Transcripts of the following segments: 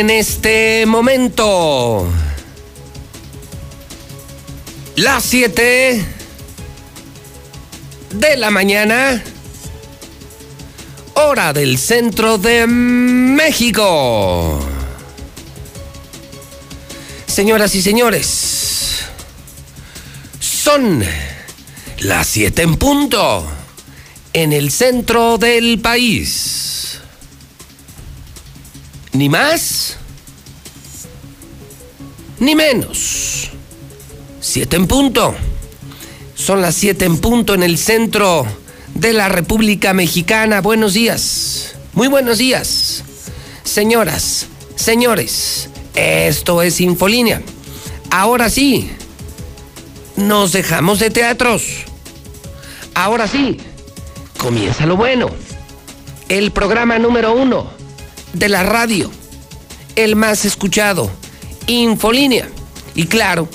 En este momento las 7 de la mañana, hora del centro de México. Señoras y señores, son las 7 en punto en el centro del país. Ni más, ni menos. 7 en punto. Son las 7 en punto en el centro de la República Mexicana. Buenos días. Muy buenos días. Señoras, señores, esto es Infolínea. Ahora sí, nos dejamos de teatros. Ahora sí, comienza lo bueno. El programa número uno de la radio, el más escuchado, Infolínea. Y claro,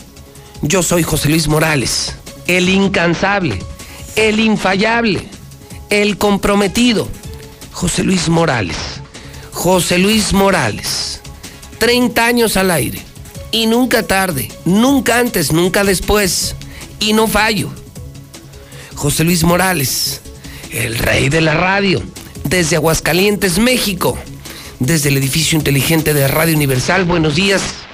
yo soy José Luis Morales, el incansable, el infallable, el comprometido. José Luis Morales. José Luis Morales. 30 años al aire. Y nunca tarde, nunca antes, nunca después. Y no fallo. José Luis Morales, el rey de la radio, desde Aguascalientes, México, desde el edificio inteligente de Radio Universal. Buenos días.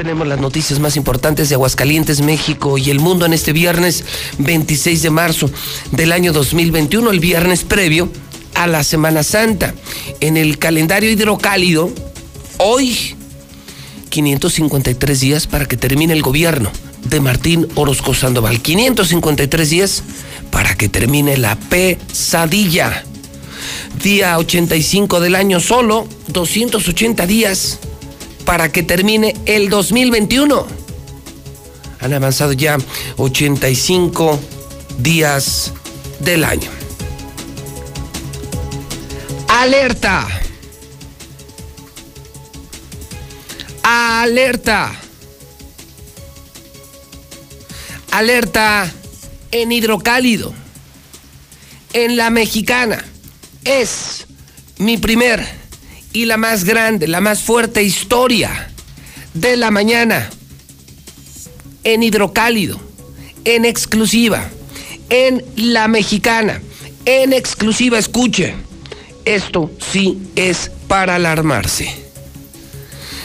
Tenemos las noticias más importantes de Aguascalientes, México y el mundo en este viernes 26 de marzo del año 2021, el viernes previo a la Semana Santa. En el calendario hidrocálido, hoy 553 días para que termine el gobierno de Martín Orozco Sandoval. 553 días para que termine la pesadilla. Día 85 del año solo, 280 días para que termine el 2021. Han avanzado ya 85 días del año. Alerta. Alerta. Alerta en hidrocálido. En la mexicana. Es mi primer y la más grande, la más fuerte historia de la mañana. En hidrocálido. En exclusiva. En la mexicana. En exclusiva, escuche. Esto sí es para alarmarse.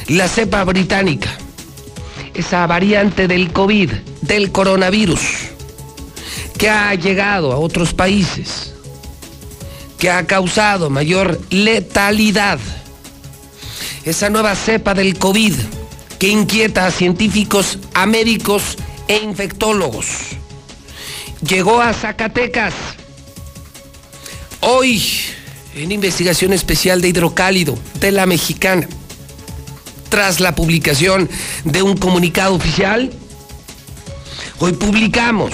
La cepa británica, esa variante del COVID, del coronavirus, que ha llegado a otros países, que ha causado mayor letalidad. Esa nueva cepa del COVID que inquieta a científicos, a médicos e infectólogos. Llegó a Zacatecas. Hoy, en investigación especial de hidrocálido de la mexicana, tras la publicación de un comunicado oficial, hoy publicamos,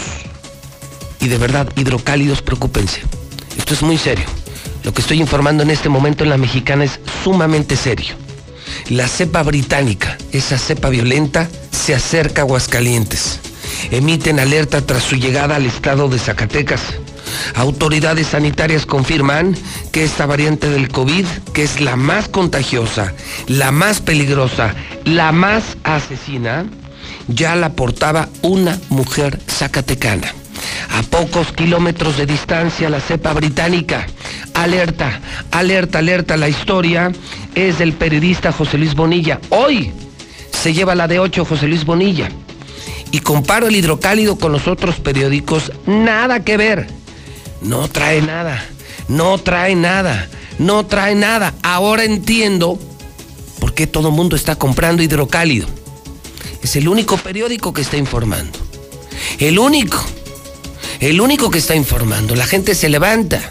y de verdad, hidrocálidos, preocúpense, esto es muy serio. Lo que estoy informando en este momento en la mexicana es sumamente serio. La cepa británica, esa cepa violenta, se acerca a Aguascalientes. Emiten alerta tras su llegada al estado de Zacatecas. Autoridades sanitarias confirman que esta variante del COVID, que es la más contagiosa, la más peligrosa, la más asesina, ya la portaba una mujer zacatecana. A pocos kilómetros de distancia la cepa británica. Alerta, alerta, alerta. La historia es del periodista José Luis Bonilla. Hoy se lleva la de 8 José Luis Bonilla. Y comparo el hidrocálido con los otros periódicos. Nada que ver. No trae nada. No trae nada. No trae nada. Ahora entiendo por qué todo el mundo está comprando hidrocálido. Es el único periódico que está informando. El único. El único que está informando. La gente se levanta.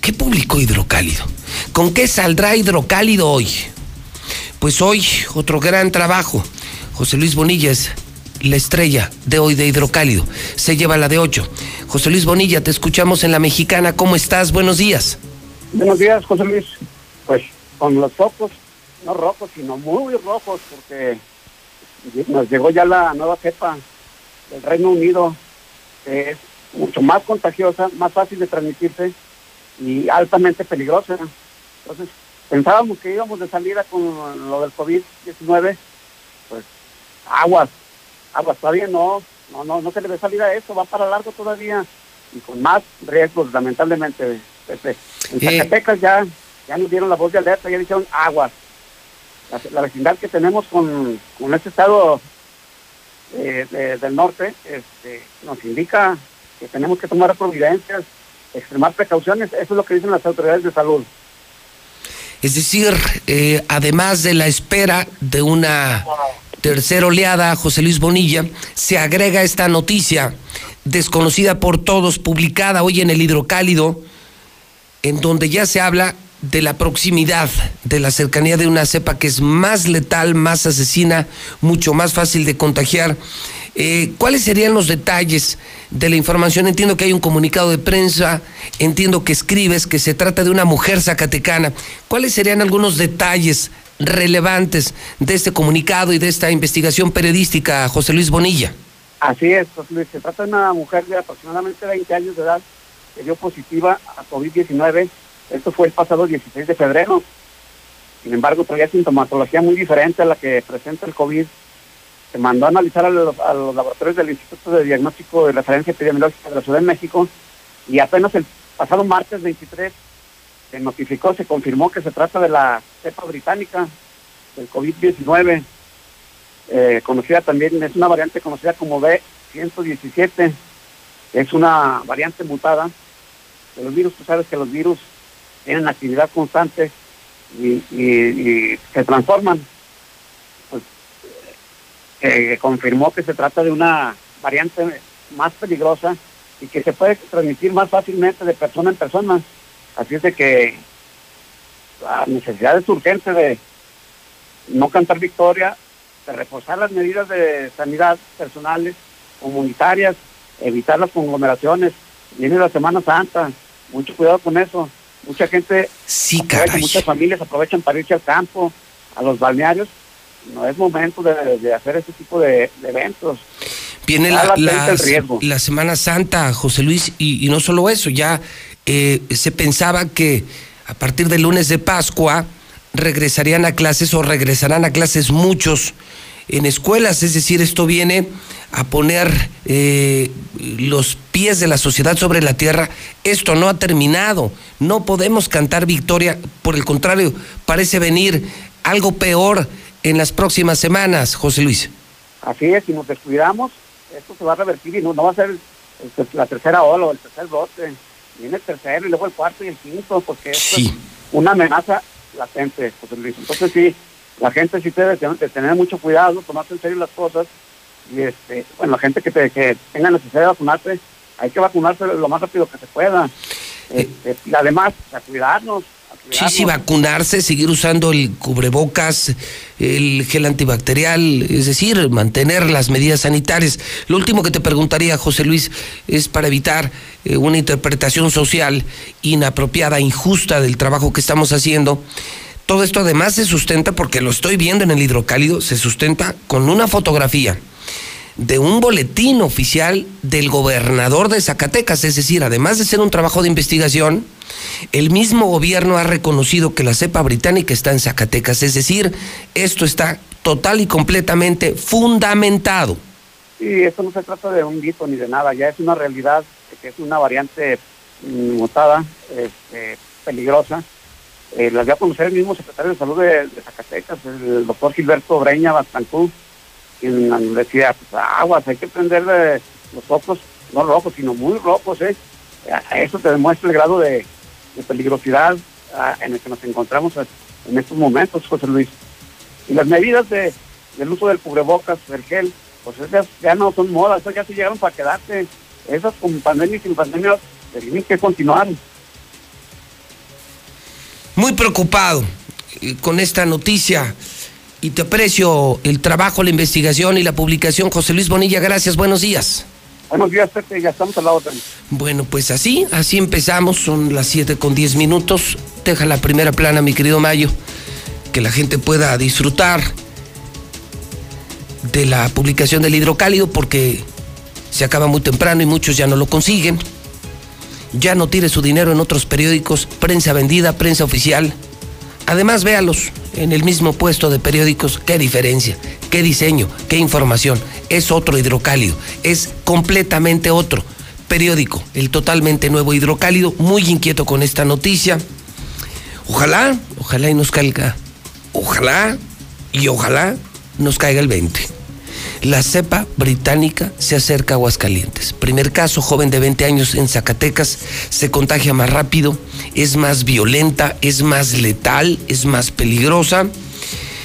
¿Qué publicó Hidrocálido? ¿Con qué saldrá Hidrocálido hoy? Pues hoy otro gran trabajo. José Luis Bonilla es la estrella de hoy de Hidrocálido. Se lleva la de 8. José Luis Bonilla, te escuchamos en la mexicana. ¿Cómo estás? Buenos días. Buenos días, José Luis. Pues con los ojos, no rojos, sino muy rojos, porque nos llegó ya la nueva cepa del Reino Unido, es mucho más contagiosa, más fácil de transmitirse y altamente peligrosa. Entonces, pensábamos que íbamos de salida con lo del COVID-19, pues aguas, aguas, todavía no, no, no, no se le ve salida a eso, va para largo todavía y con más riesgos, lamentablemente. Pepe. En Eh. Zacatecas ya, ya nos dieron la voz de alerta, ya dijeron aguas. La, la vecindad que tenemos con, con este estado eh, de- del norte este, nos indica que tenemos que tomar providencias, extremar precauciones, eso es lo que dicen las autoridades de salud. Es decir, eh, además de la espera de una tercera oleada, José Luis Bonilla, se agrega esta noticia desconocida por todos, publicada hoy en el Hidrocálido, en donde ya se habla de la proximidad, de la cercanía de una cepa que es más letal, más asesina, mucho más fácil de contagiar. Eh, ¿Cuáles serían los detalles de la información? Entiendo que hay un comunicado de prensa, entiendo que escribes que se trata de una mujer zacatecana. ¿Cuáles serían algunos detalles relevantes de este comunicado y de esta investigación periodística, José Luis Bonilla? Así es, José Luis. Se trata de una mujer de aproximadamente 20 años de edad que dio positiva a COVID-19. Esto fue el pasado 16 de febrero. Sin embargo, traía sintomatología muy diferente a la que presenta el COVID. Se mandó a analizar a los, laboratorios del Instituto de Diagnóstico de Referencia Epidemiológica de la Ciudad de México y apenas el pasado martes 23 se notificó, se confirmó que se trata de la cepa británica del COVID-19 eh, conocida también, es una variante conocida como B117, es una variante mutada de los virus, tú sabes que los virus tienen actividad constante y, se transforman. Pues, eh, confirmó que se trata de una variante más peligrosa y que se puede transmitir más fácilmente de persona en persona. Así es de que la necesidad es urgente de no cantar victoria, de reforzar las medidas de sanidad personales, comunitarias, evitar las conglomeraciones. Viene la Semana Santa, mucho cuidado con eso. Mucha gente, Sí, aprovecha, caray. muchas familias aprovechan para irse al campo, a los balnearios. No es momento de, de hacer ese tipo de, de eventos. Viene la, la Semana Santa, José Luis, y, y no solo eso, ya eh, se pensaba que a partir del lunes de Pascua regresarían a clases o regresarán a clases muchos en escuelas, es decir, esto viene a poner eh, los pies de la sociedad sobre la tierra. Esto no ha terminado, no podemos cantar victoria, por el contrario, parece venir algo peor en las próximas semanas, José Luis. Así es, si nos descuidamos, esto se va a revertir y no, no va a ser el- la tercera ola o el tercer brote. Viene el tercero y luego el cuarto y el quinto, porque esto es una amenaza latente, José Luis. Entonces sí, la gente sí debe de de tener mucho cuidado, tomarse en serio las cosas. Y este, bueno, la gente que, te- que tenga necesidad de vacunarse, hay que vacunarse lo más rápido que se pueda. Este, y además, a cuidarnos. a Sí, sí, vacunarse, seguir usando el cubrebocas, el gel antibacterial, es decir, mantener las medidas sanitarias. Lo último que te preguntaría, José Luis, es para evitar eh, una interpretación social inapropiada, injusta del trabajo que estamos haciendo. Todo esto además se sustenta, porque lo estoy viendo en el hidrocálido, se sustenta con una fotografía de un boletín oficial del gobernador de Zacatecas, es decir, además de ser un trabajo de investigación, el mismo gobierno ha reconocido que la cepa británica está en Zacatecas, es decir, esto está total y completamente fundamentado. Sí, esto no se trata de un mito ni de nada, ya es una realidad que es una variante mm, mutada, este, peligrosa. Eh, las dio a conocer el mismo secretario de Salud de, de Zacatecas, el doctor Gilberto Breña Bastancú, quien decía, pues aguas, hay que prender eh, los focos, no rojos, sino muy rojos, ¿eh? Eso te demuestra el grado de, de peligrosidad en el que nos encontramos en estos momentos, José Luis. Y las medidas de, del uso del cubrebocas, del gel, pues esas ya no son modas, esas ya se llegaron para quedarse. Esas con pandemia y sin pandemia tienen que continuar. Muy preocupado eh, con esta noticia y te aprecio el trabajo, la investigación y la publicación. José Luis Bonilla, gracias, buenos días. Buenos días, Pepe, ya estamos a la orden. Bueno, pues así, así empezamos, son las 7 con 10 minutos. Deja la primera plana, mi querido Mayo, que la gente pueda disfrutar de la publicación del hidrocálido porque se acaba muy temprano y muchos ya no lo consiguen. Ya no tire su dinero en otros periódicos, prensa vendida, prensa oficial. Además, véalos en el mismo puesto de periódicos. ¿Qué diferencia? ¿Qué diseño? ¿Qué información? Es otro hidrocálido. Es completamente otro periódico. El totalmente nuevo hidrocálido. Muy inquieto con esta noticia. Ojalá, ojalá y nos caiga. Ojalá y ojalá nos caiga el 20. La cepa británica se acerca a Aguascalientes. Primer caso, joven de 20 años en Zacatecas, se contagia más rápido, es más violenta, es más letal, es más peligrosa.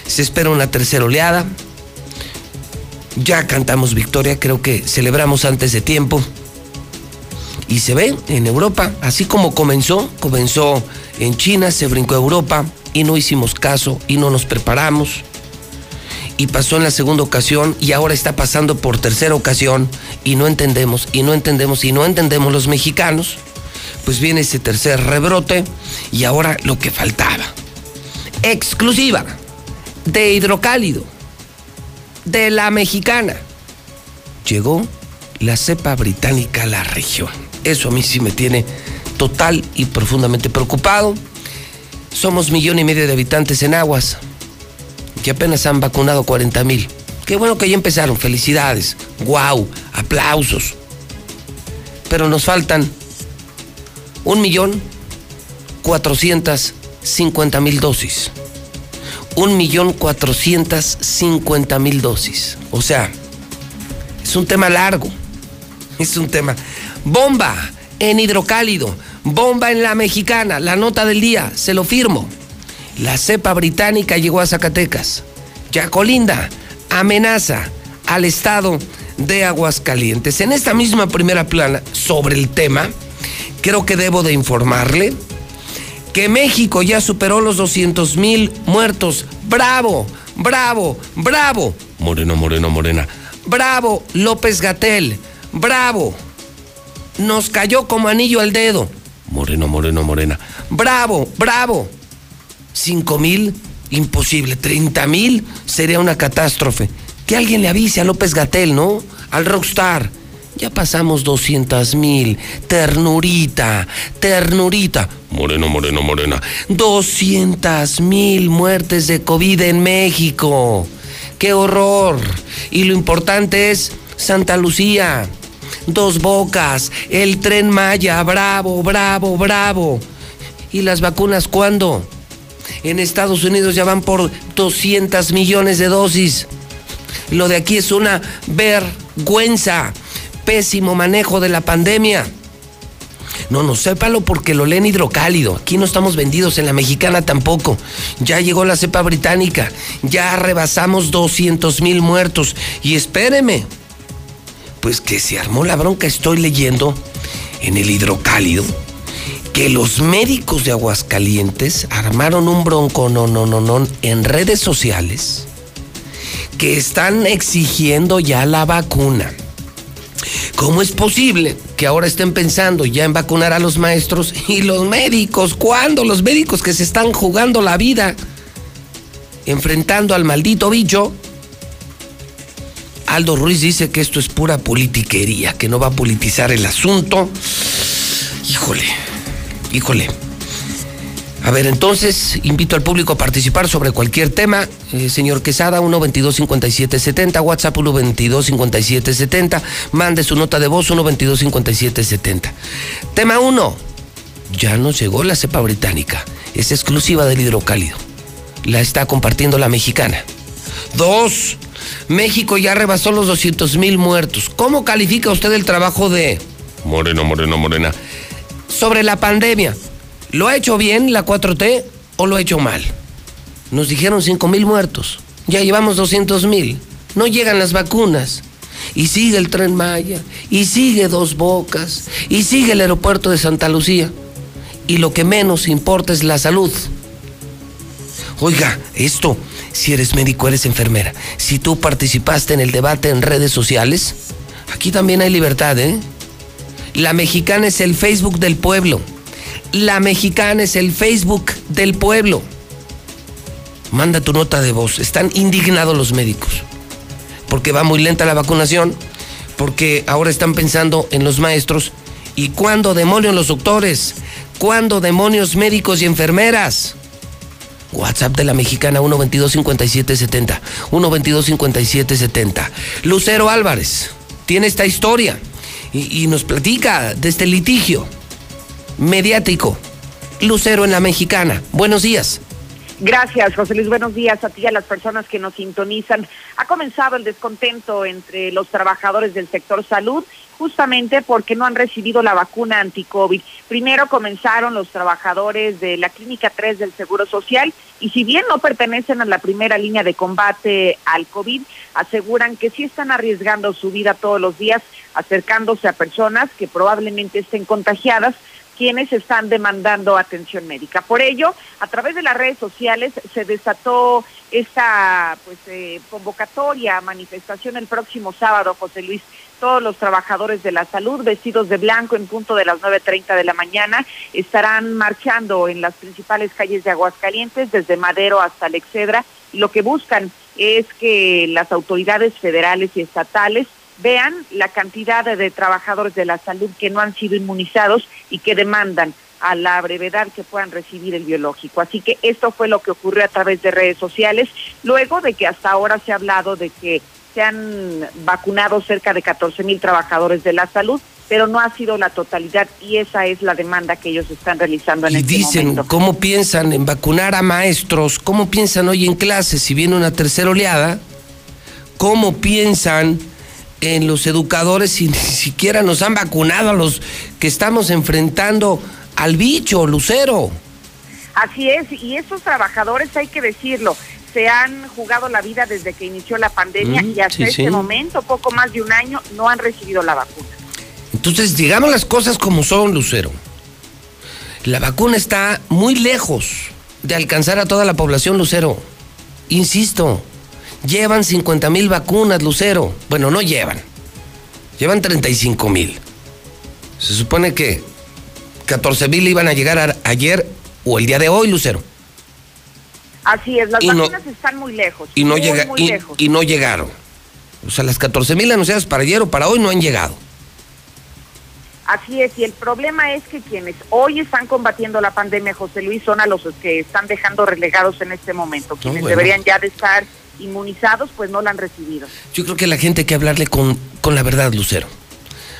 Se espera una tercera oleada. Ya cantamos victoria, creo que celebramos antes de tiempo. Y se ve en Europa, así como comenzó, comenzó en China, se brincó a Europa y no hicimos caso y no nos preparamos y pasó en la segunda ocasión y ahora está pasando por tercera ocasión y no entendemos y no entendemos y no entendemos los mexicanos, pues viene ese tercer rebrote y ahora lo que faltaba. Exclusiva de hidrocálido de la mexicana. Llegó la cepa británica a la región. Eso a mí sí me tiene total y profundamente preocupado. Somos millón y medio de habitantes en aguas que apenas han vacunado 40 mil. Qué bueno que ya empezaron, felicidades, wow, aplausos. Pero nos faltan un millón cuatrocientas cincuenta mil dosis. Un millón cuatrocientas cincuenta mil dosis. O sea, es un tema largo. Es un tema. Bomba en hidrocálido. Bomba en la mexicana. La nota del día. Se lo firmo. La cepa británica llegó a Zacatecas. Ya colinda, amenaza al estado de Aguascalientes. En esta misma primera plana sobre el tema, creo que debo de informarle que México ya superó los 200 mil muertos. Bravo, bravo, bravo. Moreno, moreno, morena. Bravo, López Gatel. Bravo. Nos cayó como anillo al dedo. Moreno, moreno, morena. Bravo, bravo. 5 mil, imposible. 30 mil sería una catástrofe. Que alguien le avise a López Gatel, ¿no? Al Rockstar. Ya pasamos 200 mil. Ternurita, ternurita. Moreno, moreno, morena. 200 mil muertes de COVID en México. ¡Qué horror! Y lo importante es Santa Lucía. Dos bocas, el tren Maya, bravo, bravo, bravo. ¿Y las vacunas cuándo? En Estados Unidos ya van por 200 millones de dosis. Lo de aquí es una vergüenza. Pésimo manejo de la pandemia. No, no, sépalo porque lo leen hidrocálido. Aquí no estamos vendidos, en la mexicana tampoco. Ya llegó la cepa británica. Ya rebasamos 200 mil muertos. Y espéreme, pues que se armó la bronca, estoy leyendo en el hidrocálido que los médicos de Aguascalientes armaron un bronco no, no, no, no, en redes sociales que están exigiendo ya la vacuna. ¿Cómo es posible que ahora estén pensando ya en vacunar a los maestros y los médicos? ¿Cuándo? Los médicos que se están jugando la vida enfrentando al maldito bicho. Aldo Ruiz dice que esto es pura politiquería, que no va a politizar el asunto. Híjole, híjole. A ver, entonces invito al público a participar sobre cualquier tema. Eh, señor Quesada, 122-5770, WhatsApp 122-5770, mande su nota de voz 122-5770. Tema 1, ya nos llegó la cepa británica, es exclusiva del hidrocálido. La está compartiendo la mexicana. Dos, México ya rebasó los 200 mil muertos. ¿Cómo califica usted el trabajo de... Moreno, Moreno, Morena sobre la pandemia. ¿Lo ha hecho bien la 4T o lo ha hecho mal? Nos dijeron 5 mil muertos. Ya llevamos 200 mil. No llegan las vacunas. Y sigue el tren Maya. Y sigue Dos Bocas. Y sigue el aeropuerto de Santa Lucía. Y lo que menos importa es la salud. Oiga, esto, si eres médico, eres enfermera. Si tú participaste en el debate en redes sociales, aquí también hay libertad, ¿eh? La mexicana es el Facebook del pueblo. La mexicana es el Facebook del pueblo. Manda tu nota de voz. Están indignados los médicos. Porque va muy lenta la vacunación. Porque ahora están pensando en los maestros. ¿Y cuándo demonios los doctores? ¿Cuándo demonios médicos y enfermeras? WhatsApp de la mexicana 122-5770. 122-5770. Lucero Álvarez tiene esta historia y, nos platica de este litigio mediático. Lucero en la mexicana. Buenos días. Gracias, José Luis. Buenos días a ti y a las personas que nos sintonizan. Ha comenzado el descontento entre los trabajadores del sector salud justamente porque no han recibido la vacuna anti-COVID. Primero comenzaron los trabajadores de la Clínica 3 del Seguro Social y si bien no pertenecen a la primera línea de combate al COVID, aseguran que sí están arriesgando su vida todos los días acercándose a personas que probablemente estén contagiadas quienes están demandando atención médica. Por ello, a través de las redes sociales se desató esta pues eh, convocatoria, manifestación el próximo sábado, José Luis. Todos los trabajadores de la salud vestidos de blanco en punto de las 9.30 de la mañana estarán marchando en las principales calles de Aguascalientes, desde Madero hasta y lo que buscan es que las autoridades federales y estatales vean la cantidad de, trabajadores de la salud que no han sido inmunizados y que demandan a la brevedad que puedan recibir el biológico. Así que esto fue lo que ocurrió a través de redes sociales, luego de que hasta ahora se ha hablado de que se han vacunado cerca de 14 mil trabajadores de la salud, pero no ha sido la totalidad y esa es la demanda que ellos están realizando en y este dicen, momento. ¿cómo piensan en vacunar a maestros? ¿Cómo piensan hoy en clase si viene una tercera oleada? ¿Cómo piensan en los educadores si ni siquiera nos han vacunado a los que estamos enfrentando al bicho, Lucero? Así es, y estos trabajadores, hay que decirlo, se han jugado la vida desde que inició la pandemia Mm, y hasta sí, este sí. momento, poco más de un año, no han recibido la vacuna. Entonces, digamos las cosas como son, Lucero. La vacuna está muy lejos de alcanzar a toda la población, Lucero. Insisto, llevan 50 mil vacunas, Lucero. Bueno, no llevan. Llevan 35 mil. Se supone que 14 mil iban a llegar a- ayer o el día de hoy, Lucero. Así es, las Y no- vacunas están muy lejos. Y no, muy, llega, muy y, lejos. y no llegaron. O sea, las 14 mil anunciadas para ayer o para hoy no han llegado. Así es, y el problema es que quienes hoy están combatiendo la pandemia, José Luis, son a los que están dejando relegados en este momento. Quienes bueno. deberían ya de estar inmunizados, pues no la han recibido. Yo creo que la gente hay que hablarle con, con la verdad, Lucero.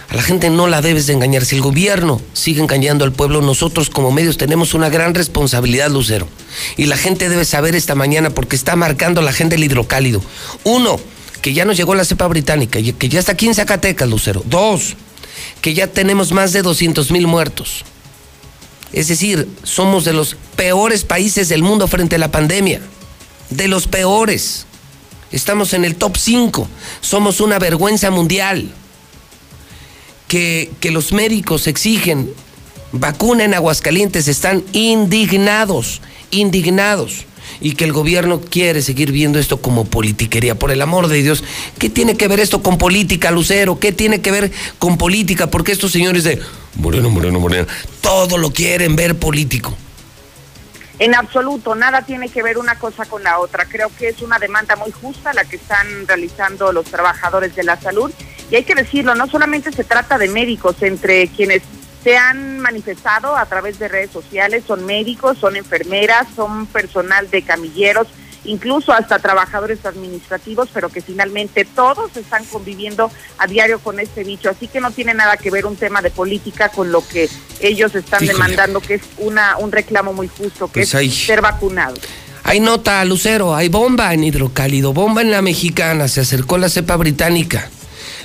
A la gente no la debes de engañar. Si el gobierno sigue engañando al pueblo, nosotros como medios tenemos una gran responsabilidad, Lucero. Y la gente debe saber esta mañana porque está marcando la gente el hidrocálido. Uno, que ya nos llegó la cepa británica y que ya está aquí en Zacatecas, Lucero. Dos, que ya tenemos más de 200 mil muertos. Es decir, somos de los peores países del mundo frente a la pandemia. De los peores. Estamos en el top 5. Somos una vergüenza mundial. Que, que los médicos exigen vacuna en Aguascalientes están indignados, indignados. Y que el gobierno quiere seguir viendo esto como politiquería. Por el amor de Dios, ¿qué tiene que ver esto con política, Lucero? ¿Qué tiene que ver con política? Porque estos señores de Moreno, Moreno, Moreno, todo lo quieren ver político. En absoluto, nada tiene que ver una cosa con la otra. Creo que es una demanda muy justa la que están realizando los trabajadores de la salud. Y hay que decirlo, no solamente se trata de médicos, entre quienes se han manifestado a través de redes sociales, son médicos, son enfermeras, son personal de camilleros, incluso hasta trabajadores administrativos, pero que finalmente todos están conviviendo a diario con este bicho. Así que no tiene nada que ver un tema de política con lo que ellos están Híjole. demandando, que es una un reclamo muy justo, que Pues es ser vacunados. Hay nota, Lucero, hay bomba en hidrocálido, bomba en la mexicana, se acercó la cepa británica.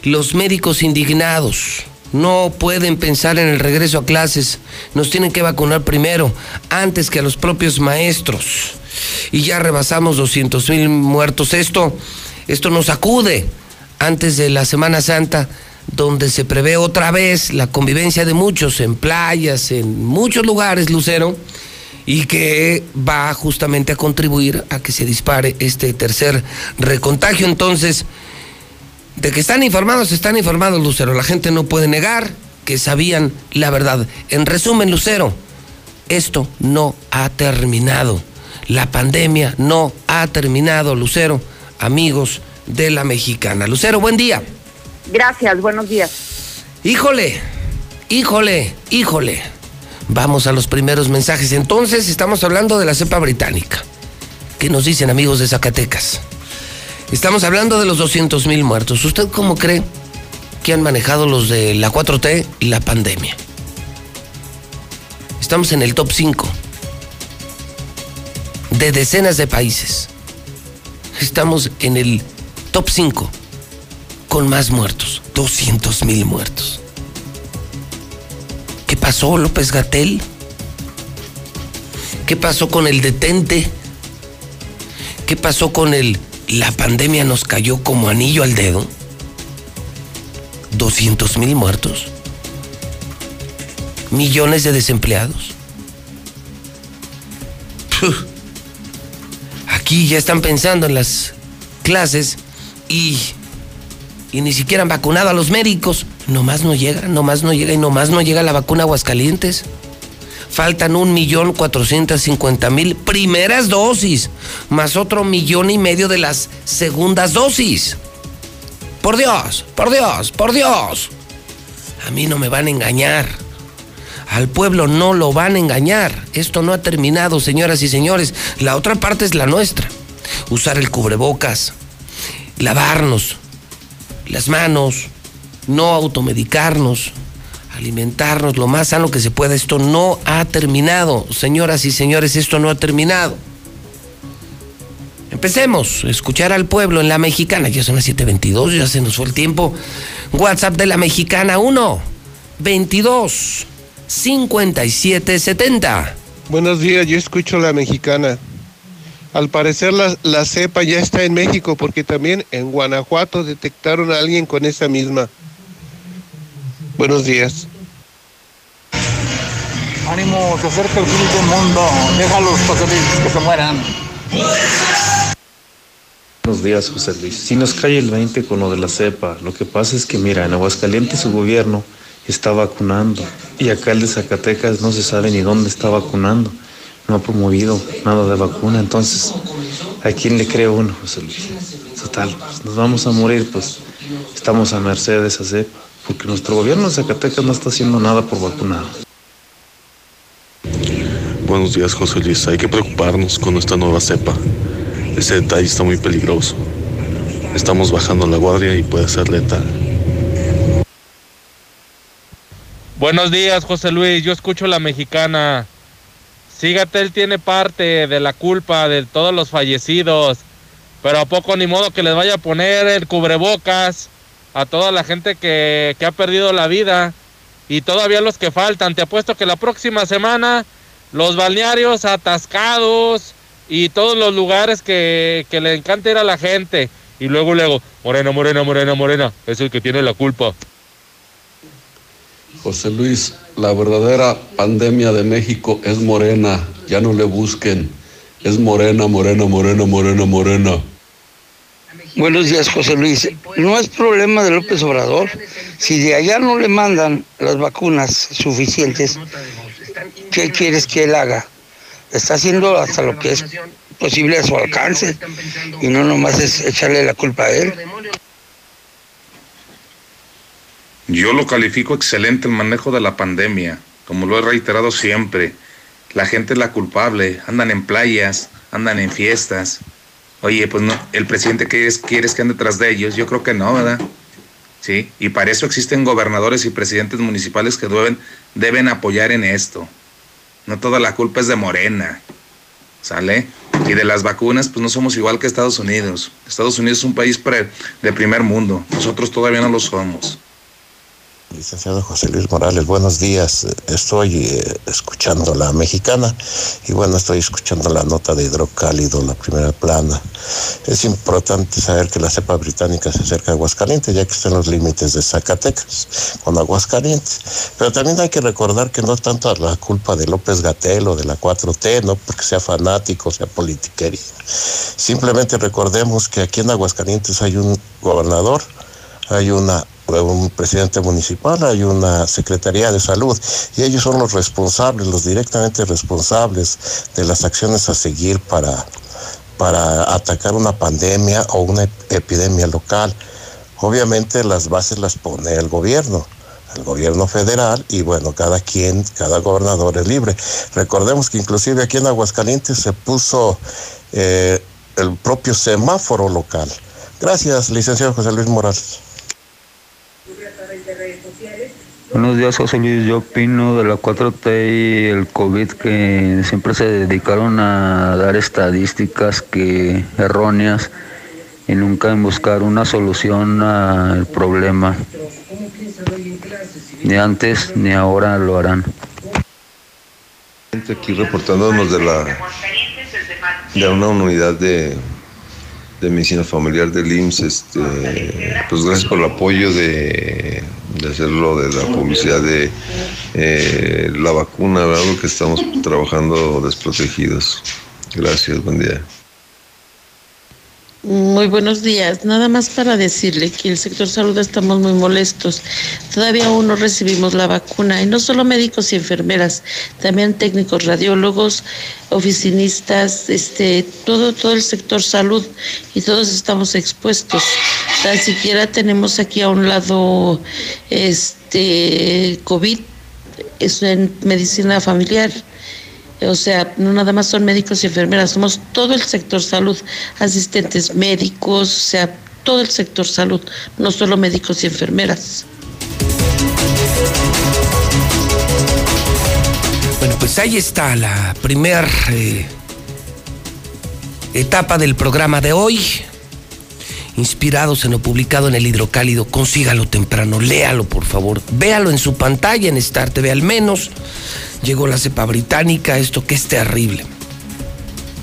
Los médicos indignados no pueden pensar en el regreso a clases, nos tienen que vacunar primero, antes que a los propios maestros. Y ya rebasamos 200 mil muertos. Esto, esto nos acude antes de la Semana Santa, donde se prevé otra vez la convivencia de muchos en playas, en muchos lugares, Lucero y que va justamente a contribuir a que se dispare este tercer recontagio. Entonces, de que están informados, están informados, Lucero. La gente no puede negar que sabían la verdad. En resumen, Lucero, esto no ha terminado. La pandemia no ha terminado, Lucero, amigos de la mexicana. Lucero, buen día. Gracias, buenos días. Híjole, híjole, híjole. Vamos a los primeros mensajes. Entonces, estamos hablando de la cepa británica. ¿Qué nos dicen amigos de Zacatecas? Estamos hablando de los 200 mil muertos. ¿Usted cómo cree que han manejado los de la 4T y la pandemia? Estamos en el top 5 de decenas de países. Estamos en el top 5 con más muertos, 200 mil muertos. ¿Qué pasó, López Gatel? ¿Qué pasó con el detente? ¿Qué pasó con el la pandemia nos cayó como anillo al dedo? 200 mil muertos. Millones de desempleados. Aquí ya están pensando en las clases y, y ni siquiera han vacunado a los médicos. Nomás no llega, nomás no llega y nomás no llega la vacuna a Aguascalientes. Faltan un millón cuatrocientos cincuenta mil primeras dosis, más otro millón y medio de las segundas dosis. Por Dios, por Dios, por Dios. A mí no me van a engañar. Al pueblo no lo van a engañar. Esto no ha terminado, señoras y señores. La otra parte es la nuestra. Usar el cubrebocas, lavarnos las manos, no automedicarnos, alimentarnos lo más sano que se pueda. Esto no ha terminado, señoras y señores, esto no ha terminado. Empecemos escuchar al pueblo en la mexicana. Ya son las 7:22, ya se nos fue el tiempo. WhatsApp de la mexicana 1 22 57 70. Buenos días, yo escucho la mexicana. Al parecer la, la cepa ya está en México porque también en Guanajuato detectaron a alguien con esa misma. Buenos días. Ánimo, se acerca el fin del mundo. Déjalos, José Luis, que se mueran. Buenos días, José Luis. Si nos cae el 20 con lo de la cepa, lo que pasa es que, mira, en Aguascalientes su gobierno está vacunando y acá el de Zacatecas no se sabe ni dónde está vacunando. No ha promovido nada de vacuna, entonces, ¿a quién le cree uno, José Luis? Total, pues, nos vamos a morir, pues estamos a merced de esa cepa, porque nuestro gobierno de Zacatecas no está haciendo nada por vacunar. Buenos días, José Luis. Hay que preocuparnos con esta nueva cepa. Ese detalle está muy peligroso. Estamos bajando la guardia y puede ser letal. Buenos días, José Luis. Yo escucho la mexicana. Sígatel tiene parte de la culpa de todos los fallecidos. Pero a poco ni modo que les vaya a poner el cubrebocas a toda la gente que, que ha perdido la vida. Y todavía los que faltan. Te apuesto que la próxima semana los balnearios atascados y todos los lugares que, que le encanta ir a la gente. Y luego, luego, Morena, Morena, Morena, Morena, es el que tiene la culpa. José Luis, la verdadera pandemia de México es morena, ya no le busquen. Es morena, morena, morena, morena, morena. Buenos días, José Luis. No es problema de López Obrador. Si de allá no le mandan las vacunas suficientes, ¿qué quieres que él haga? Está haciendo hasta lo que es posible a su alcance y no nomás es echarle la culpa a él. Yo lo califico excelente el manejo de la pandemia, como lo he reiterado siempre. La gente es la culpable, andan en playas, andan en fiestas. Oye, pues no, el presidente quieres, quieres que ande tras de ellos, yo creo que no, ¿verdad? Sí, y para eso existen gobernadores y presidentes municipales que deben, deben apoyar en esto. No toda la culpa es de Morena, ¿sale? Y de las vacunas, pues no somos igual que Estados Unidos. Estados Unidos es un país pre, de primer mundo, nosotros todavía no lo somos. Licenciado José Luis Morales, buenos días. Estoy eh, escuchando la mexicana y bueno, estoy escuchando la nota de hidrocálido, la primera plana. Es importante saber que la cepa británica se acerca a Aguascalientes, ya que está en los límites de Zacatecas con Aguascalientes. Pero también hay que recordar que no es tanto la culpa de López Gatel o de la 4T, no porque sea fanático, sea politiquería. Simplemente recordemos que aquí en Aguascalientes hay un gobernador, hay una un presidente municipal, hay una Secretaría de Salud y ellos son los responsables, los directamente responsables de las acciones a seguir para, para atacar una pandemia o una epidemia local. Obviamente las bases las pone el gobierno el gobierno federal y bueno, cada quien, cada gobernador es libre. Recordemos que inclusive aquí en Aguascalientes se puso eh, el propio semáforo local. Gracias, licenciado José Luis Morales. Buenos días, José Luis. Yo opino de la 4T y el COVID que siempre se dedicaron a dar estadísticas que erróneas y nunca en buscar una solución al problema. Ni antes ni ahora lo harán. Aquí reportándonos de la de una unidad de, de medicina familiar del IMSS, este, pues gracias por el apoyo de, de hacerlo de la publicidad de eh, la vacuna, algo que estamos trabajando desprotegidos. Gracias, buen día. Muy buenos días. Nada más para decirle que el sector salud estamos muy molestos. Todavía aún no recibimos la vacuna y no solo médicos y enfermeras, también técnicos, radiólogos, oficinistas, este, todo todo el sector salud y todos estamos expuestos. Tan siquiera tenemos aquí a un lado este COVID es en medicina familiar o sea, no nada más son médicos y enfermeras, somos todo el sector salud, asistentes médicos, o sea, todo el sector salud, no solo médicos y enfermeras. Bueno, pues ahí está la primera eh, etapa del programa de hoy. Inspirados en lo publicado en el hidrocálido, consígalo temprano, léalo por favor, véalo en su pantalla en Star TV al menos llegó la cepa británica, esto que es terrible.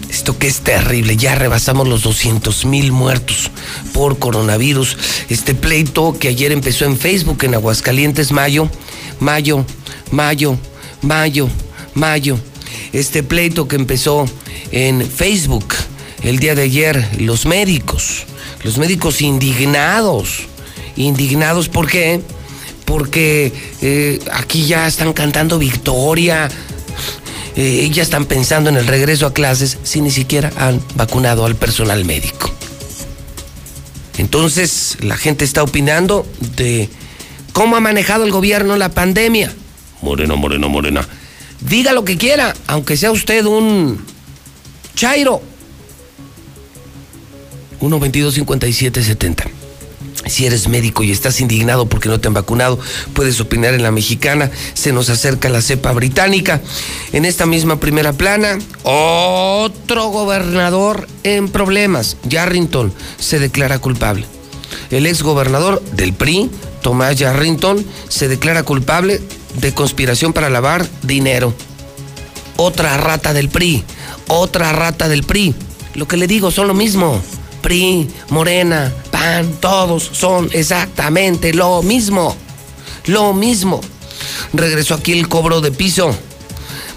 Esto que es terrible, ya rebasamos los 200 mil muertos por coronavirus. Este pleito que ayer empezó en Facebook en Aguascalientes, mayo, mayo, mayo, mayo, mayo. Este pleito que empezó en Facebook el día de ayer, los médicos, los médicos indignados, indignados, ¿por qué? Porque eh, aquí ya están cantando victoria, eh, ya están pensando en el regreso a clases si ni siquiera han vacunado al personal médico. Entonces la gente está opinando de cómo ha manejado el gobierno la pandemia. Moreno, moreno, morena. Diga lo que quiera, aunque sea usted un chairo. 1 22 57 70. Si eres médico y estás indignado porque no te han vacunado, puedes opinar en la mexicana. Se nos acerca la cepa británica. En esta misma primera plana, otro gobernador en problemas. Yarrington se declara culpable. El ex gobernador del PRI, Tomás Yarrington, se declara culpable de conspiración para lavar dinero. Otra rata del PRI, otra rata del PRI. Lo que le digo son lo mismo. PRI, Morena, PAN, todos son exactamente lo mismo. Lo mismo. Regresó aquí el cobro de piso.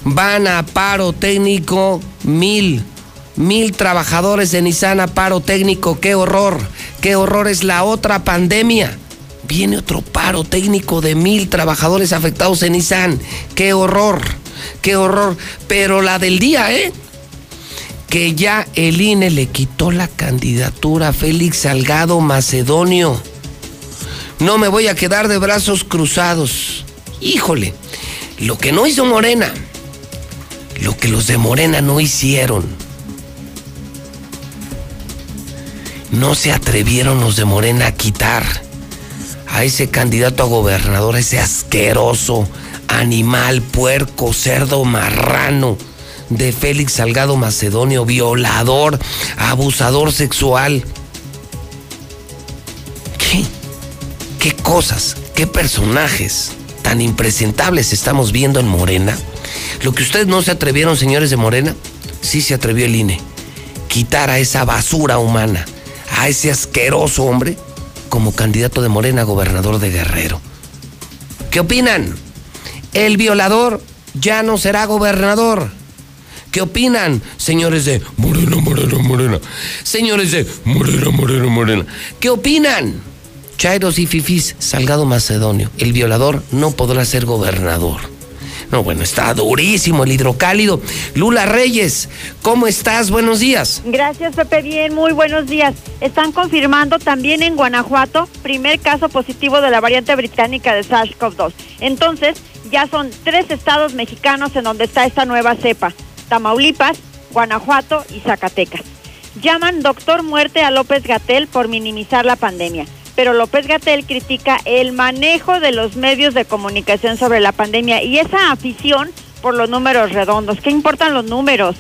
Van a paro técnico mil. Mil trabajadores de Nissan a paro técnico. ¡Qué horror! ¡Qué horror es la otra pandemia! Viene otro paro técnico de mil trabajadores afectados en Nissan. ¡Qué horror! ¡Qué horror! Pero la del día, ¿eh? Que ya el INE le quitó la candidatura a Félix Salgado Macedonio. No me voy a quedar de brazos cruzados. Híjole, lo que no hizo Morena, lo que los de Morena no hicieron. No se atrevieron los de Morena a quitar a ese candidato a gobernador, ese asqueroso animal, puerco, cerdo, marrano de Félix Salgado Macedonio, violador, abusador sexual. ¿Qué? ¿Qué cosas, qué personajes tan impresentables estamos viendo en Morena? Lo que ustedes no se atrevieron, señores de Morena, sí se atrevió el INE. Quitar a esa basura humana, a ese asqueroso hombre, como candidato de Morena a gobernador de Guerrero. ¿Qué opinan? El violador ya no será gobernador. ¿Qué opinan, señores de Morena, Morena, Morena? Señores de Morena, Morena, Morena. ¿Qué opinan? Chairos y Fifis, Salgado Macedonio, el violador no podrá ser gobernador. No, bueno, está durísimo el hidrocálido. Lula Reyes, ¿cómo estás? Buenos días. Gracias, Pepe. Bien, muy buenos días. Están confirmando también en Guanajuato primer caso positivo de la variante británica de SARS-CoV-2. Entonces, ya son tres estados mexicanos en donde está esta nueva cepa. Tamaulipas, Guanajuato y Zacatecas. Llaman doctor muerte a López Gatel por minimizar la pandemia, pero López Gatel critica el manejo de los medios de comunicación sobre la pandemia y esa afición por los números redondos. ¿Qué importan los números?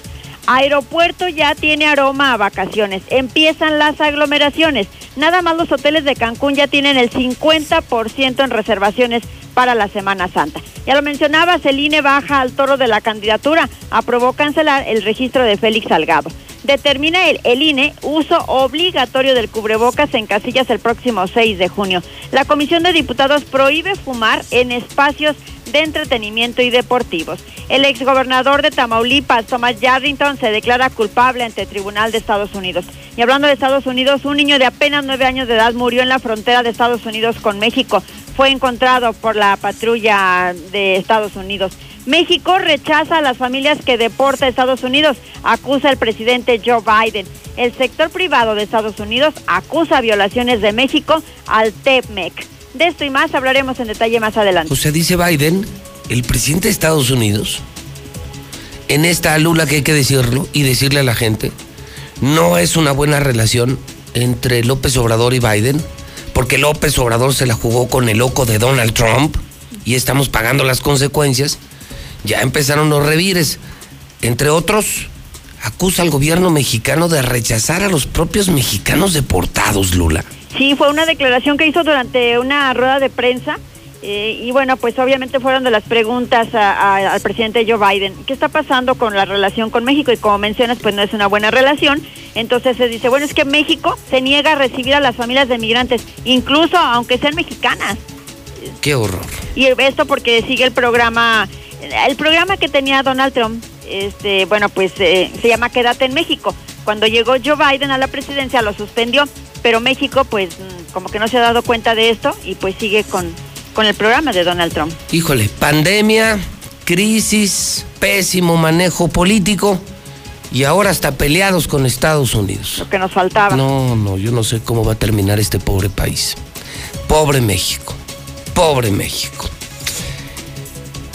Aeropuerto ya tiene aroma a vacaciones. Empiezan las aglomeraciones. Nada más los hoteles de Cancún ya tienen el 50% en reservaciones para la Semana Santa. Ya lo mencionaba, Celine baja al toro de la candidatura. Aprobó cancelar el registro de Félix Salgado. Determina el, el INE uso obligatorio del cubrebocas en casillas el próximo 6 de junio. La Comisión de Diputados prohíbe fumar en espacios de entretenimiento y deportivos. El exgobernador de Tamaulipas, Thomas Yarrington, se declara culpable ante el Tribunal de Estados Unidos. Y hablando de Estados Unidos, un niño de apenas nueve años de edad murió en la frontera de Estados Unidos con México. Fue encontrado por la patrulla de Estados Unidos. México rechaza a las familias que deporta a Estados Unidos, acusa el presidente Joe Biden. El sector privado de Estados Unidos acusa violaciones de México al TEPMEC. De esto y más hablaremos en detalle más adelante. O sea, dice Biden, el presidente de Estados Unidos, en esta lula que hay que decirlo y decirle a la gente, no es una buena relación entre López Obrador y Biden, porque López Obrador se la jugó con el loco de Donald Trump y estamos pagando las consecuencias. Ya empezaron los revires. Entre otros, acusa al gobierno mexicano de rechazar a los propios mexicanos deportados, Lula. Sí, fue una declaración que hizo durante una rueda de prensa. eh, y bueno, pues obviamente fueron de las preguntas a- a- al presidente Joe Biden. ¿Qué está pasando con la relación con México? Y como mencionas, pues no es una buena relación. Entonces se dice, bueno, es que México se niega a recibir a las familias de migrantes, incluso aunque sean mexicanas. Qué horror. Y esto porque sigue el programa, el programa que tenía Donald Trump, este, bueno, pues eh, se llama Quédate en México. Cuando llegó Joe Biden a la presidencia lo suspendió, pero México pues mm, como que no se ha dado cuenta de esto y pues sigue con, con el programa de Donald Trump. Híjole, pandemia, crisis, pésimo manejo político y ahora hasta peleados con Estados Unidos. Lo que nos faltaba. No, no, yo no sé cómo va a terminar este pobre país. Pobre México, pobre México.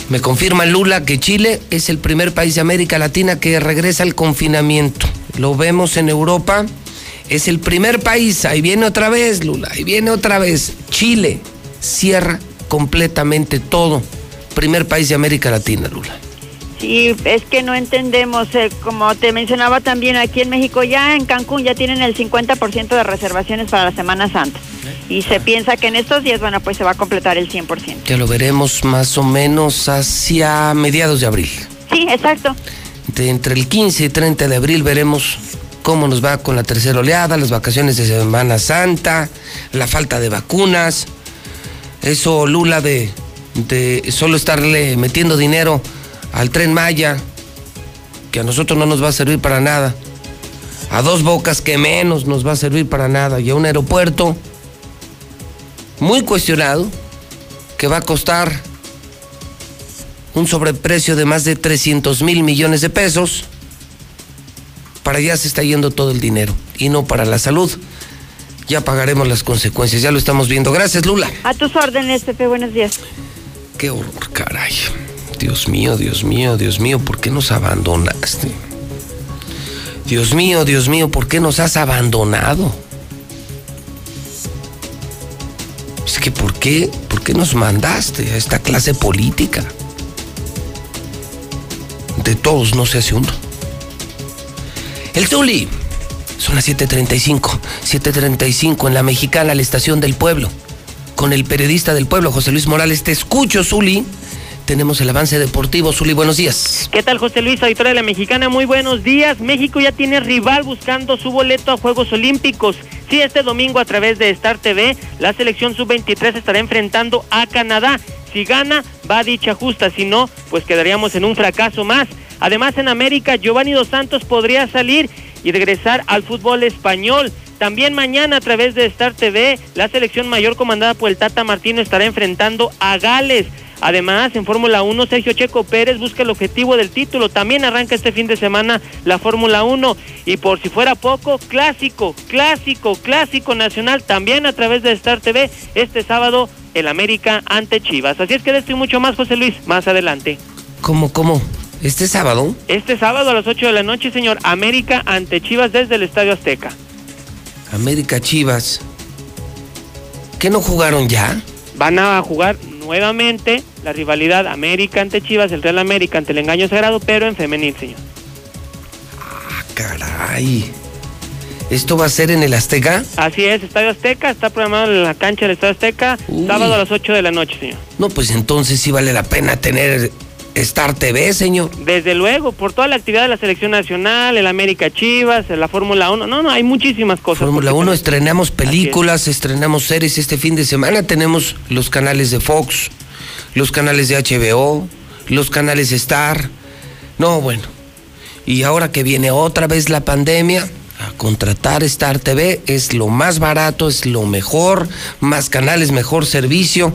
Me confirma Lula que Chile es el primer país de América Latina que regresa al confinamiento. Lo vemos en Europa. Es el primer país, ahí viene otra vez Lula, ahí viene otra vez. Chile cierra completamente todo. Primer país de América Latina, Lula. Sí, es que no entendemos, eh, como te mencionaba también aquí en México, ya en Cancún ya tienen el 50% de reservaciones para la Semana Santa. Y se piensa que en estos días, bueno, pues se va a completar el 100%. Ya lo veremos más o menos hacia mediados de abril. Sí, exacto. De entre el 15 y 30 de abril veremos cómo nos va con la tercera oleada, las vacaciones de Semana Santa, la falta de vacunas. Eso, Lula, de, de solo estarle metiendo dinero al tren Maya, que a nosotros no nos va a servir para nada. A dos bocas que menos nos va a servir para nada. Y a un aeropuerto muy cuestionado que va a costar un sobreprecio de más de 300 mil millones de pesos. Para allá se está yendo todo el dinero y no para la salud. Ya pagaremos las consecuencias, ya lo estamos viendo. Gracias, Lula. A tus órdenes, Pepe, buenos días. Qué horror, caray. Dios mío, Dios mío, Dios mío, ¿por qué nos abandonaste? Dios mío, Dios mío, ¿por qué nos has abandonado? Es que ¿por qué, por qué nos mandaste a esta clase política? De todos no se hace uno. El Zuli. Son las 7.35. 7.35 en la mexicana, la estación del pueblo. Con el periodista del pueblo, José Luis Morales. Te escucho, Zuli. Tenemos el avance deportivo. Zuli, buenos días. ¿Qué tal, José Luis, auditora de la Mexicana? Muy buenos días. México ya tiene rival buscando su boleto a Juegos Olímpicos. Sí, este domingo a través de Star TV, la selección sub-23 estará enfrentando a Canadá. Si gana, va dicha justa. Si no, pues quedaríamos en un fracaso más. Además, en América, Giovanni Dos Santos podría salir y regresar al fútbol español. También mañana a través de Star TV, la selección mayor comandada por el Tata Martino estará enfrentando a Gales. Además, en Fórmula 1, Sergio Checo Pérez busca el objetivo del título. También arranca este fin de semana la Fórmula 1. Y por si fuera poco, clásico, clásico, clásico nacional, también a través de Star TV, este sábado, el América ante Chivas. Así es que de esto y mucho más, José Luis, más adelante. ¿Cómo, cómo? ¿Este sábado? Este sábado a las 8 de la noche, señor. América ante Chivas desde el Estadio Azteca. América Chivas. ¿Qué no jugaron ya? Van a jugar nuevamente la rivalidad América ante Chivas, el Real América ante el engaño sagrado, pero en femenil, señor. Ah, caray. ¿Esto va a ser en el Azteca? Así es, Estadio Azteca, está programado en la cancha del Estadio Azteca, sábado a las 8 de la noche, señor. No, pues entonces sí vale la pena tener Star TV, señor. Desde luego, por toda la actividad de la selección nacional, el América Chivas, la Fórmula 1, no, no, hay muchísimas cosas. Fórmula 1, estrenamos películas, estrenamos series este fin de semana, tenemos los canales de Fox, los canales de HBO, los canales Star. No, bueno. Y ahora que viene otra vez la pandemia, a contratar Star TV es lo más barato, es lo mejor, más canales, mejor servicio.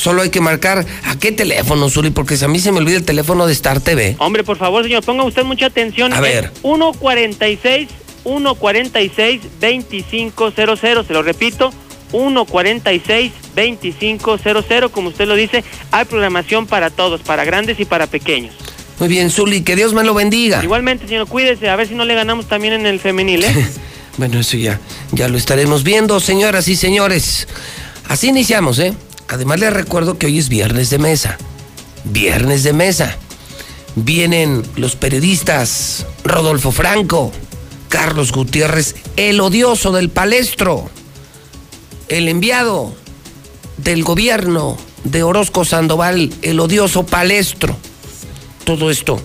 Solo hay que marcar a qué teléfono, Zuli, porque a mí se me olvida el teléfono de Star TV. Hombre, por favor, señor, ponga usted mucha atención. A ver. 146 146 2500, se lo repito, 146 2500, como usted lo dice, hay programación para todos, para grandes y para pequeños. Muy bien, Zuli, que Dios me lo bendiga. Igualmente, señor, cuídese, a ver si no le ganamos también en el femenil, ¿eh? bueno, eso ya, ya lo estaremos viendo, señoras y señores. Así iniciamos, ¿eh? Además les recuerdo que hoy es viernes de mesa. Viernes de mesa. Vienen los periodistas Rodolfo Franco, Carlos Gutiérrez, el odioso del palestro, el enviado del gobierno de Orozco Sandoval, el odioso palestro todo esto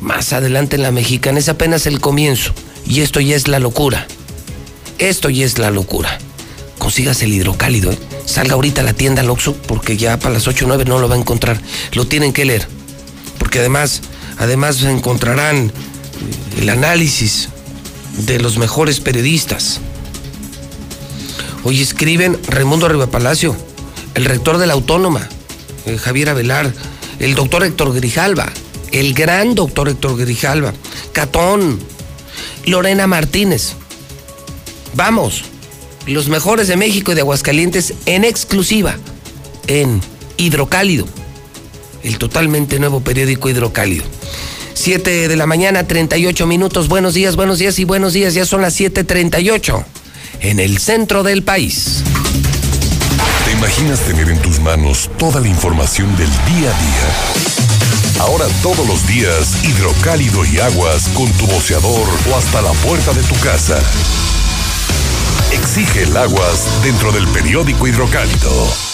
más adelante en la mexicana es apenas el comienzo. Y esto ya es la locura. Esto ya es la locura. Consigas el hidrocálido, ¿eh? Salga ahorita a la tienda Loxo porque ya para las 8 o 9 no lo va a encontrar. Lo tienen que leer. Porque además, además encontrarán el análisis de los mejores periodistas. Hoy escriben Raimundo Arriba Palacio, el rector de la Autónoma, eh, Javier Avelar, el doctor Héctor Grijalva, el gran doctor Héctor Grijalva, Catón, Lorena Martínez. Vamos, los mejores de México y de Aguascalientes en exclusiva, en Hidrocálido, el totalmente nuevo periódico Hidrocálido. 7 de la mañana, 38 minutos. Buenos días, buenos días y buenos días. Ya son las 7:38 en el centro del país. ¿Te imaginas tener en tus manos toda la información del día a día? Ahora todos los días, hidrocálido y aguas con tu boceador o hasta la puerta de tu casa. Exige el aguas dentro del periódico hidrocálido.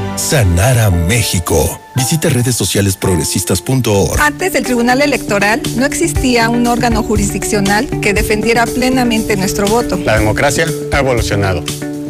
Sanar a México. Visita redes sociales progresistas.org. Antes del Tribunal Electoral no existía un órgano jurisdiccional que defendiera plenamente nuestro voto. La democracia ha evolucionado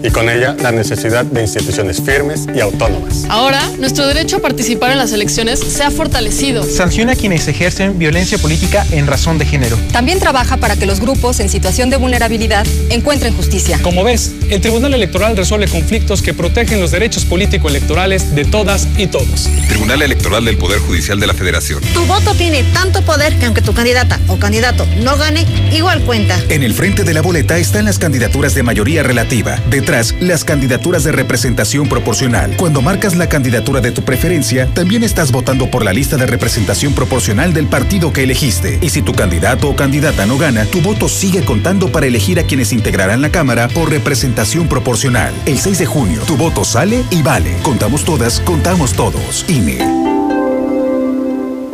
y con ella la necesidad de instituciones firmes y autónomas. Ahora, nuestro derecho a participar en las elecciones se ha fortalecido. Sanciona a quienes ejercen violencia política en razón de género. También trabaja para que los grupos en situación de vulnerabilidad encuentren justicia. Como ves, el Tribunal Electoral resuelve conflictos que protegen los derechos político-electorales de todas y todos. Tribunal Electoral del Poder Judicial de la Federación. Tu voto tiene tanto poder que aunque tu candidata o candidato no gane, igual cuenta. En el frente de la boleta están las candidaturas de mayoría relativa. Las candidaturas de representación proporcional. Cuando marcas la candidatura de tu preferencia, también estás votando por la lista de representación proporcional del partido que elegiste. Y si tu candidato o candidata no gana, tu voto sigue contando para elegir a quienes integrarán la Cámara por representación proporcional. El 6 de junio, tu voto sale y vale. Contamos todas, contamos todos. INE.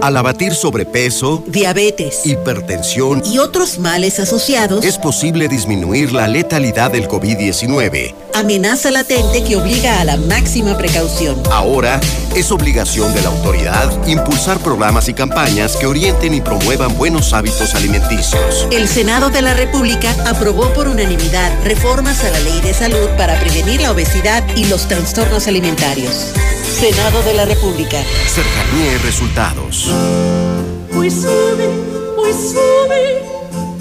Al abatir sobrepeso, diabetes, hipertensión y otros males asociados, es posible disminuir la letalidad del COVID-19. Amenaza latente que obliga a la máxima precaución. Ahora es obligación de la autoridad impulsar programas y campañas que orienten y promuevan buenos hábitos alimenticios. El Senado de la República aprobó por unanimidad reformas a la Ley de Salud para prevenir la obesidad y los trastornos alimentarios. Senado de la República. Cercanía y resultados. Pues sube, pues sube.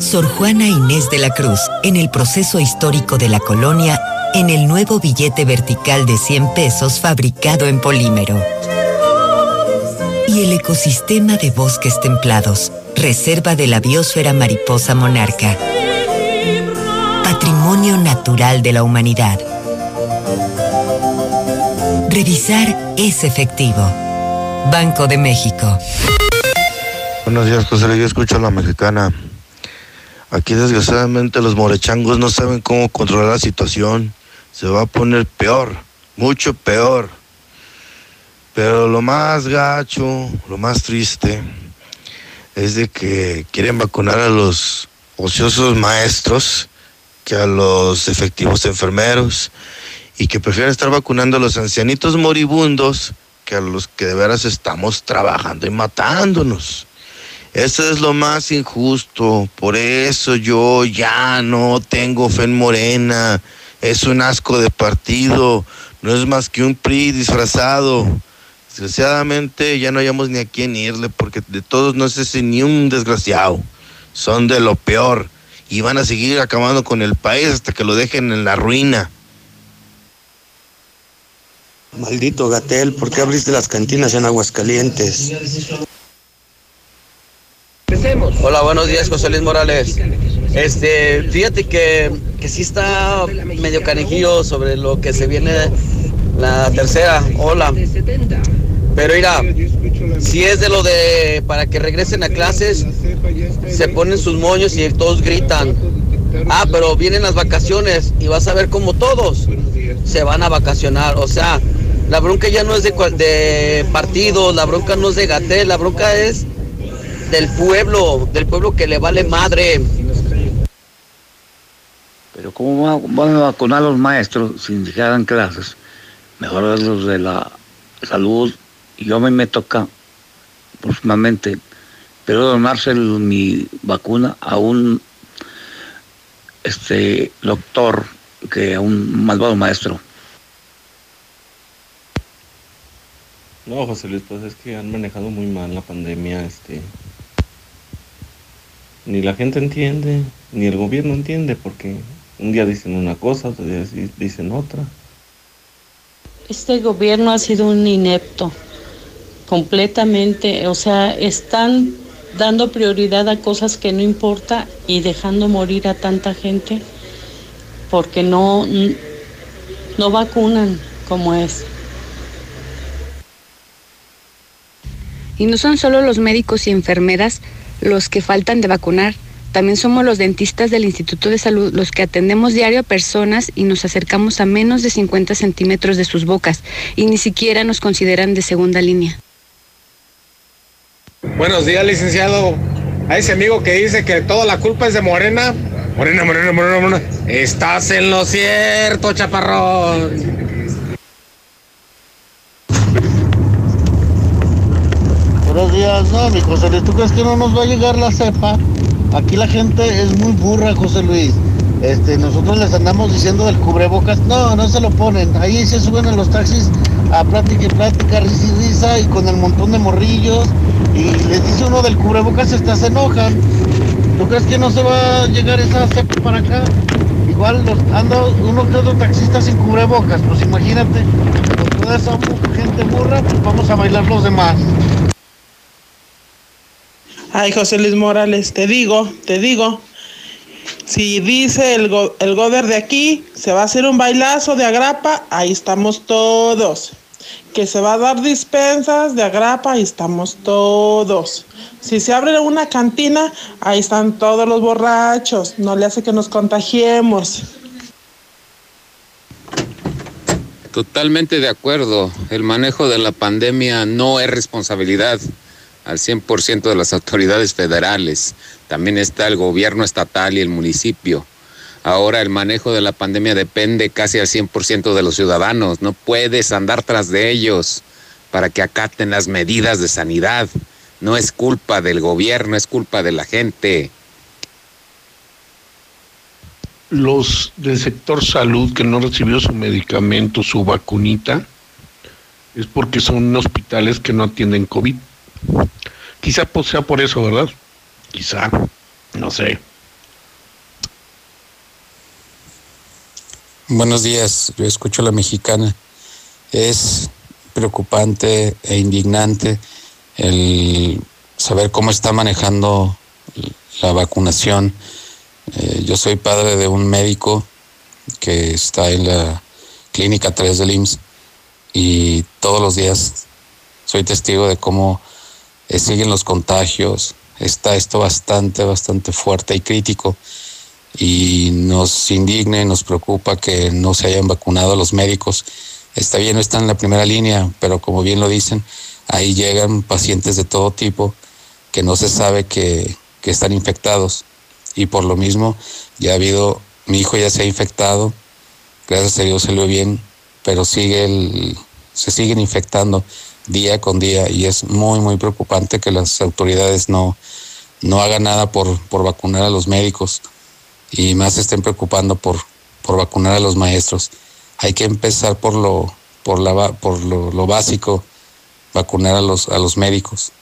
Sor Juana Inés de la Cruz, en el proceso histórico de la colonia, en el nuevo billete vertical de 100 pesos fabricado en polímero. Y el ecosistema de bosques templados, reserva de la biosfera mariposa monarca. Patrimonio natural de la humanidad. Revisar es efectivo. Banco de México. Buenos días, José. Yo escucho a la mexicana. Aquí desgraciadamente los morechangos no saben cómo controlar la situación. Se va a poner peor, mucho peor. Pero lo más gacho, lo más triste, es de que quieren vacunar a los ociosos maestros que a los efectivos enfermeros y que prefieren estar vacunando a los ancianitos moribundos que a los que de veras estamos trabajando y matándonos. Eso es lo más injusto. Por eso yo ya no tengo fe en Morena. Es un asco de partido. No es más que un PRI disfrazado. Desgraciadamente ya no hayamos ni a quién irle porque de todos no es ese ni un desgraciado. Son de lo peor. Y van a seguir acabando con el país hasta que lo dejen en la ruina. Maldito Gatel, ¿por qué abriste las cantinas en Aguascalientes? Hola, buenos días, José Luis Morales. Este, fíjate que, que sí está medio canejillo sobre lo que se viene la tercera ola. Pero mira, si es de lo de para que regresen a clases, se ponen sus moños y todos gritan. Ah, pero vienen las vacaciones y vas a ver como todos se van a vacacionar. O sea, la bronca ya no es de, de partido, la bronca no es de Gatel, la bronca es del pueblo, del pueblo que le vale madre. Pero ¿cómo van a vacunar a los maestros sin que hagan clases? Mejor los de la salud. Y yo a mí me toca próximamente, pero donarse mi vacuna a un este doctor que a un malvado maestro. No, José Luis, pues es que han manejado muy mal la pandemia, este. Ni la gente entiende, ni el gobierno entiende, porque un día dicen una cosa, otro día dicen otra. Este gobierno ha sido un inepto, completamente, o sea, están dando prioridad a cosas que no importa y dejando morir a tanta gente porque no, no vacunan como es. Y no son solo los médicos y enfermeras los que faltan de vacunar, también somos los dentistas del Instituto de Salud los que atendemos diario a personas y nos acercamos a menos de 50 centímetros de sus bocas y ni siquiera nos consideran de segunda línea. Buenos días, licenciado. A ese amigo que dice que toda la culpa es de Morena. Morena, Morena, Morena, Morena. Estás en lo cierto, chaparrón. Buenos días, no, mi José Luis, ¿tú crees que no nos va a llegar la cepa? Aquí la gente es muy burra, José Luis. Este, nosotros les andamos diciendo del cubrebocas, no, no se lo ponen. Ahí se suben a los taxis a plática y plática, risa y risa, y con el montón de morrillos. Y les dice uno del cubrebocas, hasta se enojan. ¿Tú crees que no se va a llegar esa cepa para acá? Igual los, anda uno que otro taxista sin cubrebocas, pues imagínate, toda esa gente burra, pues vamos a bailar los demás. Ay, José Luis Morales, te digo, te digo, si dice el, go el gober de aquí, se va a hacer un bailazo de agrapa, ahí estamos todos. Que se va a dar dispensas de agrapa, ahí estamos todos. Si se abre una cantina, ahí están todos los borrachos. No le hace que nos contagiemos. Totalmente de acuerdo. El manejo de la pandemia no es responsabilidad al 100% de las autoridades federales. También está el gobierno estatal y el municipio. Ahora el manejo de la pandemia depende casi al 100% de los ciudadanos. No puedes andar tras de ellos para que acaten las medidas de sanidad. No es culpa del gobierno, es culpa de la gente. Los del sector salud que no recibió su medicamento, su vacunita, es porque son hospitales que no atienden COVID. Quizá pues, sea por eso, ¿verdad? Quizá, no sé. Buenos días, yo escucho a la mexicana. Es preocupante e indignante el saber cómo está manejando la vacunación. Eh, yo soy padre de un médico que está en la clínica 3 del IMSS y todos los días soy testigo de cómo eh, siguen los contagios, está esto bastante, bastante fuerte y crítico y nos indigna y nos preocupa que no se hayan vacunado los médicos. Está bien, no están en la primera línea, pero como bien lo dicen, ahí llegan pacientes de todo tipo que no se sabe que, que están infectados y por lo mismo ya ha habido, mi hijo ya se ha infectado, gracias a Dios salió bien, pero sigue el, se siguen infectando día con día y es muy, muy preocupante que las autoridades no, no hagan nada por, por vacunar a los médicos y más estén preocupando por, por vacunar a los maestros. Hay que empezar por lo, por la, por lo, básico, vacunar a los, a los médicos.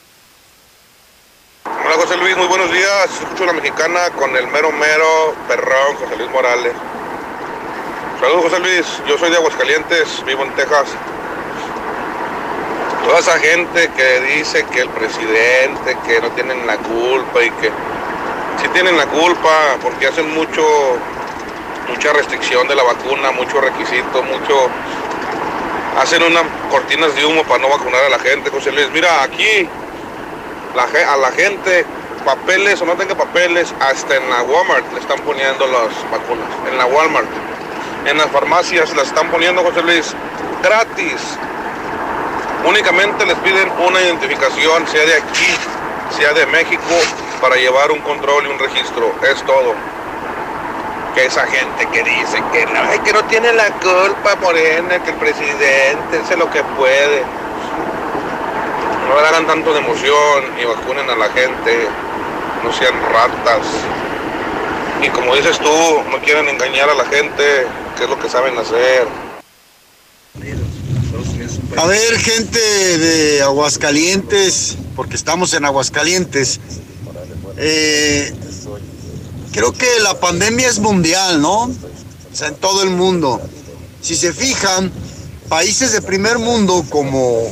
Hola José Luis, muy buenos días. Escucho la mexicana con el mero mero perrón José Luis Morales. Saludos José Luis, yo soy de Aguascalientes, vivo en Texas. Toda esa gente que dice que el presidente, que no tienen la culpa y que sí tienen la culpa porque hacen mucho, mucha restricción de la vacuna, mucho requisito, mucho, hacen unas cortinas de humo para no vacunar a la gente, José Luis. Mira, aquí a la gente, papeles o no tenga papeles, hasta en la Walmart le están poniendo las vacunas, en la Walmart. En las farmacias las están poniendo, José Luis, gratis. Únicamente les piden una identificación, sea de aquí, sea de México, para llevar un control y un registro. Es todo. Que esa gente que dice que no, que no tiene la culpa Morena, que el presidente hace lo que puede. No le hagan tanto de emoción y vacunen a la gente. No sean ratas. Y como dices tú, no quieren engañar a la gente, que es lo que saben hacer. A ver, gente de Aguascalientes, porque estamos en Aguascalientes. Eh, creo que la pandemia es mundial, ¿no? O sea, en todo el mundo. Si se fijan, países de primer mundo como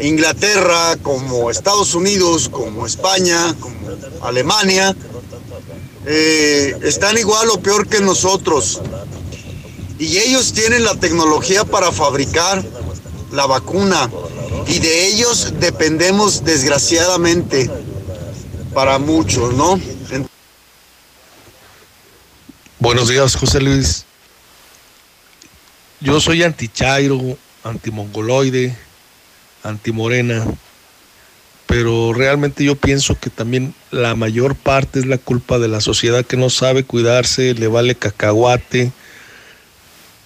Inglaterra, como Estados Unidos, como España, como Alemania, eh, están igual o peor que nosotros. Y ellos tienen la tecnología para fabricar la vacuna. Y de ellos dependemos desgraciadamente para muchos, ¿no? Buenos días, José Luis. Yo soy anti-chairo, anti-mongoloide, anti-morena, pero realmente yo pienso que también la mayor parte es la culpa de la sociedad que no sabe cuidarse, le vale cacahuate,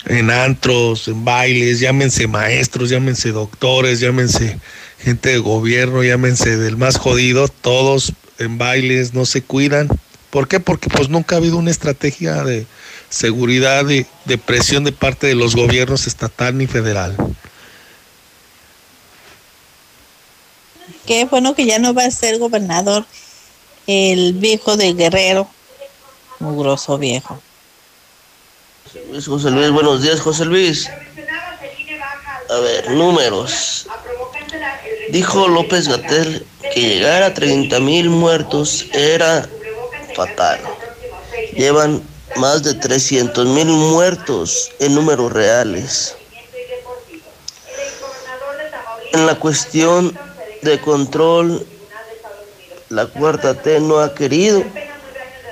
en antros, en bailes, llámense maestros, llámense doctores, llámense gente de gobierno, llámense del más jodido, todos en bailes no se cuidan. ¿Por qué? Porque pues nunca ha habido una estrategia de seguridad y de presión de parte de los gobiernos estatal ni federal. Qué bueno que ya no va a ser gobernador el viejo de Guerrero, mugroso viejo. Luis José Luis, buenos días, José Luis. A ver, números. Dijo López Gatel que llegar a 30 mil muertos era fatal. Llevan más de 300 mil muertos en números reales. En la cuestión de control, la cuarta T no ha querido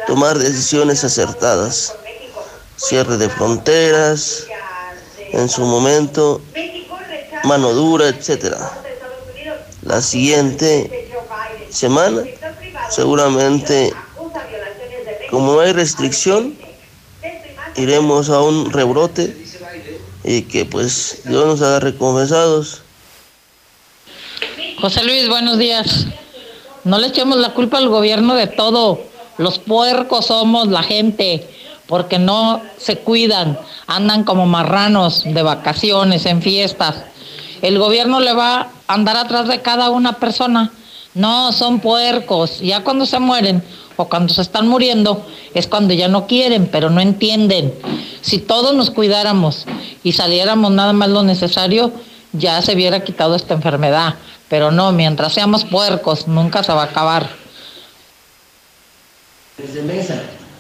tomar decisiones acertadas. Cierre de fronteras, en su momento, mano dura, etcétera. La siguiente semana, seguramente, como no hay restricción, iremos a un rebrote y que pues Dios nos haga recompensados. José Luis, buenos días. No le echemos la culpa al gobierno de todo. Los puercos somos la gente, porque no se cuidan, andan como marranos de vacaciones, en fiestas. El gobierno le va a andar atrás de cada una persona. No, son puercos. Ya cuando se mueren o cuando se están muriendo es cuando ya no quieren, pero no entienden. Si todos nos cuidáramos y saliéramos nada más lo necesario, ya se hubiera quitado esta enfermedad. Pero no, mientras seamos puercos, nunca se va a acabar.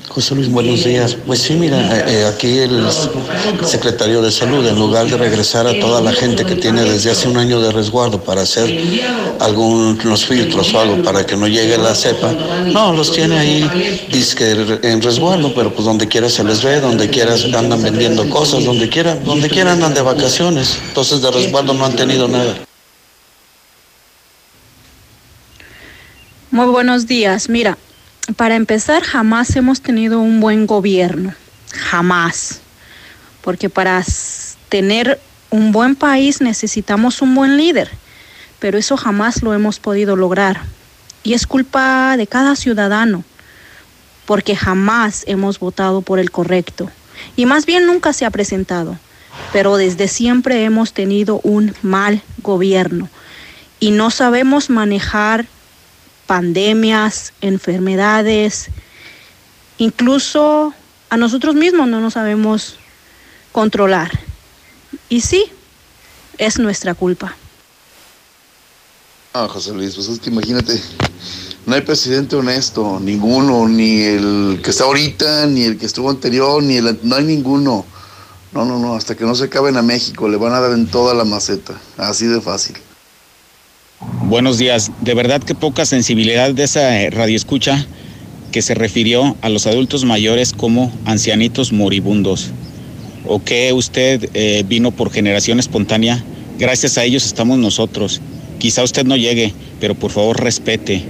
José Luis, buenos días. Pues sí, mira, eh, eh, aquí el secretario de Salud, en lugar de regresar a toda la gente que tiene desde hace un año de resguardo para hacer algunos filtros o algo para que no llegue la cepa, no, los tiene ahí disque en resguardo, pero pues donde quiera se les ve, donde quiera andan vendiendo cosas, donde quiera, donde quiera andan de vacaciones. Entonces de resguardo no han tenido nada. Muy buenos días. Mira, para empezar, jamás hemos tenido un buen gobierno. Jamás. Porque para tener un buen país necesitamos un buen líder. Pero eso jamás lo hemos podido lograr. Y es culpa de cada ciudadano. Porque jamás hemos votado por el correcto. Y más bien nunca se ha presentado. Pero desde siempre hemos tenido un mal gobierno. Y no sabemos manejar pandemias, enfermedades, incluso a nosotros mismos no nos sabemos controlar. Y sí, es nuestra culpa. Ah, José Luis, pues es que imagínate, no hay presidente honesto, ninguno, ni el que está ahorita, ni el que estuvo anterior, ni el, no hay ninguno. No, no, no, hasta que no se acaben a México, le van a dar en toda la maceta, así de fácil. Buenos días. De verdad que poca sensibilidad de esa eh, radioescucha que se refirió a los adultos mayores como ancianitos moribundos. ¿O que usted eh, vino por generación espontánea? Gracias a ellos estamos nosotros. Quizá usted no llegue, pero por favor respete.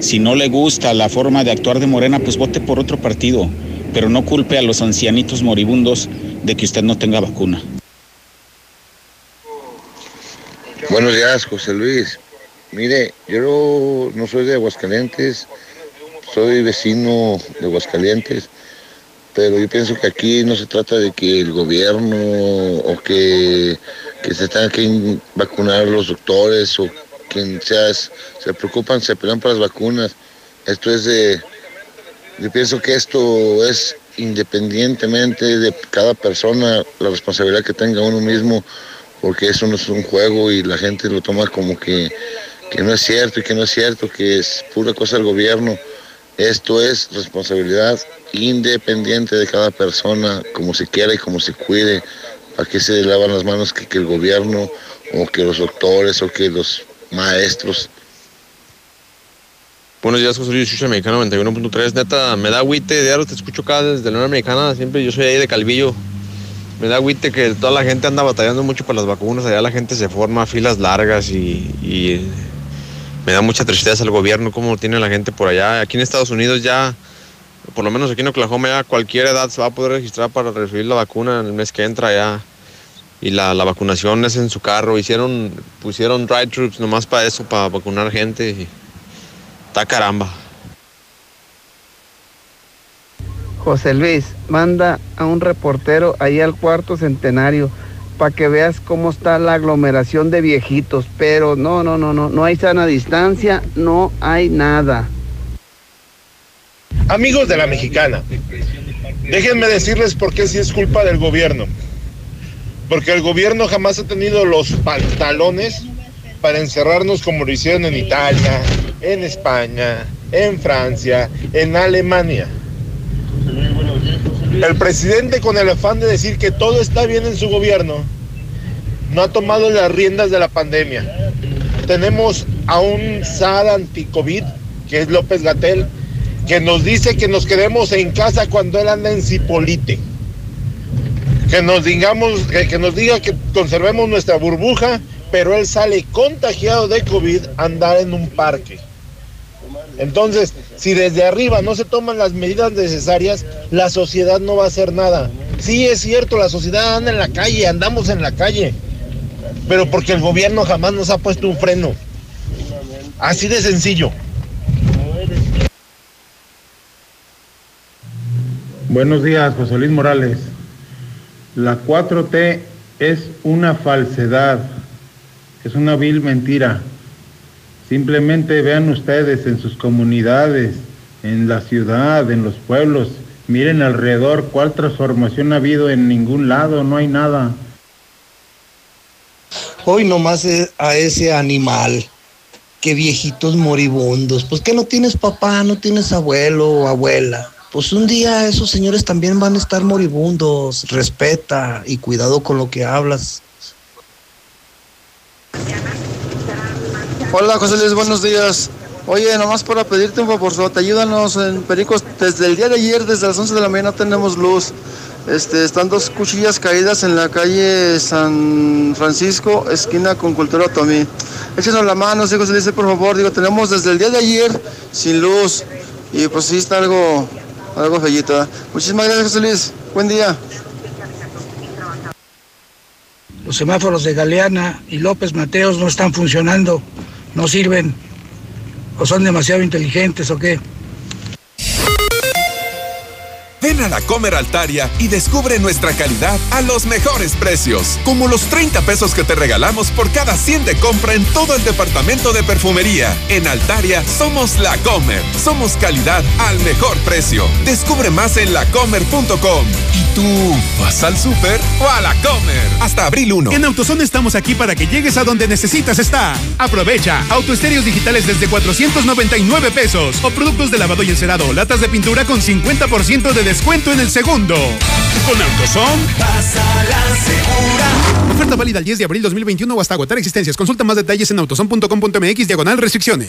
Si no le gusta la forma de actuar de Morena, pues vote por otro partido, pero no culpe a los ancianitos moribundos de que usted no tenga vacuna. Buenos días, José Luis. Mire, yo no soy de Aguascalientes, soy vecino de Aguascalientes, pero yo pienso que aquí no se trata de que el gobierno o que, se tengan que vacunar los doctores o quien sea, se preocupan, se pelean por las vacunas. Esto es de, yo pienso que esto es independientemente de cada persona, la responsabilidad que tenga uno mismo, porque eso no es un juego y la gente lo toma como que que no es cierto y que no es cierto, que es pura cosa del gobierno. Esto es responsabilidad independiente de cada persona, como se quiera y como se cuide, para que se lavan las manos que, el gobierno o que los doctores o que los maestros. Buenos días, José Luis Chucha Mexicano 91.3. Neta, me da agüite, diario te escucho acá desde la Unión Americana, siempre yo soy ahí de Calvillo. Me da agüite que toda la gente anda batallando mucho por las vacunas, allá la gente se forma filas largas y me da mucha tristeza el gobierno, cómo tiene la gente por allá. Aquí en Estados Unidos ya Por lo menos aquí en Oklahoma ya cualquier edad se va a poder registrar para recibir la vacuna en el mes que entra ya. Y la, vacunación es en su carro. Hicieron, pusieron drive troops nomás para eso, para vacunar gente. Y está caramba. José Luis, manda a un reportero ahí al cuarto centenario para que veas cómo está la aglomeración de viejitos. Pero no, no, no, no, no hay sana distancia, no hay nada. Amigos de la mexicana, déjenme decirles por qué sí es culpa del gobierno. Porque el gobierno jamás ha tenido los pantalones para encerrarnos como lo hicieron en Italia, en España, en Francia, en Alemania. El presidente con el afán de decir que todo está bien en su gobierno, no ha tomado las riendas de la pandemia. Tenemos a un SAR anti-COVID, que es López Gatel, que nos dice que nos quedemos en casa cuando él anda en Cipolite. Que nos digamos, que, que nos diga que conservemos nuestra burbuja, pero él sale contagiado de COVID a andar en un parque. Entonces, si desde arriba no se toman las medidas necesarias, la sociedad no va a hacer nada. Sí, es cierto, la sociedad anda en la calle, andamos en la calle, pero porque el gobierno jamás nos ha puesto un freno. Así de sencillo. Buenos días, José Luis Morales. La 4T es una falsedad, es una vil mentira. Simplemente vean ustedes en sus comunidades, en la ciudad, en los pueblos, miren alrededor cuál transformación ha habido en ningún lado, no hay nada. Hoy nomás a ese animal, que viejitos moribundos, pues que no tienes papá, no tienes abuelo o abuela. Pues un día esos señores también van a estar moribundos. Respeta y cuidado con lo que hablas. Hola José Luis, buenos días. Oye, nomás para pedirte un favor, ayúdanos en Pericos. Desde el día de ayer, desde las 11 de la mañana, tenemos luz. Este, están dos cuchillas caídas en la calle San Francisco, esquina con Cultura Otomí. Échenos la mano, sí, José Luis, por favor. Digo, tenemos desde el día de ayer sin luz. Y pues sí está algo, algo fellito. ¿eh? Muchísimas gracias, José Luis. Buen día. Los semáforos de Galeana y López Mateos no están funcionando, no sirven. ¿O son demasiado inteligentes o qué? Ven a la Comer Altaria y descubre nuestra calidad a los mejores precios, como los 30 pesos que te regalamos por cada 100 de compra en todo el departamento de perfumería. En Altaria somos la Comer, somos calidad al mejor precio. Descubre más en lacomer.com. ¿Y tú vas al súper o a la Comer? Hasta abril 1. En AutoZone estamos aquí para que llegues a donde necesitas estar. Aprovecha autoestéreos digitales desde 499 pesos o productos de lavado y encerado o latas de pintura con 50% de descuento en el segundo. Con AutoZone. Pasa la segura. Oferta válida el 10 de abril 2021 o hasta agotar existencias. Consulta más detalles en autozone.com.mx diagonal restricciones.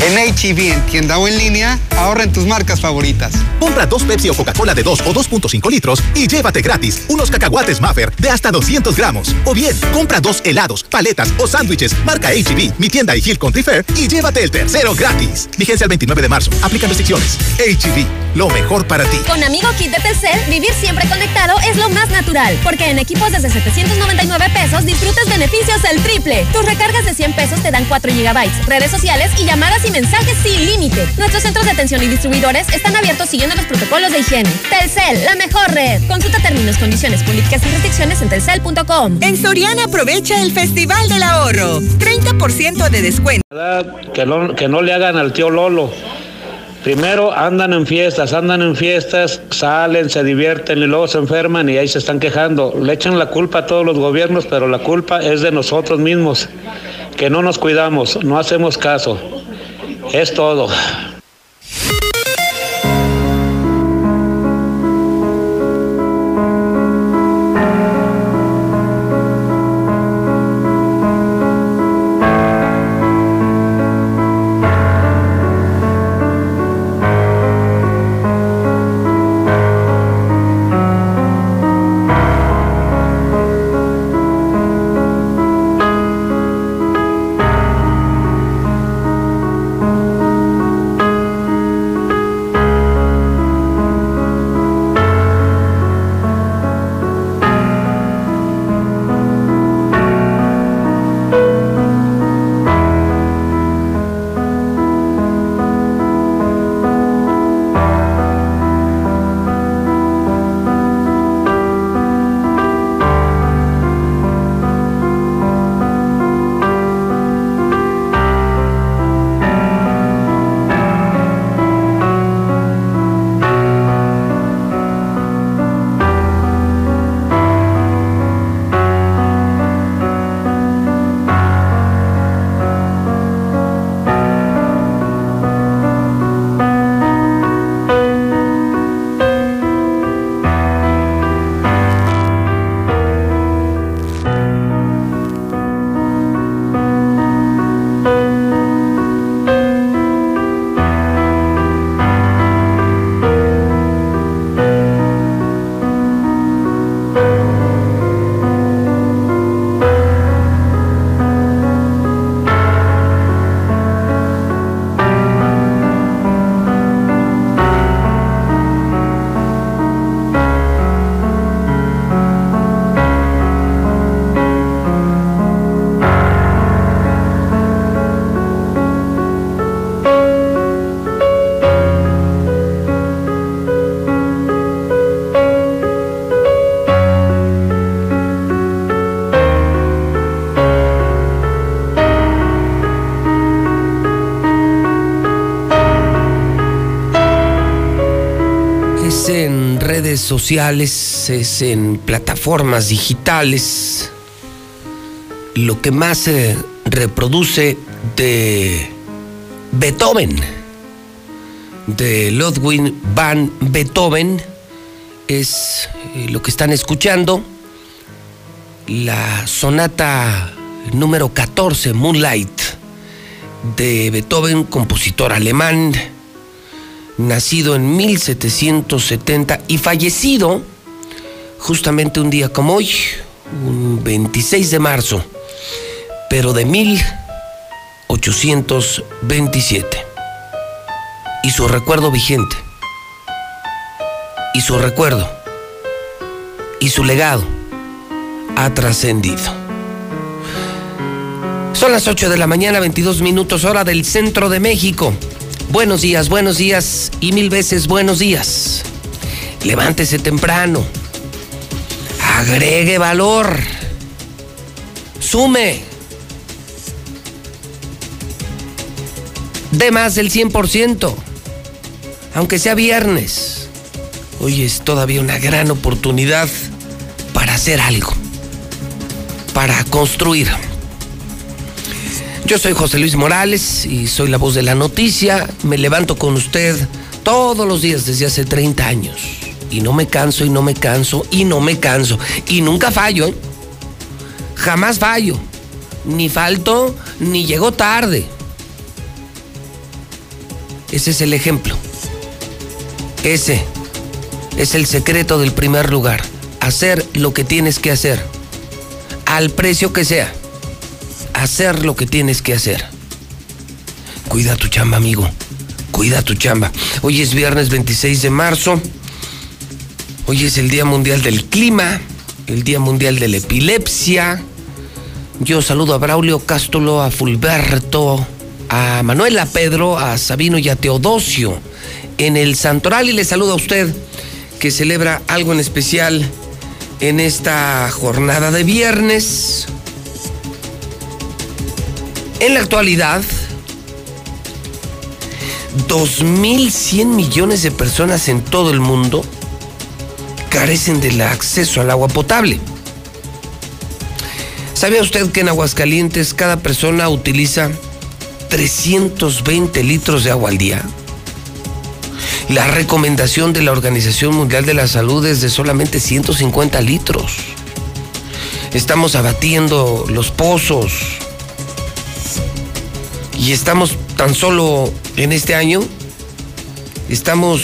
En HEB, en tienda o en línea, ahorra en tus marcas favoritas. Compra dos Pepsi o Coca-Cola de 2 o 2.5 litros y llévate gratis unos cacahuates Maffer de hasta 200 gramos. O bien, compra dos helados, paletas o sándwiches marca HEB, mi tienda y Hill Country Fair y llévate el tercero gratis. Vigencia el 29 de marzo. Aplican restricciones. HEB, lo mejor para ti. Con Amigo Kit de Telcel, vivir siempre conectado es lo más natural, porque en equipos desde 799 pesos disfrutas beneficios el triple. Tus recargas de 100 pesos te dan 4 gigabytes, redes sociales y llamadas y mensajes sin límite. Nuestros centros de atención y distribuidores están abiertos siguiendo los protocolos de higiene. Telcel, la mejor red. Consulta términos, condiciones, políticas y restricciones en telcel.com. En Soriana aprovecha el Festival del Ahorro. 30% de descuento. Que no, que no le hagan al tío Lolo. Primero andan en fiestas, andan en fiestas, salen, se divierten y luego se enferman y ahí se están quejando. Le echan la culpa a todos los gobiernos, pero la culpa es de nosotros mismos, que no nos cuidamos, no hacemos caso. Es todo. Sociales, es en plataformas digitales, lo que más se reproduce de Beethoven, de Ludwig van Beethoven, es eh, lo que están escuchando, la sonata número 14, Moonlight, de Beethoven, compositor alemán, nacido en 1770 y fallecido justamente un día como hoy, un 26 de marzo, pero de 1827. Y su recuerdo vigente, y su recuerdo, y su legado ha trascendido. Son las 8 de la mañana, 22 minutos hora del centro de México. Buenos días, buenos días y mil veces buenos días. Levántese temprano. Agregue valor. Sume. De más del 100%. Aunque sea viernes. Hoy es todavía una gran oportunidad para hacer algo. Para construir. Yo soy José Luis Morales y soy la voz de la noticia. Me levanto con usted todos los días desde hace 30 años. Y no me canso y no me canso y no me canso. Y nunca fallo, ¿eh? Jamás fallo. Ni falto, ni llego tarde. Ese es el ejemplo. Ese es el secreto del primer lugar. Hacer lo que tienes que hacer. Al precio que sea hacer lo que tienes que hacer. Cuida tu chamba, amigo. Cuida tu chamba. Hoy es viernes 26 de marzo. Hoy es el Día Mundial del Clima, el Día Mundial de la Epilepsia. Yo saludo a Braulio Cástulo, a Fulberto, a Manuela Pedro, a Sabino y a Teodosio en el Santoral y le saludo a usted que celebra algo en especial en esta jornada de viernes. En la actualidad, 2.100 millones de personas en todo el mundo carecen del acceso al agua potable. ¿Sabía usted que en Aguascalientes cada persona utiliza 320 litros de agua al día? La recomendación de la Organización Mundial de la Salud es de solamente 150 litros. Estamos abatiendo los pozos, y estamos tan solo en este año, estamos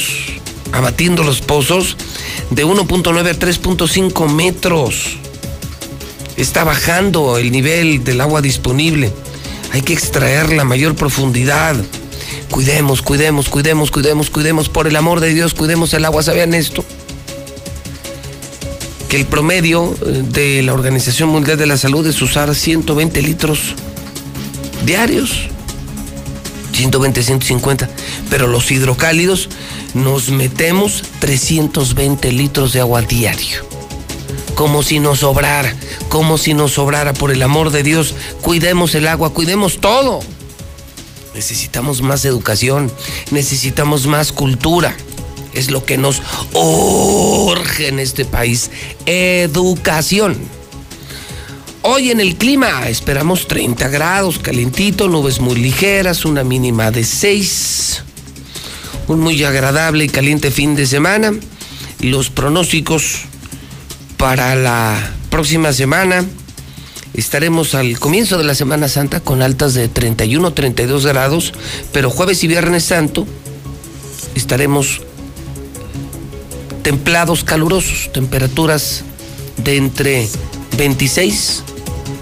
abatiendo los pozos de 1.9 a 3.5 metros. Está bajando el nivel del agua disponible. Hay que extraer la mayor profundidad. Cuidemos, cuidemos, cuidemos, cuidemos, cuidemos. Por el amor de Dios, cuidemos el agua. ¿Sabían esto? Que el promedio eh, de la Organización Mundial de la Salud es usar 120 litros diarios. 120, 150, pero los hidrocálidos nos metemos 320 litros de agua diario. Como si nos sobrara, como si nos sobrara, por el amor de Dios, cuidemos el agua, cuidemos todo. Necesitamos más educación, necesitamos más cultura. Es lo que nos urge en este país. Educación. Hoy en el clima esperamos 30 grados, calentito, nubes muy ligeras, una mínima de 6. Un muy agradable y caliente fin de semana. Los pronósticos para la próxima semana estaremos al comienzo de la Semana Santa con altas de 31, 32 grados, pero jueves y viernes santo estaremos templados, calurosos, temperaturas de entre 26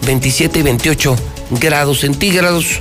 27 y 28 grados centígrados,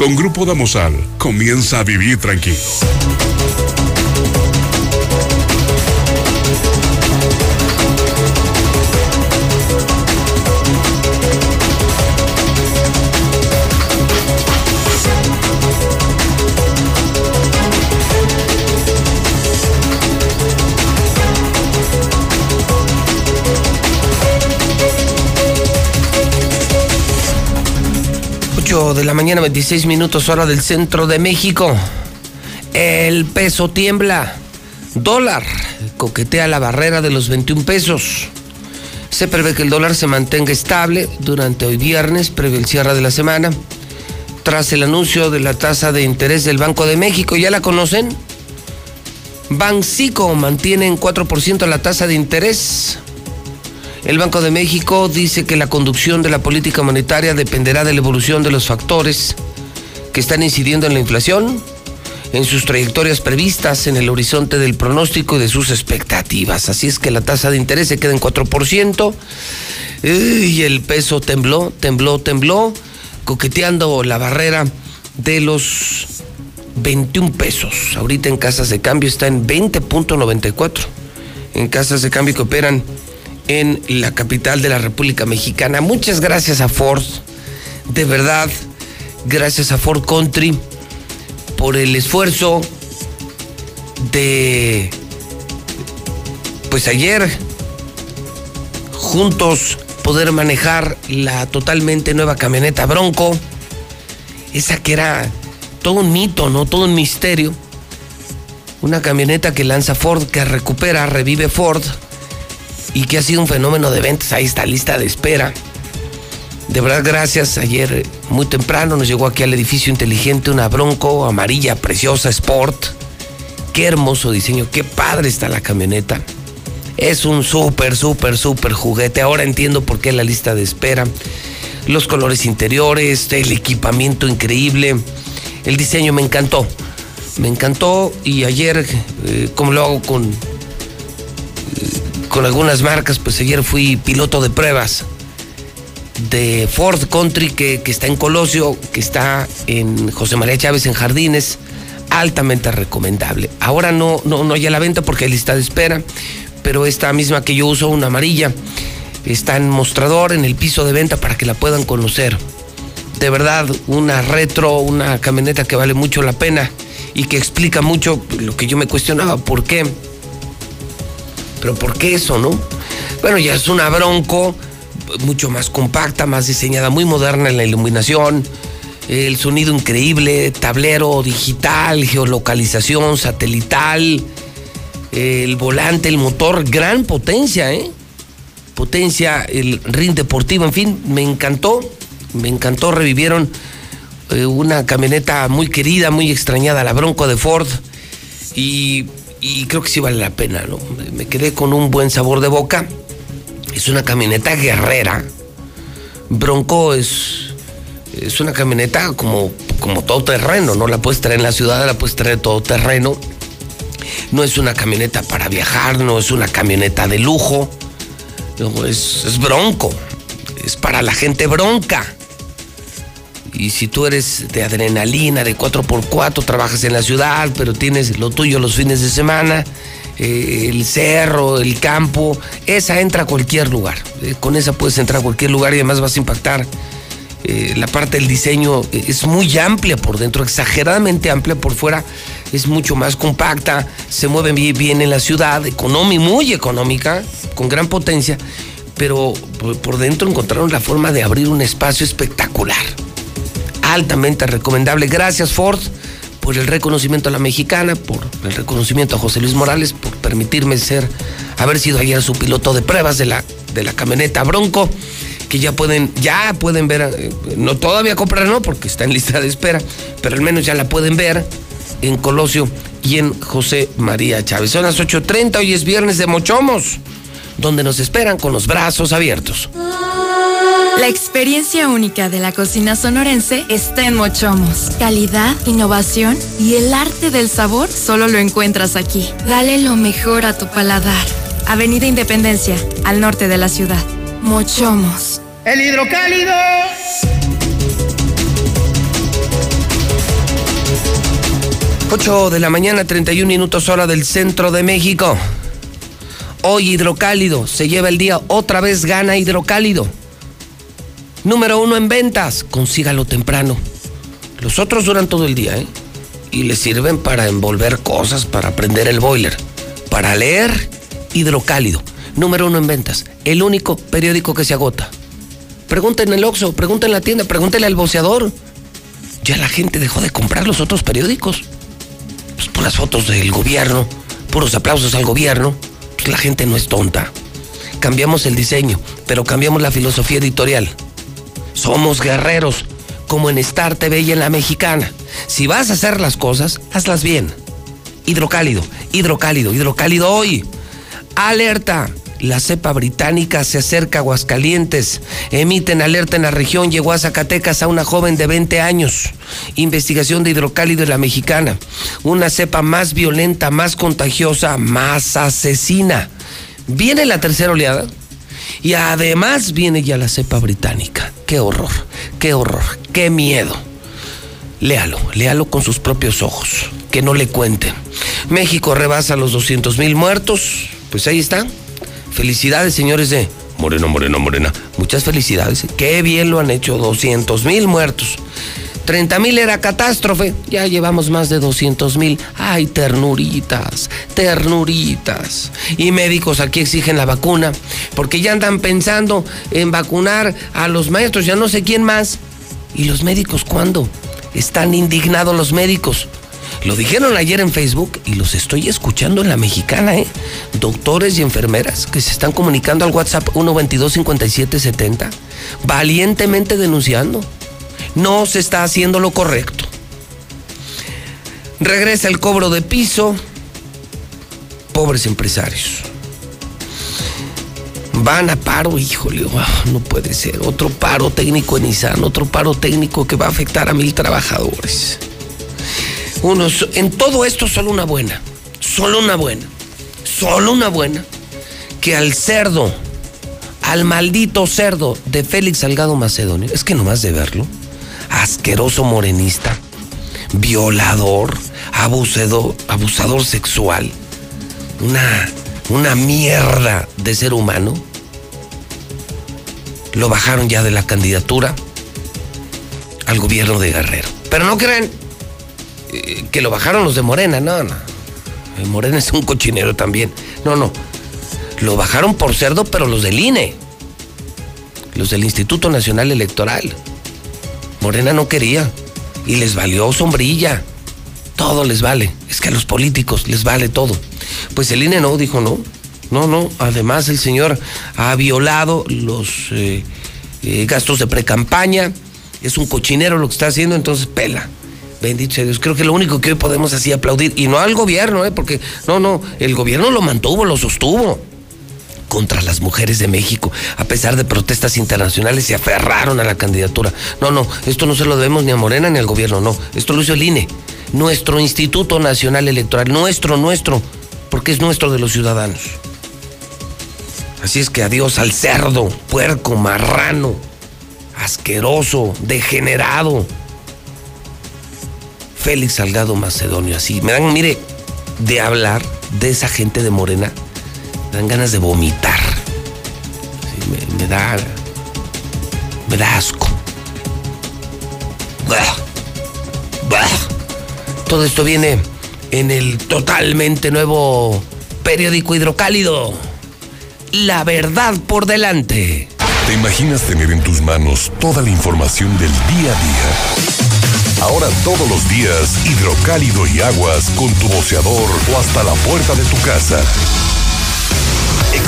Con Grupo Damosal, comienza a vivir tranquilo. De la mañana, 26 minutos hora del centro de México. El peso tiembla. Dólar coquetea la barrera de los 21 pesos. Se prevé que el dólar se mantenga estable durante hoy viernes, previo el cierre de la semana, tras el anuncio de la tasa de interés del Banco de México. ¿Ya la conocen? Bancico mantiene en 4% la tasa de interés. El Banco de México dice que la conducción de la política monetaria dependerá de la evolución de los factores que están incidiendo en la inflación, en sus trayectorias previstas, en el horizonte del pronóstico y de sus expectativas. Así es que la tasa de interés se queda en 4% y el peso tembló, tembló, tembló, coqueteando la barrera de los 21 pesos. Ahorita en casas de cambio está en 20.94. En casas de cambio que operan en la capital de la República Mexicana. Muchas gracias a Ford. De verdad, gracias a Ford Country por el esfuerzo de, pues ayer, juntos poder manejar la totalmente nueva camioneta Bronco, esa que era todo un mito, ¿no? Todo un misterio. Una camioneta que lanza Ford, que recupera, revive Ford y que ha sido un fenómeno de ventas. Ahí está, lista de espera. De verdad, gracias. Ayer muy temprano nos llegó aquí al edificio inteligente una Bronco amarilla, preciosa, Sport. Qué hermoso diseño, qué padre está la camioneta. Es un súper, súper, súper juguete. Ahora entiendo por qué la lista de espera. Los colores interiores, el equipamiento increíble. El diseño me encantó. Me encantó y ayer, eh, como lo hago con, con algunas marcas, pues ayer fui piloto de pruebas de Ford Country que, está en Colosio, que está en José María Chávez en Jardines, altamente recomendable. Ahora no, no, no hay a la venta porque hay lista de espera, pero esta misma que yo uso, una amarilla, está en mostrador, en el piso de venta para que la puedan conocer. De verdad, una retro, una camioneta que vale mucho la pena y que explica mucho lo que yo me cuestionaba, ¿por qué? Pero ¿por qué eso, no? Bueno, ya es una Bronco mucho más compacta, más diseñada, muy moderna en la iluminación, el sonido increíble, tablero digital, geolocalización satelital, el volante, el motor, gran potencia, ¿eh? Potencia, el ring deportivo, en fin, me encantó, me encantó, revivieron eh, una camioneta muy querida, muy extrañada, la Bronco de Ford, y, y creo que sí vale la pena, ¿no? Me quedé con un buen sabor de boca. Es una camioneta guerrera. Bronco es, es una camioneta como, como todo terreno, no la puedes traer en la ciudad, la puedes traer todo terreno. No es una camioneta para viajar, no es una camioneta de lujo. Es, es bronco. Es para la gente bronca. Y si tú eres de adrenalina, de 4x4, trabajas en la ciudad, pero tienes lo tuyo los fines de semana, eh, el cerro, el campo, esa entra a cualquier lugar. Eh, con esa puedes entrar a cualquier lugar y además vas a impactar. Eh, la parte del diseño es muy amplia por dentro, exageradamente amplia por fuera, es mucho más compacta, se mueve bien, en la ciudad, económica, muy económica, con gran potencia, pero por dentro encontraron la forma de abrir un espacio espectacular altamente recomendable. Gracias Ford por el reconocimiento a la mexicana, por el reconocimiento a José Luis Morales, por permitirme ser, haber sido ayer su piloto de pruebas de la, de la camioneta Bronco, que ya pueden, ya pueden ver, eh, no todavía comprar no, porque está en lista de espera, pero al menos ya la pueden ver en Colosio y en José María Chávez. Son las 8.30, hoy es viernes de Mochomos, donde nos esperan con los brazos abiertos. La experiencia única de la cocina sonorense está en Mochomos. Calidad, innovación y el arte del sabor solo lo encuentras aquí. Dale lo mejor a tu paladar. Avenida Independencia, al norte de la ciudad. Mochomos. El hidrocálido. Ocho de la mañana, 31 minutos hora del centro de México. Hoy hidrocálido, se lleva el día, otra vez gana hidrocálido. Número uno en ventas, consígalo temprano. Los otros duran todo el día, ¿eh? Y le sirven para envolver cosas, para prender el boiler, para leer hidrocálido. Número uno en ventas, el único periódico que se agota. Pregunten en el Oxxo, pregunten en la tienda, pregúntenle al boceador. Ya la gente dejó de comprar los otros periódicos. Pues puras fotos del gobierno, puros aplausos al gobierno. Pues la gente no es tonta. Cambiamos el diseño, pero cambiamos la filosofía editorial. Somos guerreros, como en Star TV y en la mexicana. Si vas a hacer las cosas, hazlas bien. Hidrocálido, hidrocálido, hidrocálido hoy. Alerta. La cepa británica se acerca a Aguascalientes. Emiten alerta en la región. Llegó a Zacatecas a una joven de 20 años. Investigación de hidrocálido en la mexicana. Una cepa más violenta, más contagiosa, más asesina. Viene la tercera oleada. Y además viene ya la cepa británica. Qué horror, qué horror, qué miedo. Léalo, léalo con sus propios ojos. Que no le cuenten. México rebasa los 200 mil muertos. Pues ahí está. Felicidades, señores de Moreno, Moreno, Morena. Muchas felicidades. Qué bien lo han hecho. 200 mil muertos. 30 mil era catástrofe. Ya llevamos más de 200 mil. Ay, ternuritas, ternuritas. Y médicos aquí exigen la vacuna porque ya andan pensando en vacunar a los maestros, ya no sé quién más. ¿Y los médicos cuándo? Están indignados los médicos. Lo dijeron ayer en Facebook y los estoy escuchando en la mexicana, ¿eh? Doctores y enfermeras que se están comunicando al WhatsApp 122-5770, valientemente denunciando. No se está haciendo lo correcto. Regresa el cobro de piso. Pobres empresarios. Van a paro, híjole, no puede ser. Otro paro técnico en Nissan, otro paro técnico que va a afectar a mil trabajadores. Unos, en todo esto solo una buena, solo una buena, solo una buena, que al cerdo, al maldito cerdo de Félix Salgado Macedonio, es que nomás de verlo, asqueroso morenista, violador, abusador, abusador sexual, una, una mierda de ser humano, lo bajaron ya de la candidatura al gobierno de Guerrero. Pero no creen eh, que lo bajaron los de Morena, no, no. Morena es un cochinero también. No, no. Lo bajaron por cerdo, pero los del INE. Los del Instituto Nacional Electoral. Morena no quería. Y les valió sombrilla. Todo les vale. Es que a los políticos les vale todo. Pues el INE no, dijo no. No, no. Además, el señor ha violado los eh, eh, gastos de precampaña. Es un cochinero lo que está haciendo, entonces pela. Bendito sea Dios. Creo que lo único que hoy podemos así aplaudir, y no al gobierno, ¿eh? porque no, no, el gobierno lo mantuvo, lo sostuvo contra las mujeres de México. A pesar de protestas internacionales, se aferraron a la candidatura. No, no, esto no se lo debemos ni a Morena ni al gobierno, no. Esto lo hizo el INE, nuestro Instituto Nacional Electoral, nuestro, nuestro, porque es nuestro de los ciudadanos. Así es que adiós al cerdo, puerco, marrano, asqueroso, degenerado. Félix Salgado Macedonio, así. Me dan, mire, de hablar de esa gente de Morena, dan ganas de vomitar. Me, da. Me da asco. Bah, bah. Todo esto viene en el totalmente nuevo periódico hidrocálido. La verdad por delante. ¿Te imaginas tener en tus manos toda la información del día a día? Ahora todos los días, hidrocálido y aguas con tu boceador o hasta la puerta de tu casa.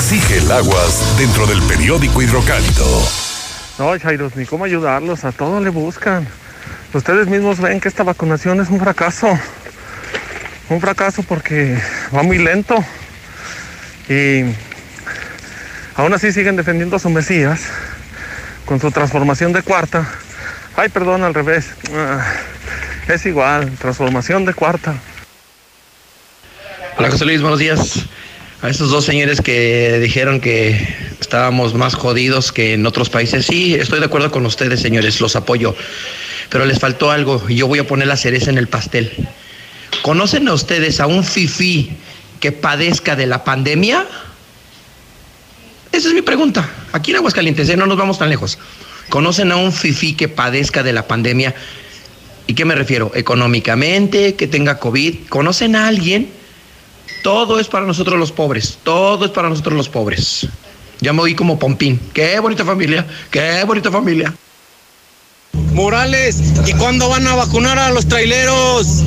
Exige el aguas dentro del periódico hidrocálido. No, Chairos, ni cómo ayudarlos, a todos le buscan. Ustedes mismos ven que esta vacunación es un fracaso. Un fracaso porque va muy lento. Y aún así siguen defendiendo a su Mesías con su transformación de cuarta. Ay, perdón, al revés. Es igual, transformación de cuarta. Hola José Luis, buenos días. A esos dos señores que dijeron que estábamos más jodidos que en otros países, sí, estoy de acuerdo con ustedes, señores, los apoyo. Pero les faltó algo y yo voy a poner la cereza en el pastel. ¿Conocen a ustedes a un fifí que padezca de la pandemia? Esa es mi pregunta. Aquí en Aguascalientes, ¿eh? no nos vamos tan lejos. ¿Conocen a un fifí que padezca de la pandemia? ¿Y qué me refiero? Económicamente, que tenga COVID. ¿Conocen a alguien? Todo es para nosotros los pobres. Todo es para nosotros los pobres. Ya me oí como Pompín. Qué bonita familia. Qué bonita familia. Morales, ¿y cuándo van a vacunar a los traileros?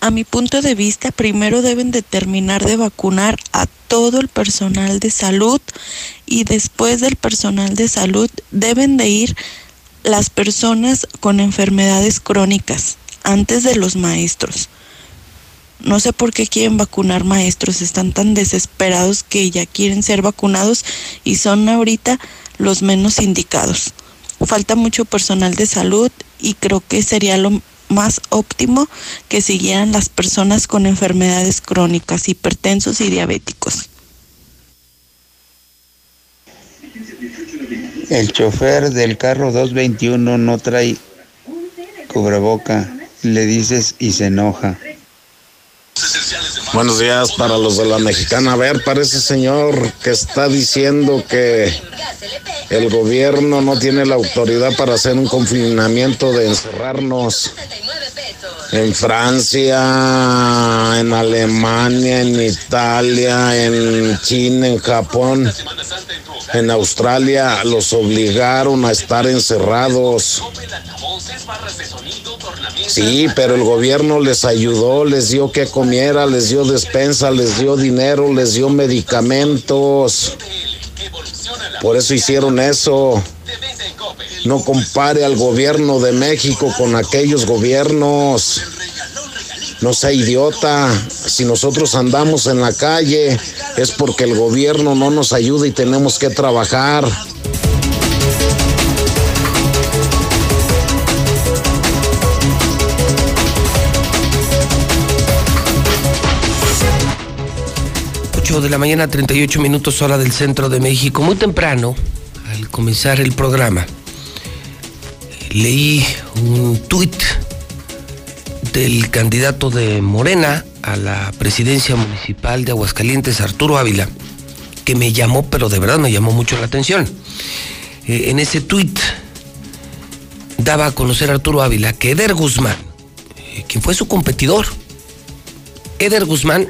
A mi punto de vista, primero deben de terminar de vacunar a todo el personal de salud y después del personal de salud deben de ir las personas con enfermedades crónicas antes de los maestros. No sé por qué quieren vacunar maestros, están tan desesperados que ya quieren ser vacunados y son ahorita los menos indicados. Falta mucho personal de salud y creo que sería lo más óptimo que siguieran las personas con enfermedades crónicas, hipertensos y diabéticos. El chofer del carro 221 no trae cubreboca, le dices y se enoja. Buenos días para los de la mexicana. A ver, parece señor que está diciendo que el gobierno no tiene la autoridad para hacer un confinamiento de encerrarnos en Francia, en Alemania, en Italia, en China, en Japón, en Australia. Los obligaron a estar encerrados. Sí, pero el gobierno les ayudó, les dio que comiera, les dio despensa, les dio dinero, les dio medicamentos. Por eso hicieron eso. No compare al gobierno de México con aquellos gobiernos. No sea idiota. Si nosotros andamos en la calle es porque el gobierno no nos ayuda y tenemos que trabajar. De la mañana, 38 minutos hora del centro de México. Muy temprano, al comenzar el programa, leí un tuit del candidato de Morena a la presidencia municipal de Aguascalientes, Arturo Ávila, que me llamó, pero de verdad me llamó mucho la atención. Eh, en ese tuit daba a conocer a Arturo Ávila que Eder Guzmán, eh, quien fue su competidor, Eder Guzmán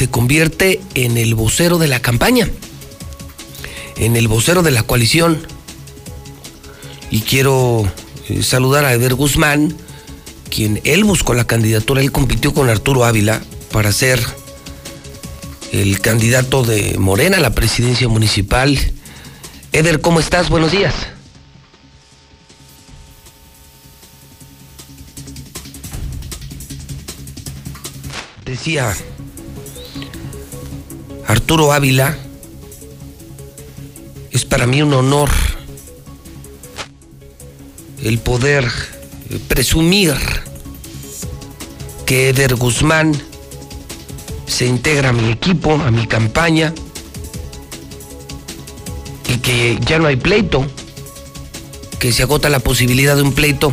se convierte en el vocero de la campaña, en el vocero de la coalición. Y quiero eh, saludar a Eder Guzmán, quien él buscó la candidatura, él compitió con Arturo Ávila para ser el candidato de Morena a la presidencia municipal. Eder, ¿cómo estás? Buenos días. Decía Arturo Ávila, es para mí un honor el poder presumir que Eder Guzmán se integra a mi equipo, a mi campaña, y que ya no hay pleito, que se agota la posibilidad de un pleito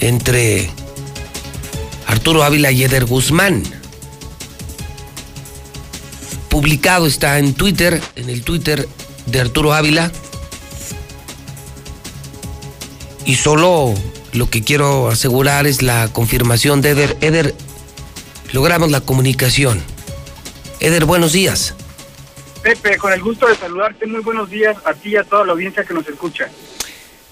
entre Arturo Ávila y Eder Guzmán publicado está en Twitter, en el Twitter de Arturo Ávila. Y solo lo que quiero asegurar es la confirmación de Eder. Eder, logramos la comunicación. Eder, buenos días. Pepe, con el gusto de saludarte, muy buenos días a ti y a toda la audiencia que nos escucha.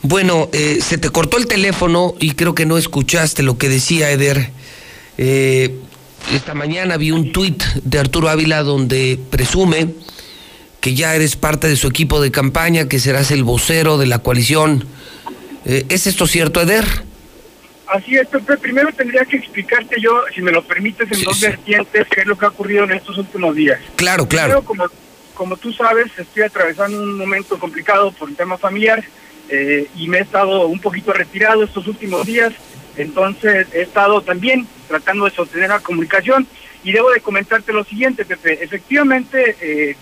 Bueno, eh, se te cortó el teléfono y creo que no escuchaste lo que decía Eder. Eh, esta mañana vi un tuit de Arturo Ávila donde presume que ya eres parte de su equipo de campaña, que serás el vocero de la coalición. Eh, ¿Es esto cierto, Eder? Así es, Pepe. Primero tendría que explicarte yo, si me lo permites, en dos vertientes, qué es lo que ha ocurrido en estos últimos días. Claro, claro. como, como tú sabes, estoy atravesando un momento complicado por un tema familiar eh, y me he estado un poquito retirado estos últimos días. Entonces he estado también tratando de sostener la comunicación y debo de comentarte lo siguiente, Pepe. Efectivamente, eh,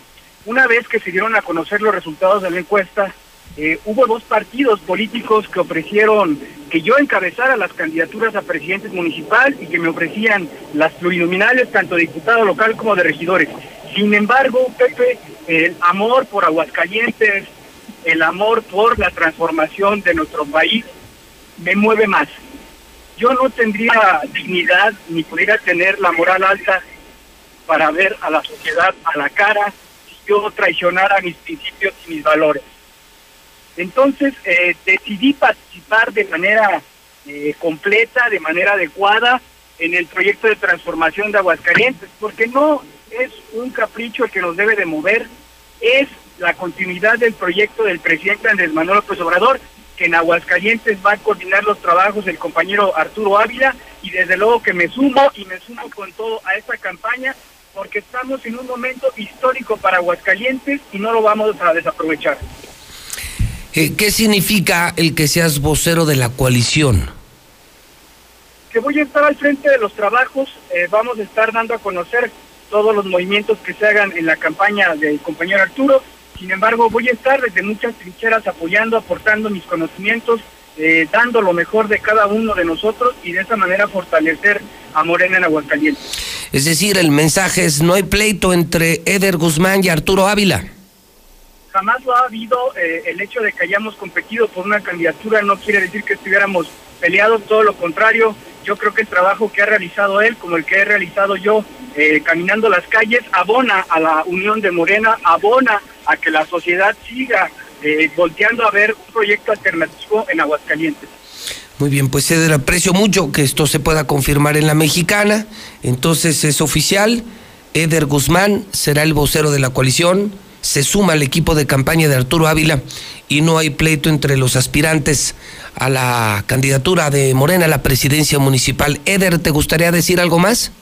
una vez que se dieron a conocer los resultados de la encuesta, eh, hubo dos partidos políticos que ofrecieron que yo encabezara las candidaturas a presidentes municipal y que me ofrecían las plurinominales, tanto de diputado local como de regidores. Sin embargo, Pepe, el amor por Aguascalientes, el amor por la transformación de nuestro país, me mueve más yo no tendría dignidad ni pudiera tener la moral alta para ver a la sociedad a la cara yo traicionara mis principios y mis valores. Entonces eh, decidí participar de manera eh, completa, de manera adecuada en el proyecto de transformación de Aguascalientes, porque no es un capricho el que nos debe de mover, es la continuidad del proyecto del presidente Andrés Manuel López Obrador, que en Aguascalientes va a coordinar los trabajos del compañero Arturo Ávila y desde luego que me sumo y me sumo con todo a esta campaña porque estamos en un momento histórico para Aguascalientes y no lo vamos a desaprovechar. Eh, ¿Qué significa el que seas vocero de la coalición? Que voy a estar al frente de los trabajos, eh, vamos a estar dando a conocer todos los movimientos que se hagan en la campaña del compañero Arturo. Sin embargo, voy a estar desde muchas trincheras apoyando, aportando mis conocimientos, eh, dando lo mejor de cada uno de nosotros y de esa manera fortalecer a Morena en Aguascalientes. Es decir, el mensaje es no hay pleito entre Eder Guzmán y Arturo Ávila. Jamás lo ha habido. Eh, el hecho de que hayamos competido por una candidatura no quiere decir que estuviéramos peleados, todo lo contrario. Yo creo que el trabajo que ha realizado él, como el que he realizado yo, eh, caminando las calles, abona a la unión de Morena, abona a que la sociedad siga eh, volteando a ver un proyecto alternativo en Aguascalientes. Muy bien, pues Eder, aprecio mucho que esto se pueda confirmar en la mexicana. Entonces es oficial, Eder Guzmán será el vocero de la coalición, se suma al equipo de campaña de Arturo Ávila y no hay pleito entre los aspirantes a la candidatura de Morena a la presidencia municipal. Eder, ¿te gustaría decir algo más?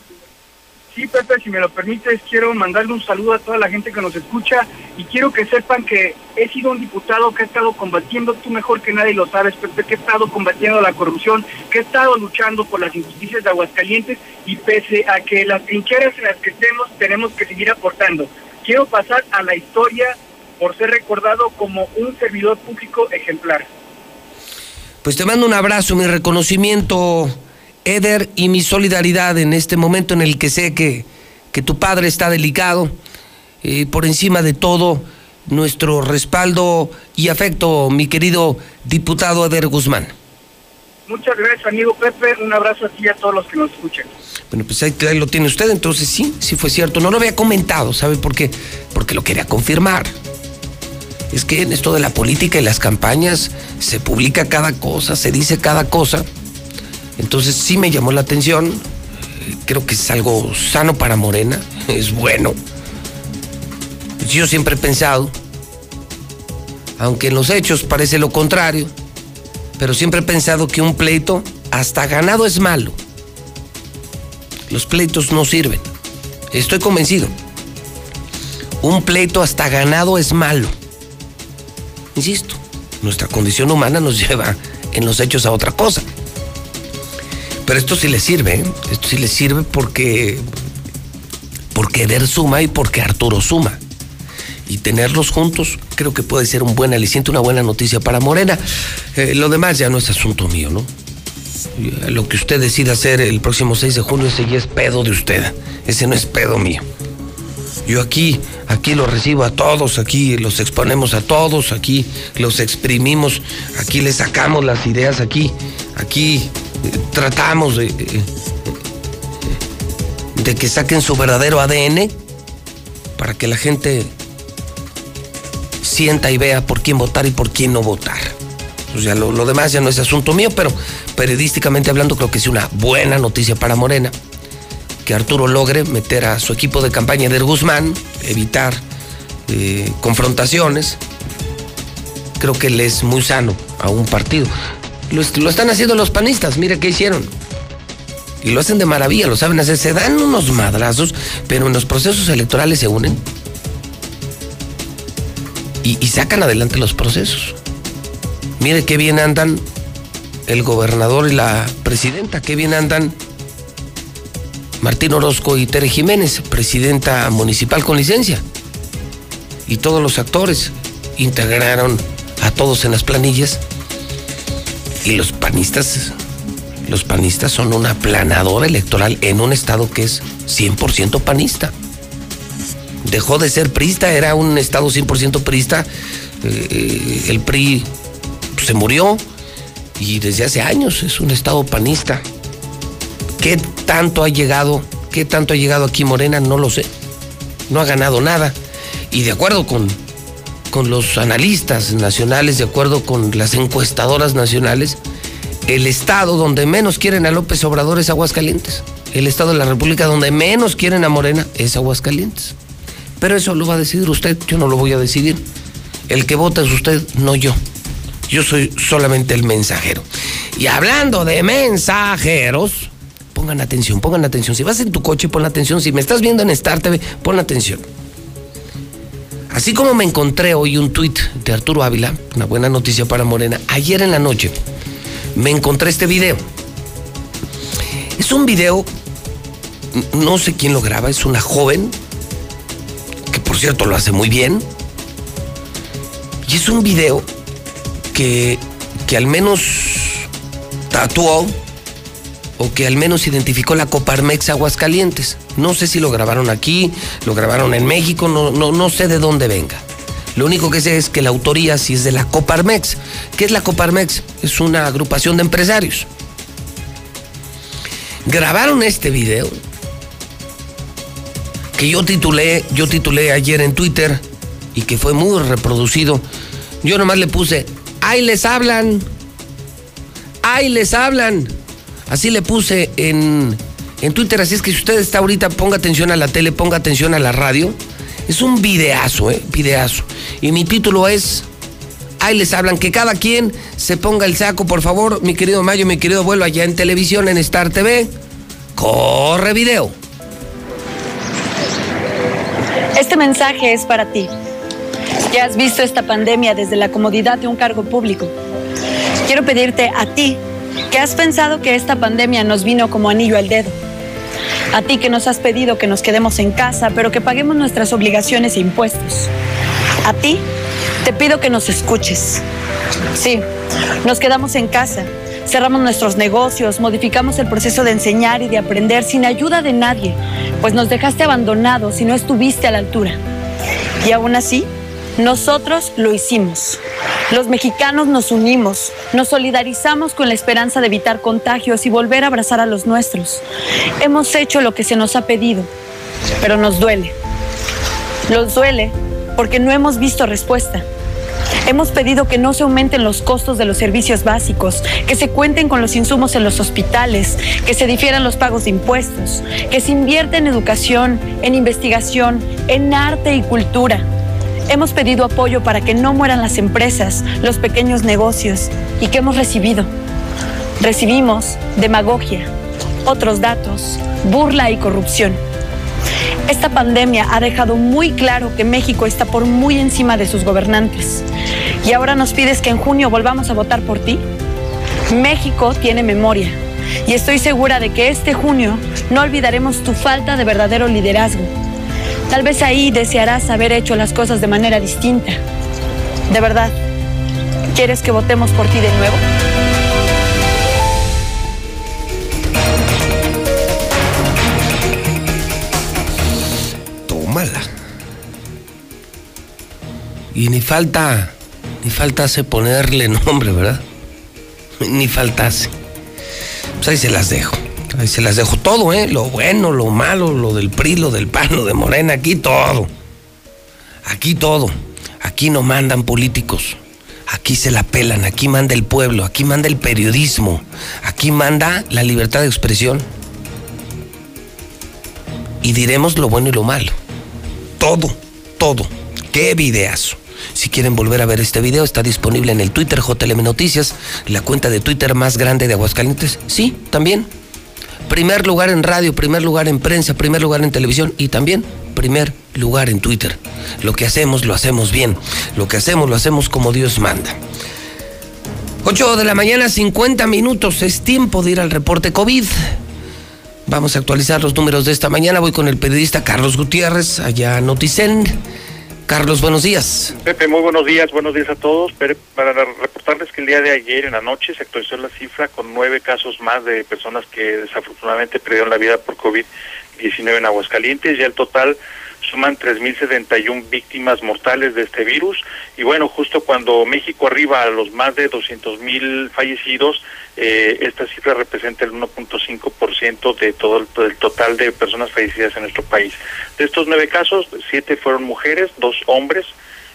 Sí, Pepe, si me lo permites, quiero mandarle un saludo a toda la gente que nos escucha y quiero que sepan que he sido un diputado que ha estado combatiendo, tú mejor que nadie lo sabes, Pepe, que he estado combatiendo la corrupción, que he estado luchando por las injusticias de Aguascalientes y pese a que las trincheras en las que estemos tenemos que seguir aportando. Quiero pasar a la historia por ser recordado como un servidor público ejemplar. Pues te mando un abrazo, mi reconocimiento Eder, y mi solidaridad en este momento en el que sé que, que tu padre está delicado. Eh, por encima de todo, nuestro respaldo y afecto, mi querido diputado Eder Guzmán. Muchas gracias, amigo Pepe. Un abrazo a ti y a todos los que nos escuchan. Bueno, pues ahí, ahí, lo tiene usted, entonces sí, sí fue cierto. No lo había comentado, ¿sabe por qué? Porque lo quería confirmar. Es que en esto de la política y las campañas se publica cada cosa, se dice cada cosa. Entonces sí me llamó la atención. Creo que es algo sano para Morena, es bueno. Yo siempre he pensado, aunque en los hechos parece lo contrario, pero siempre he pensado que un pleito hasta ganado es malo. Los pleitos no sirven. Estoy convencido. Un pleito hasta ganado es malo. Insisto, nuestra condición humana nos lleva en los hechos a otra cosa. Pero esto sí le sirve, ¿eh? esto sí le sirve porque, porque Eder suma y porque Arturo suma. Y tenerlos juntos creo que puede ser un buen aliciente, una buena noticia para Morena. Eh, lo demás ya no es asunto mío, ¿no? Lo que usted decida hacer el próximo 6 de junio, ese ya es pedo de usted. Ese no es pedo mío. Yo aquí, aquí los recibo a todos, aquí los exponemos a todos, aquí los exprimimos, aquí les sacamos las ideas, aquí, aquí tratamos de, que saquen su verdadero ADN para que la gente sienta y vea por quién votar y por quién no votar. O sea, lo, lo, demás ya no es asunto mío, pero periodísticamente hablando creo que es una buena noticia para Morena que Arturo logre meter a su equipo de campaña de Guzmán, evitar eh, confrontaciones. Creo que le es muy sano a un partido. Lo, están haciendo los panistas, mire qué hicieron. Y lo hacen de maravilla, lo saben hacer. Se dan unos madrazos, pero en los procesos electorales se unen. Y, y sacan adelante los procesos. Mire qué bien andan el gobernador y la presidenta, qué bien andan Martín Orozco y Tere Jiménez, presidenta municipal con licencia. Y todos los actores integraron a todos en las planillas. Y los panistas, los panistas son una planadora electoral en un estado que es 100% panista. Dejó de ser prista, era un estado 100% prista. Eh, el PRI se murió y desde hace años es un estado panista. ¿Qué tanto ha llegado? ¿Qué tanto ha llegado aquí Morena? No lo sé. No ha ganado nada. y de acuerdo con, con los analistas nacionales, de acuerdo con las encuestadoras nacionales, el estado donde menos quieren a López Obrador es Aguascalientes. El estado de la República donde menos quieren a Morena es Aguascalientes. Pero eso lo va a decidir usted, yo no lo voy a decidir. El que vota es usted, no yo. Yo soy solamente el mensajero. Y hablando de mensajeros, pongan atención, pongan atención. Si vas en tu coche, pon atención. Si me estás viendo en Star TV, pon atención. Así como me encontré hoy un tuit de Arturo Ávila, una buena noticia para Morena, ayer en la noche me encontré este video. Es un video, no sé quién lo graba, es una joven, que por cierto lo hace muy bien. Y es un video que, que al menos tatuó o que al menos identificó la Coparmex Aguascalientes. No sé si lo grabaron aquí, lo grabaron en México, no, no, no sé de dónde venga. Lo único que sé es que la autoría sí es de la Coparmex. ¿Qué es la Coparmex? Es una agrupación de empresarios. Grabaron este video que yo titulé, yo titulé ayer en Twitter y que fue muy reproducido. Yo nomás le puse, ahí les hablan, ahí les hablan. Así le puse en, en Twitter, así es que si usted está ahorita, ponga atención a la tele, ponga atención a la radio. Es un videazo, ¿eh? Videazo. Y mi título es, ahí les hablan, que cada quien se ponga el saco, por favor, mi querido Mayo, mi querido abuelo, allá en televisión, en Star TV. Corre video. Este mensaje es para ti. Ya has visto esta pandemia desde la comodidad de un cargo público. Quiero pedirte a ti que has pensado que esta pandemia nos vino como anillo al dedo. A ti que nos has pedido que nos quedemos en casa, pero que paguemos nuestras obligaciones e impuestos. A ti te pido que nos escuches. Sí, nos quedamos en casa, cerramos nuestros negocios, modificamos el proceso de enseñar y de aprender sin ayuda de nadie, pues nos dejaste abandonados y no estuviste a la altura. Y aún así, nosotros lo hicimos. Los mexicanos nos unimos, nos solidarizamos con la esperanza de evitar contagios y volver a abrazar a los nuestros. Hemos hecho lo que se nos ha pedido, pero nos duele. Nos duele porque no hemos visto respuesta. Hemos pedido que no se aumenten los costos de los servicios básicos, que se cuenten con los insumos en los hospitales, que se difieran los pagos de impuestos, que se invierta en educación, en investigación, en arte y cultura. Hemos pedido apoyo para que no mueran las empresas, los pequeños negocios. ¿Y qué hemos recibido? Recibimos demagogia, otros datos, burla y corrupción. Esta pandemia ha dejado muy claro que México está por muy encima de sus gobernantes. ¿Y ahora nos pides que en junio volvamos a votar por ti? México tiene memoria y estoy segura de que este junio no olvidaremos tu falta de verdadero liderazgo. Tal vez ahí desearás haber hecho las cosas de manera distinta. De verdad, ¿quieres que votemos por ti de nuevo? Tómala. Y ni falta, ni faltase ponerle nombre, ¿verdad? Ni faltase. Pues ahí se las dejo. Ahí se las dejo todo, ¿eh? Lo bueno, lo malo, lo del PRI, lo del PAN, lo de Morena, aquí todo. Aquí todo. Aquí no mandan políticos. Aquí se la pelan, aquí manda el pueblo, aquí manda el periodismo, aquí manda la libertad de expresión. Y diremos lo bueno y lo malo. Todo, todo. Qué videazo. Si quieren volver a ver este video, está disponible en el Twitter JLM Noticias, la cuenta de Twitter más grande de Aguascalientes. Sí, también. Primer lugar en radio, primer lugar en prensa, primer lugar en televisión y también primer lugar en Twitter. Lo que hacemos, lo hacemos bien. Lo que hacemos, lo hacemos como Dios manda. 8 de la mañana, 50 minutos. Es tiempo de ir al reporte COVID. Vamos a actualizar los números de esta mañana. Voy con el periodista Carlos Gutiérrez, allá en Noticen. Carlos, buenos días. Pepe, muy buenos días, buenos días a todos. Para reportarles que el día de ayer en la noche se actualizó la cifra con nueve casos más de personas que desafortunadamente perdieron la vida por COVID-19 en Aguascalientes. Ya el total suman 3.071 víctimas mortales de este virus y bueno, justo cuando México arriba a los más de 200.000 fallecidos, eh, esta cifra representa el 1.5% de todo el, total de personas fallecidas en nuestro país. De estos nueve casos, siete fueron mujeres, dos hombres,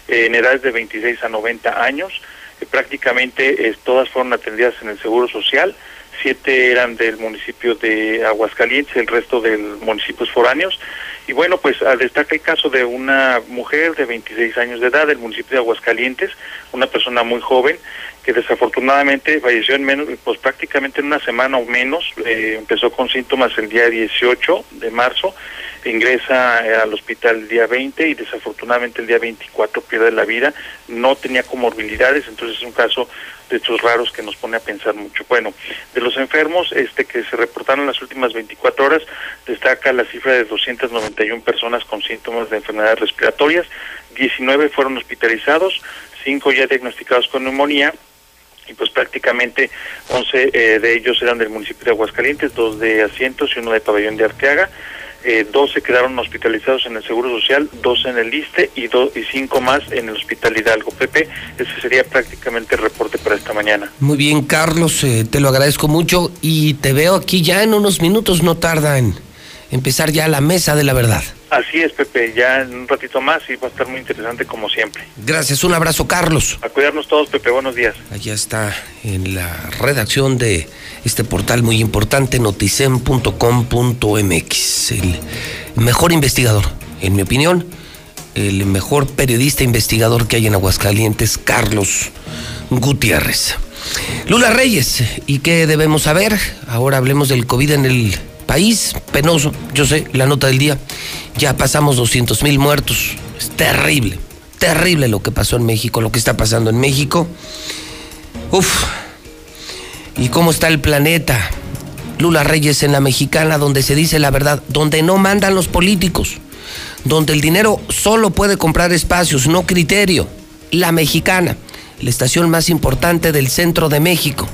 eh, en edades de 26 a 90 años. Eh, prácticamente eh, todas fueron atendidas en el Seguro Social siete eran del municipio de Aguascalientes, el resto del municipios foráneos. Y bueno, pues destaca el caso de una mujer de 26 años de edad del municipio de Aguascalientes, una persona muy joven que desafortunadamente falleció en menos, pues prácticamente en una semana o menos, eh, empezó con síntomas el día 18 de marzo, ingresa eh, al hospital el día 20 y desafortunadamente el día 24 pierde la vida, no tenía comorbilidades, entonces es un caso estos raros que nos pone a pensar mucho. Bueno, de los enfermos este que se reportaron las últimas 24 horas, destaca la cifra de 291 personas con síntomas de enfermedades respiratorias, 19 fueron hospitalizados, 5 ya diagnosticados con neumonía y pues prácticamente 11 eh, de ellos eran del municipio de Aguascalientes, dos de Asientos y uno de Pabellón de Arteaga. Eh, 12 quedaron hospitalizados en el Seguro Social, 12 en el ISTE y, do, y 5 más en el Hospital Hidalgo. Pepe, ese sería prácticamente el reporte para esta mañana. Muy bien, Carlos, eh, te lo agradezco mucho y te veo aquí ya en unos minutos, no tarda en empezar ya la mesa de la verdad. Así es, Pepe, ya en un ratito más y va a estar muy interesante como siempre. Gracias, un abrazo, Carlos. A cuidarnos todos, Pepe, buenos días. Allá está en la redacción de este portal muy importante, noticen.com.mx. El mejor investigador, en mi opinión, el mejor periodista investigador que hay en Aguascalientes, Carlos Gutiérrez. Lula Reyes, ¿y qué debemos saber? Ahora hablemos del COVID en el país. Penoso, yo sé, la nota del día. Ya pasamos 200 mil muertos. Es terrible, terrible lo que pasó en México, lo que está pasando en México. Uf, ¿y cómo está el planeta? Lula Reyes en la mexicana, donde se dice la verdad, donde no mandan los políticos, donde el dinero solo puede comprar espacios, no criterio. La mexicana, la estación más importante del centro de México.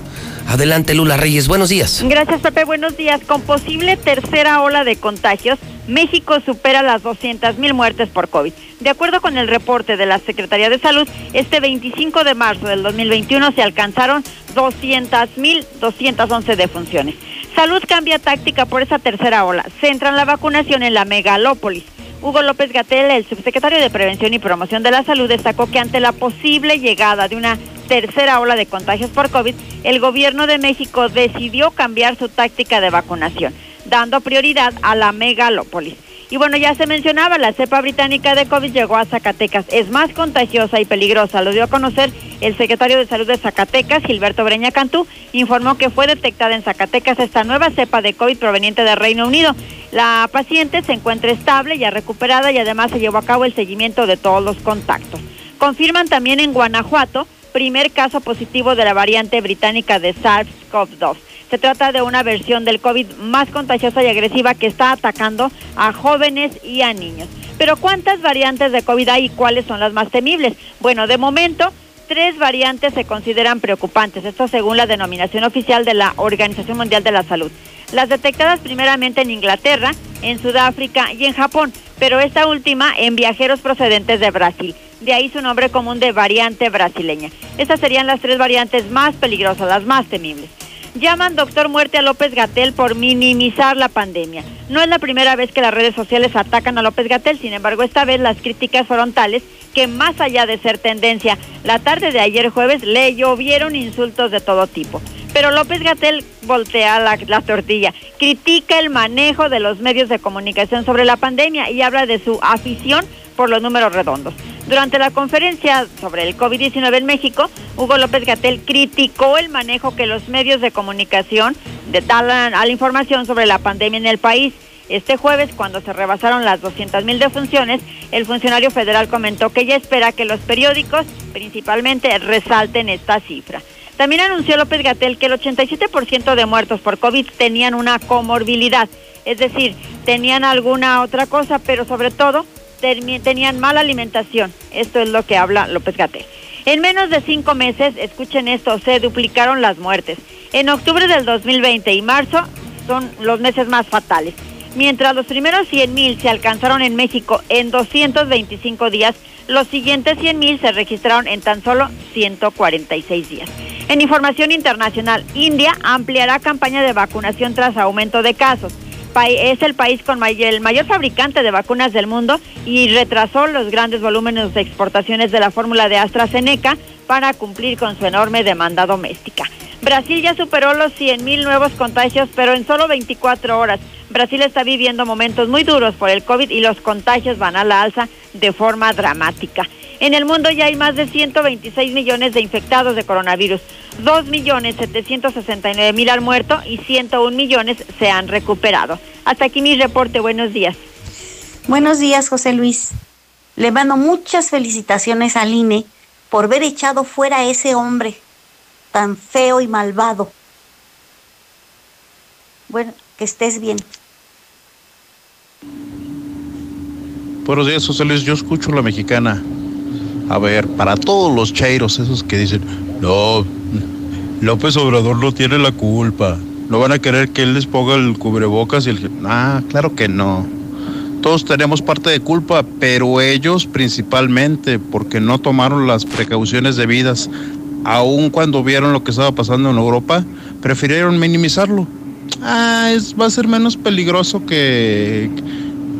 Adelante, Lula Reyes. Buenos días. Gracias, Pepe. Buenos días. Con posible tercera ola de contagios, México supera las 200 mil muertes por COVID. De acuerdo con el reporte de la Secretaría de Salud, este 25 de marzo del 2021 se alcanzaron 200 mil 211 defunciones. Salud cambia táctica por esa tercera ola. Centran la vacunación en la megalópolis. Hugo López Gatel, el subsecretario de Prevención y Promoción de la Salud, destacó que ante la posible llegada de una tercera ola de contagios por COVID, el gobierno de México decidió cambiar su táctica de vacunación, dando prioridad a la megalópolis. Y bueno, ya se mencionaba, la cepa británica de COVID llegó a Zacatecas. Es más contagiosa y peligrosa, lo dio a conocer el secretario de Salud de Zacatecas, Gilberto Breña Cantú, informó que fue detectada en Zacatecas esta nueva cepa de COVID proveniente del Reino Unido. La paciente se encuentra estable, ya recuperada y además se llevó a cabo el seguimiento de todos los contactos. Confirman también en Guanajuato primer caso positivo de la variante británica de SARS-CoV-2. Se trata de una versión del COVID más contagiosa y agresiva que está atacando a jóvenes y a niños. Pero ¿cuántas variantes de COVID hay y cuáles son las más temibles? Bueno, de momento, tres variantes se consideran preocupantes, esto según la denominación oficial de la Organización Mundial de la Salud. Las detectadas primeramente en Inglaterra, en Sudáfrica y en Japón, pero esta última en viajeros procedentes de Brasil. De ahí su nombre común de variante brasileña. Estas serían las tres variantes más peligrosas, las más temibles. Llaman doctor muerte a López Gatel por minimizar la pandemia. No es la primera vez que las redes sociales atacan a López Gatel, sin embargo esta vez las críticas fueron tales que más allá de ser tendencia, la tarde de ayer jueves le llovieron insultos de todo tipo. Pero López Gatel voltea la, la, tortilla, critica el manejo de los medios de comunicación sobre la pandemia y habla de su afición por los números redondos. Durante la conferencia sobre el COVID-19 en México, Hugo López Gatel criticó el manejo que los medios de comunicación detalan a la información sobre la pandemia en el país. Este jueves, cuando se rebasaron las 200 mil defunciones, el funcionario federal comentó que ya espera que los periódicos, principalmente, resalten esta cifra. También anunció López Gatel que el 87% de muertos por COVID tenían una comorbilidad, es decir, tenían alguna otra cosa, pero sobre todo tenían mala alimentación. Esto es lo que habla López Gatel. En menos de cinco meses, escuchen esto, se duplicaron las muertes. En octubre del 2020 y marzo son los meses más fatales. Mientras los primeros 100.000 se alcanzaron en México en 225 días, los siguientes 100.000 se registraron en tan solo 146 días. En información internacional, India ampliará campaña de vacunación tras aumento de casos. Es el país con el mayor fabricante de vacunas del mundo y retrasó los grandes volúmenes de exportaciones de la fórmula de AstraZeneca para cumplir con su enorme demanda doméstica. Brasil ya superó los 100.000 nuevos contagios, pero en solo 24 horas. Brasil está viviendo momentos muy duros por el COVID y los contagios van a la alza de forma dramática. En el mundo ya hay más de 126 millones de infectados de coronavirus. 2 millones 769 mil han muerto y 101 millones se han recuperado. Hasta aquí mi reporte. Buenos días. Buenos días, José Luis. Le mando muchas felicitaciones al INE por haber echado fuera a ese hombre tan feo y malvado. Bueno, que estés bien. Buenos días, José Luis. Yo escucho la mexicana. A ver, para todos los chairos, esos que dicen, no, López Obrador no tiene la culpa. No van a querer que él les ponga el cubrebocas y el... Ah, claro que no. Todos tenemos parte de culpa, pero ellos principalmente, porque no tomaron las precauciones debidas. Aun cuando vieron lo que estaba pasando en Europa, prefirieron minimizarlo. Ah, es, va a ser menos peligroso que,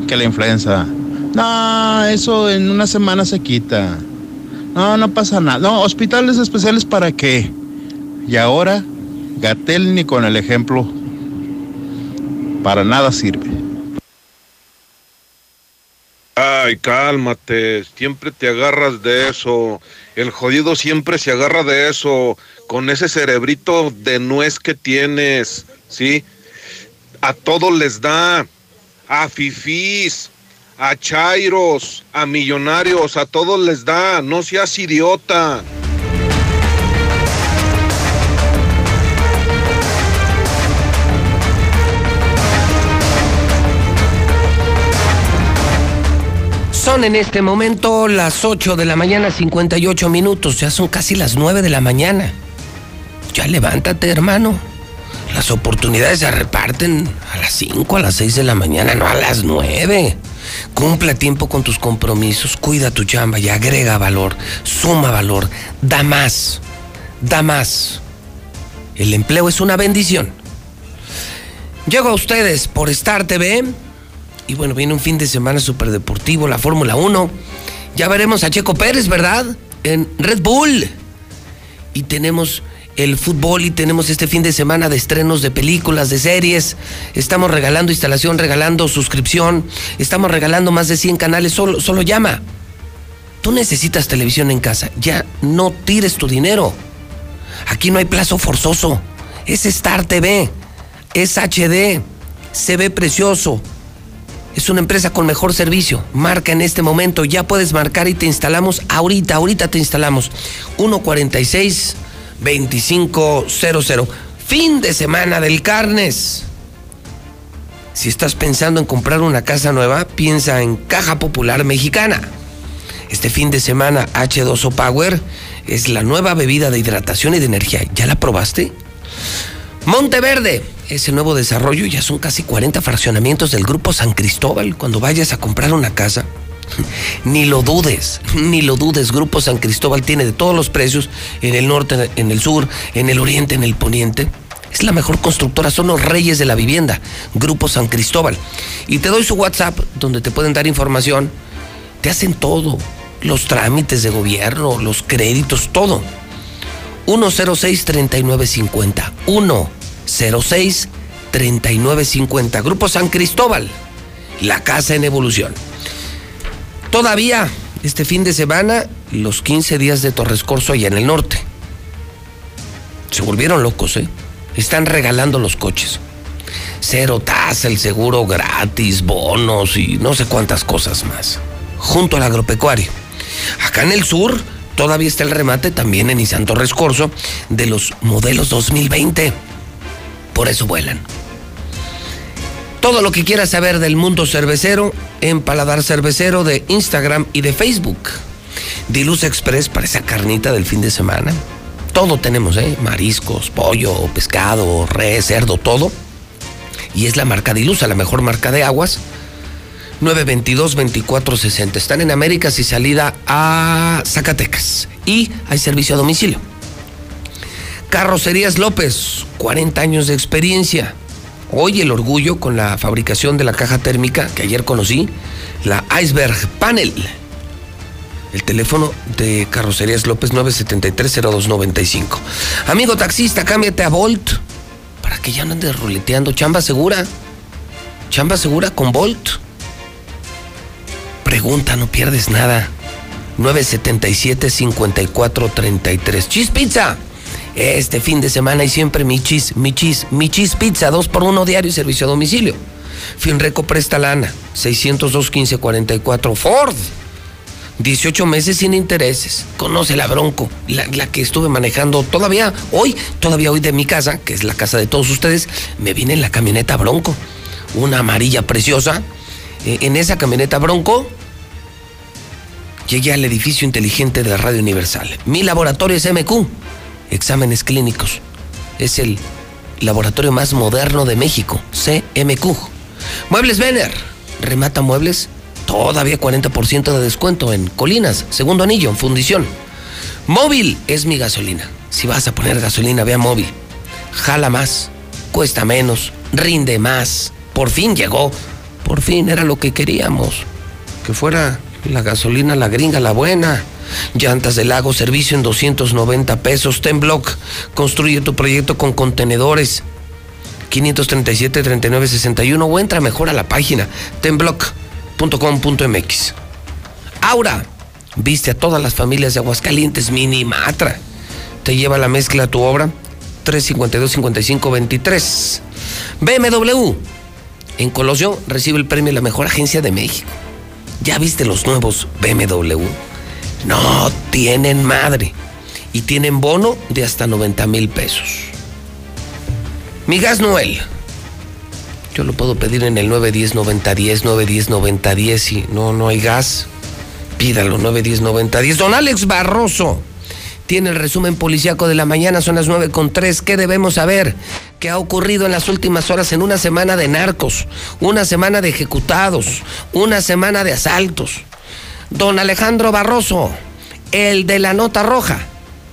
que la influenza. No, eso en una semana se quita. No, no pasa nada. No, hospitales especiales para qué. Y ahora, Gatel ni con el ejemplo. Para nada sirve. Ay, cálmate, siempre te agarras de eso. El jodido siempre se agarra de eso, con ese cerebrito de nuez que tienes, ¿sí? A todos les da, a fifís, a chairos, a millonarios, a todos les da, no seas idiota. Son en este momento las 8 de la mañana, 58 minutos, ya son casi las 9 de la mañana. Ya levántate, hermano. Las oportunidades se reparten a las 5, a las 6 de la mañana, no a las 9. Cumple tiempo con tus compromisos, cuida tu chamba y agrega valor, suma valor, da más, da más. El empleo es una bendición. Llego a ustedes por Star TV y bueno, viene un fin de semana súper deportivo, la Fórmula 1. Ya veremos a Checo Pérez, ¿verdad? En Red Bull. Y tenemos el fútbol y tenemos este fin de semana de estrenos de películas, de series. Estamos regalando instalación, regalando suscripción. Estamos regalando más de 100 canales. Solo, solo llama. Tú necesitas televisión en casa. Ya no tires tu dinero. Aquí no hay plazo forzoso. Es Star TV. Es HD. Se ve precioso. Es una empresa con mejor servicio. Marca en este momento. Ya puedes marcar y te instalamos ahorita. Ahorita te instalamos. 146 2500. Fin de semana del Carnes. Si estás pensando en comprar una casa nueva, piensa en Caja Popular Mexicana. Este fin de semana H2O Power es la nueva bebida de hidratación y de energía. ¿Ya la probaste? Monteverde, ese nuevo desarrollo, ya son casi 40 fraccionamientos del Grupo San Cristóbal. Cuando vayas a comprar una casa, ni lo dudes, ni lo dudes. Grupo San Cristóbal tiene de todos los precios, en el norte, en el sur, en el oriente, en el poniente. Es la mejor constructora, son los reyes de la vivienda. Grupo San Cristóbal. Y te doy su WhatsApp, donde te pueden dar información. Te hacen todo. Los trámites de gobierno, los créditos, todo. 106-3950. 106-3950. Grupo San Cristóbal. La casa en evolución. Todavía este fin de semana, los 15 días de Torres Corso allá en el norte. Se volvieron locos, ¿eh? Están regalando los coches. Cero tasa, el seguro gratis, bonos y no sé cuántas cosas más. Junto al agropecuario. Acá en el sur todavía está el remate también en Nissan Torres de los modelos 2020. Por eso vuelan. Todo lo que quieras saber del mundo cervecero en Paladar Cervecero de Instagram y de Facebook. Diluz Express para esa carnita del fin de semana. Todo tenemos, ¿eh? Mariscos, pollo, pescado, res, cerdo, todo. y es la marca de Ilusa, la mejor marca de aguas. 922-2460. Están en Américas y salida a Zacatecas. Y hay servicio a domicilio. Carrocerías López, 40 años de experiencia. Hoy el orgullo con la fabricación de la caja térmica que ayer conocí, la Iceberg Panel. El teléfono de Carrocerías López 973-0295. Amigo taxista, cámbiate a Volt para que ya no andes ruleteando. Chamba segura. Chamba segura con Volt. Pregunta, no pierdes nada. 977-5433. Chis Pizza. Este fin de semana y siempre mi chis, mi chis, mi chis pizza, dos por uno diario y servicio a domicilio. Finreco presta lana, 602 1544 Ford. 18 meses sin intereses. Conoce la Bronco, la, que estuve manejando todavía hoy, todavía hoy de mi casa, que es la casa de todos ustedes, me viene en la camioneta Bronco. Una amarilla preciosa. Eh, en esa camioneta Bronco llegué al edificio inteligente de la Radio Universal. Mi laboratorio es MQ exámenes clínicos. Es el laboratorio más moderno de México, CMQ. Muebles Vener, remata muebles, todavía 40% de descuento en Colinas, segundo anillo, en fundición. Móvil es mi gasolina. Si vas a poner gasolina, vea móvil. Jala más, cuesta menos, rinde más. Por fin llegó. Por fin era lo que queríamos. Que fuera la gasolina, la gringa, la buena. Llantas del lago, servicio en 290 pesos. Tenblock, construye tu proyecto con contenedores. 537-3961 o entra mejor a la página tenblock.com.mx. Aura, viste a todas las familias de Aguascalientes, Minimatra. Te lleva la mezcla a tu obra 352-5523. BMW, en Colosio recibe el premio La Mejor Agencia de México. ¿Ya viste los nuevos BMW? No tienen madre. Y tienen bono de hasta 90 mil pesos. Mi gas Noel. Yo lo puedo pedir en el 910-9010, 910-9010. Y no, no hay gas. Pídalo, 910-9010. Don Alex Barroso tiene el resumen policíaco de la mañana, son las 9 con 3. ¿Qué debemos saber? ¿Qué ha ocurrido en las últimas horas en una semana de narcos, una semana de ejecutados, una semana de asaltos? Don Alejandro Barroso, el de la nota roja.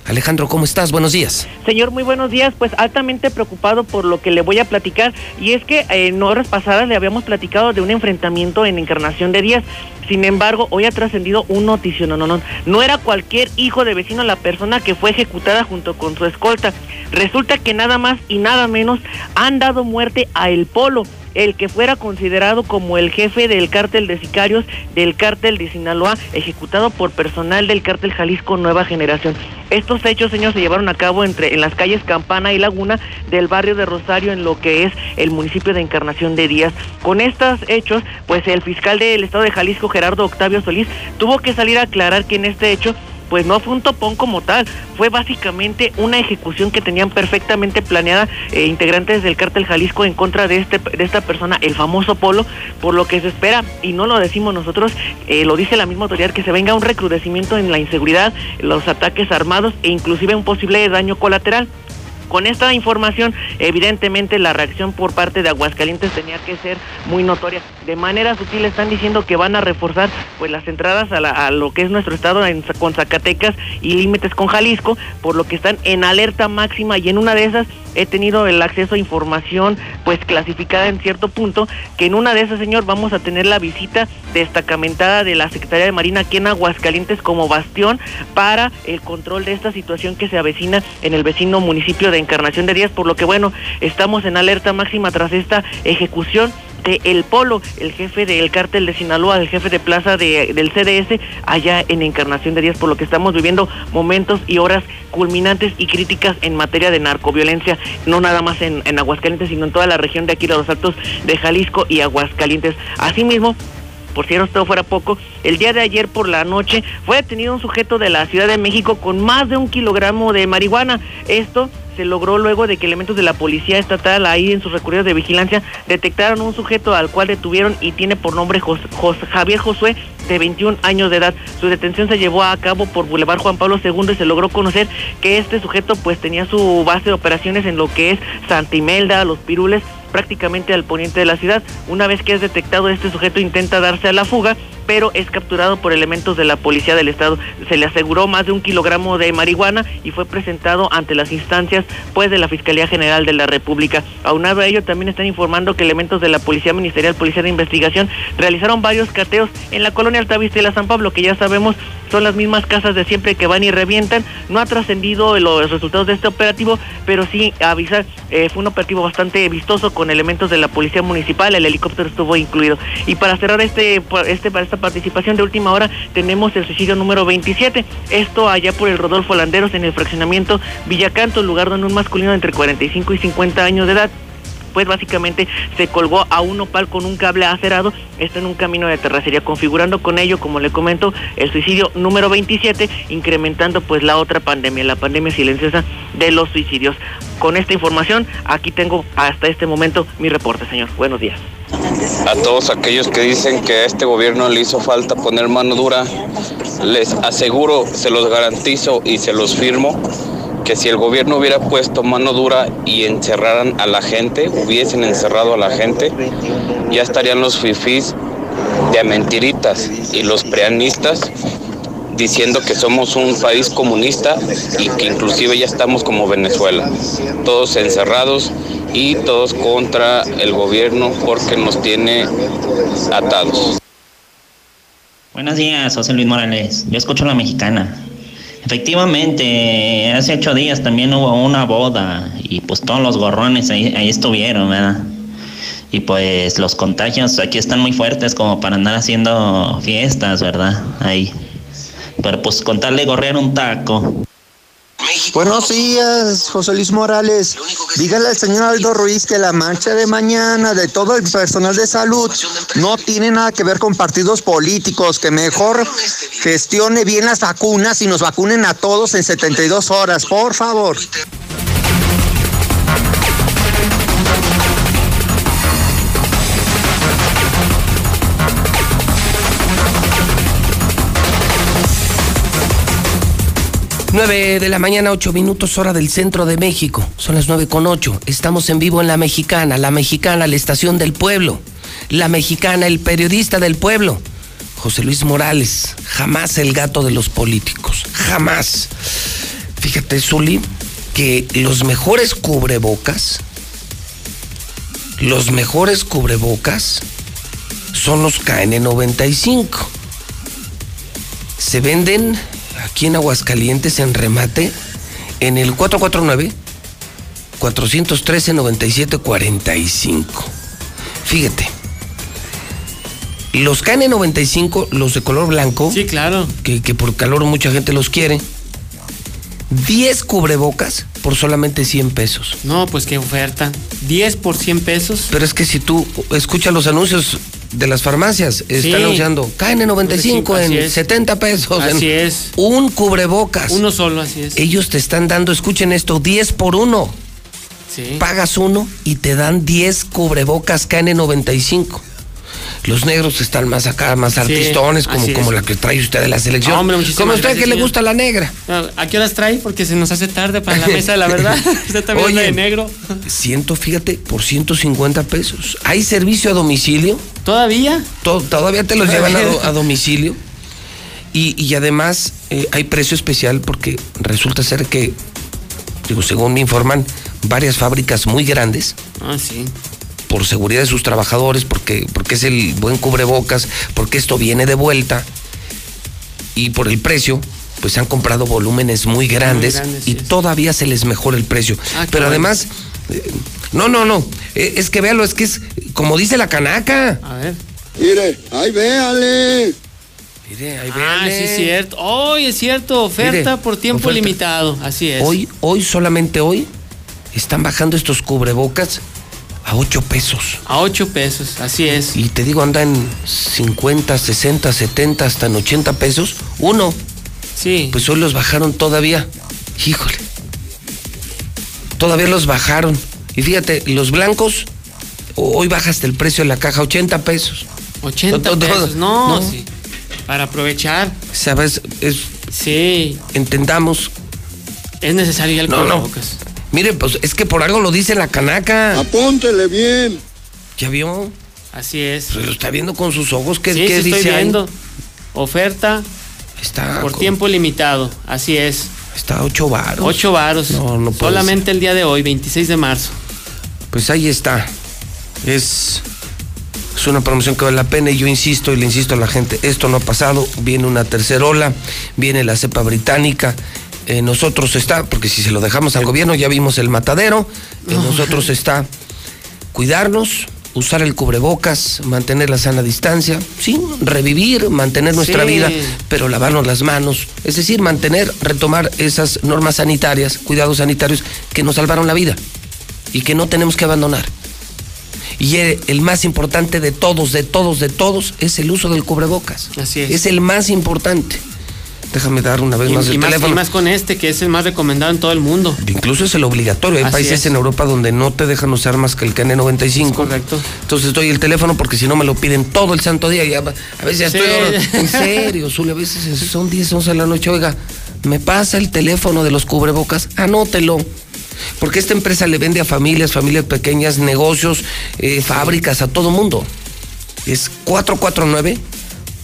Alejandro, ¿cómo estás? Buenos días. Señor, muy buenos días. Pues altamente preocupado por lo que le voy a platicar. Y es que eh, en horas pasadas le habíamos platicado de un enfrentamiento en Encarnación de Díaz. Sin embargo, hoy ha trascendido un noticio. No, no, no. No era cualquier hijo de vecino la persona que fue ejecutada junto con su escolta. Resulta que nada más y nada menos han dado muerte a El Polo el que fuera considerado como el jefe del cártel de sicarios del cártel de Sinaloa, ejecutado por personal del cártel Jalisco Nueva Generación. Estos hechos, señor, se llevaron a cabo entre en las calles Campana y Laguna del barrio de Rosario, en lo que es el municipio de Encarnación de Díaz. Con estos hechos, pues el fiscal del estado de Jalisco, Gerardo Octavio Solís, tuvo que salir a aclarar que en este hecho pues no fue un topón como tal, fue básicamente una ejecución que tenían perfectamente planeada eh, integrantes del cártel Jalisco en contra de este de esta persona, el famoso Polo, por lo que se espera y no lo decimos nosotros, eh, lo dice la misma autoridad que se venga un recrudecimiento en la inseguridad, los ataques armados e inclusive un posible daño colateral. Con esta información, evidentemente la reacción por parte de Aguascalientes tenía que ser muy notoria. De manera sutil están diciendo que van a reforzar pues las entradas a, lo que es nuestro estado con Zacatecas y límites con Jalisco, por lo que están en alerta máxima y en una de esas he tenido el acceso a información pues clasificada en cierto punto, que en una de esas, señor, vamos a tener la visita destacamentada de la Secretaría de Marina aquí en Aguascalientes como bastión para el control de esta situación que se avecina en el vecino municipio de Encarnación de Díaz, por lo que bueno, estamos en alerta máxima tras esta ejecución El Polo, el jefe del cártel de Sinaloa, el jefe de plaza de, del CDS, allá en Encarnación de Díaz, por lo que estamos viviendo momentos y horas culminantes y críticas en materia de narcoviolencia, no nada más en, en Aguascalientes, sino en toda la región de aquí de los Altos de Jalisco y Aguascalientes. Asimismo, por si esto fuera poco, el día de ayer por la noche fue detenido un sujeto de la Ciudad de México con más de un kilogramo de marihuana. Esto se logró luego de que elementos de la policía estatal ahí en sus recorridos de vigilancia detectaron un sujeto al cual detuvieron y tiene por nombre Javier Josué de 21 años de edad. Su detención se llevó a cabo por Boulevard Juan Pablo II y se logró conocer que este sujeto pues tenía su base de operaciones en lo que es Santa Imelda, Los Pirules prácticamente al poniente de la ciudad. Una vez que es detectado, este sujeto intenta darse a la fuga, pero es capturado por elementos de la policía del estado. Se le aseguró más de un kilogramo de marihuana y fue presentado ante las instancias pues de la Fiscalía General de la República. Aunado a ello, también están informando que elementos de la Policía Ministerial, Policía de Investigación, realizaron varios cateos en la colonia Altavista y la San Pablo, que ya sabemos son las mismas casas de siempre que van y revientan. No ha trascendido los resultados de este operativo, pero sí avisar, eh, fue un operativo bastante vistoso con elementos de la Policía Municipal, el helicóptero estuvo incluido. Y para cerrar este, este para esta participación de última hora, tenemos el suicidio número 27. Esto allá por el Rodolfo Landeros en el fraccionamiento Villacanto, lugar donde un masculino entre 45 y 50 años de edad pues básicamente se colgó a un opal con un cable acerado, esto en un camino de terracería, configurando con ello, como le comento, el suicidio número 27, incrementando pues la otra pandemia, la pandemia silenciosa de los suicidios. Con esta información, aquí tengo hasta este momento mi reporte, señor. Buenos días. A todos aquellos que dicen que a este gobierno le hizo falta poner mano dura, les aseguro, se los garantizo y se los firmo que si el gobierno hubiera puesto mano dura y encerraran a la gente, hubiesen encerrado a la gente, ya estarían los fifís de mentiritas y los preanistas diciendo que somos un país comunista y que inclusive ya estamos como Venezuela, todos encerrados y todos contra el gobierno porque nos tiene atados. Buenos días, José Luis Morales. Yo escucho la mexicana. Efectivamente, hace ocho días también hubo una boda y pues todos los gorrones ahí, ahí estuvieron, ¿verdad? Y pues los contagios aquí están muy fuertes como para andar haciendo fiestas, ¿verdad? Ahí. Pero pues contarle gorrear un taco. Buenos días, José Luis Morales. Dígale al señor Aldo Ruiz que la marcha de mañana de todo el personal de salud no tiene nada que ver con partidos políticos, que mejor gestione bien las vacunas y nos vacunen a todos en 72 horas, por favor. 9 de la mañana, 8 minutos hora del centro de México. Son las 9 con 8. Estamos en vivo en La Mexicana, La Mexicana, la estación del pueblo. La Mexicana, el periodista del pueblo. José Luis Morales, jamás el gato de los políticos. Jamás. Fíjate, Zuli, que los mejores cubrebocas, los mejores cubrebocas son los KN95. Se venden aquí en Aguascalientes en remate en el 449 413 9745. Fíjate. Los KN95, los de color blanco. Sí, claro. Que, que por calor mucha gente los quiere. 10 cubrebocas por solamente 100 pesos. No, pues qué oferta. 10 por 100 pesos. Pero es que si tú escuchas los anuncios de las farmacias, están anunciando KN95 en es. 70 pesos. Así en es. Un cubrebocas. Uno solo, así es. Ellos te están dando, escuchen esto, 10 por uno. Sí. Pagas uno y te dan 10 cubrebocas KN95. Los negros están más acá, más Sí, artistones, como, como la que trae usted de la selección. Ah, hombre, muchísimas como usted gracias, que le gusta la negra. ¿A qué horas trae? Porque se nos hace tarde para la mesa de la verdad. Usted también de negro. Ciento, fíjate, por 150 pesos. ¿Hay servicio a domicilio? ¿Todavía? todavía te los llevan a, do- a domicilio. Y, y además eh, hay precio especial porque resulta ser que, digo, según me informan, varias fábricas muy grandes, Ah, sí. Por seguridad de sus trabajadores, porque, porque es el buen cubrebocas, porque esto viene de vuelta, y por el precio, pues han comprado volúmenes muy grandes, grandes, y todavía se les mejora el precio. Ah, Pero además, eh, no, no, no, eh, es que véalo, es que es como dice la canaca. A ver. Mire, ahí véale. Mire, ahí Ah, sí, véale. es cierto. Hoy es cierto, oferta Mire, por tiempo oferta. limitado. Así es. Hoy, hoy, solamente hoy, están bajando estos cubrebocas a 8 pesos. A 8 pesos, así es. Y te digo, anda en 50, 60, 70, hasta en 80 pesos. Uno. Sí. Pues hoy los bajaron todavía. Híjole. Todavía los bajaron. Y fíjate, los blancos, hoy bajaste el precio de la caja, 80 pesos. 80 Todo- todo- pesos. No, no. sí. Para aprovechar. ¿Sabes? Es, Sí. entendamos. Es necesario ya el No, no. Mire, pues es que por algo lo dice la canaca. Apúntele bien. ¿Ya vio? Así es. Pues lo está viendo con sus ojos. ¿Qué, sí, qué sí dice estoy ahí? viendo. Oferta Está por con- tiempo limitado. Así es. Está a ocho varos. Ocho varos. No, no puede Solamente el día de hoy, 26 de marzo. Pues ahí está. Es, es una promoción que vale la pena y yo insisto y le insisto a la gente, esto no ha pasado, viene una tercera ola, viene la cepa británica. En nosotros está, porque si se lo dejamos al gobierno ya vimos el matadero, en nosotros está cuidarnos, usar el cubrebocas, mantener la sana distancia, sí, revivir, mantener nuestra Sí. vida, pero lavarnos las manos, es decir, mantener, retomar esas normas sanitarias, cuidados sanitarios que nos salvaron la vida y que no tenemos que abandonar. Y el, el más importante de todos, de todos, de todos, es el uso del cubrebocas. Así es. Es el más importante. Déjame dar una vez Y, más el y más, teléfono. y más con este, que es el más recomendado en todo el mundo. Incluso es el obligatorio. Hay Así países es. en Europa donde no te dejan usar más que el KN95. correcto. Entonces doy el teléfono porque si no me lo piden todo el santo día. Ya, a veces ya Sí. estoy. En serio, Zuli, a veces son 10, 11 de la noche. Oiga, me pasa el teléfono de los cubrebocas. Anótelo. Porque esta empresa le vende a familias, familias pequeñas, negocios, eh, fábricas, a todo mundo. Es 449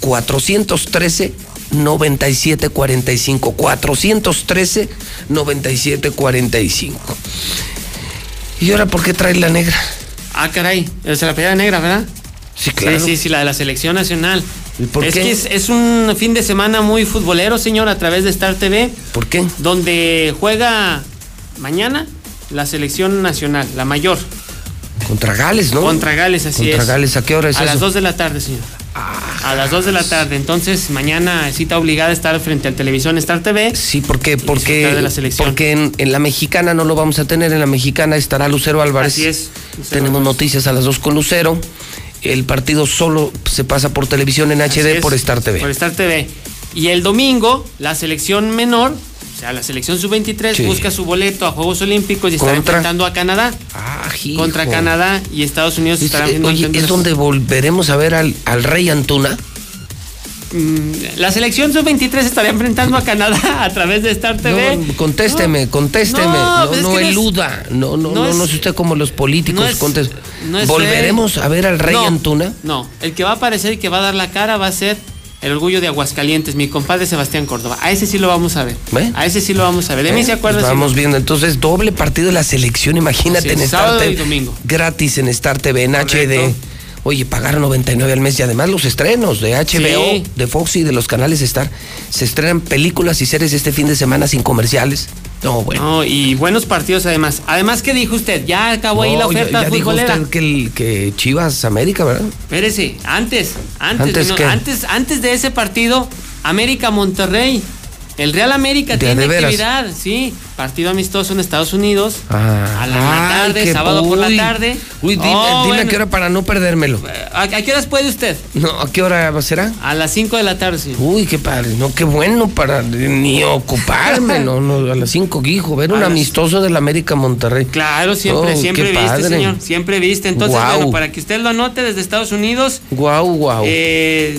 413 9745 413 9745 ¿Y ahora por qué trae la negra? Ah, caray. Es la playera negra, ¿verdad? Sí, claro. Sí, sí, sí, la de la selección nacional. ¿Y por es qué? que es, es un fin de semana muy futbolero, señor, a través de Star TV, ¿Por qué? donde juega mañana la selección nacional, la mayor. Contra Gales, ¿no? Contra Gales, así Contra es. Gales, ¿a qué hora es A eso? Ah, las 2 de la tarde, señor. a las 2 de la tarde. Entonces, mañana cita obligada a estar frente al televisión Star TV. Sí, porque, disfrutar porque, de la selección. porque en, en la mexicana no lo vamos a tener, en la mexicana estará Lucero Álvarez. Así es. Tenemos noticias a las dos con Lucero. El partido solo se pasa por televisión en Así HD es, por Star TV. Por Star TV. Y el domingo, la selección menor, sea, la selección sub-23, Sí. busca su boleto a Juegos Olímpicos y estará enfrentando a Canadá. Ah, Contra. Canadá y Estados Unidos Es- estarán eh, viendo oye, es donde volveremos a ver al, al rey Antuna. Mm, La selección sub-23 estaría enfrentando a Canadá a través de Star TV. No, contésteme, contésteme. No, No, pues no, eluda. No, no, no no, es- no, es usted como los políticos. no es- es ¿Volveremos a ver al rey Antuna? No, el que va a aparecer y que va a dar la cara va a ser el orgullo de Aguascalientes, mi compadre Sebastián Córdoba. A ese sí lo vamos a ver. ¿Ve? A ese sí lo vamos a ver. De mí Eh, se pues vamos viendo. Entonces, doble partido de la selección. Imagínate Así en Star TV. y domingo. Gratis en Star TV, en Correcto. HD. Oye, pagar 99 al mes y además los estrenos de HBO, Sí. de Fox y de los canales Star. Se estrenan películas y series este fin de semana sin comerciales. No, bueno. No, y buenos partidos además. Además, ¿qué dijo usted? Ya acabó ahí la No, ya- oferta ya, dijo usted que, el, que Chivas América, ¿verdad? Espérese, antes, antes, ¿Antes no, qué? antes, antes de ese partido, América Monterrey. El Real América De a tiene de actividad, sí. Partido amistoso en Estados Unidos. Ah, a la, ay, tarde, sábado por la tarde. Uy, dime, Oh, dime a qué hora para no perdérmelo. ¿A, a qué horas puede usted? No, ¿a qué hora será? A las 5 de la tarde, sí. Uy, qué padre, no, qué bueno para ni ocuparme, no, no, a las 5, hijo, ver un A las- amistoso del América Monterrey. Claro, siempre, Oh, siempre viste, padre. señor. Siempre viste. Entonces, bueno, para que usted lo anote desde Estados Unidos, Guau, guau. eh,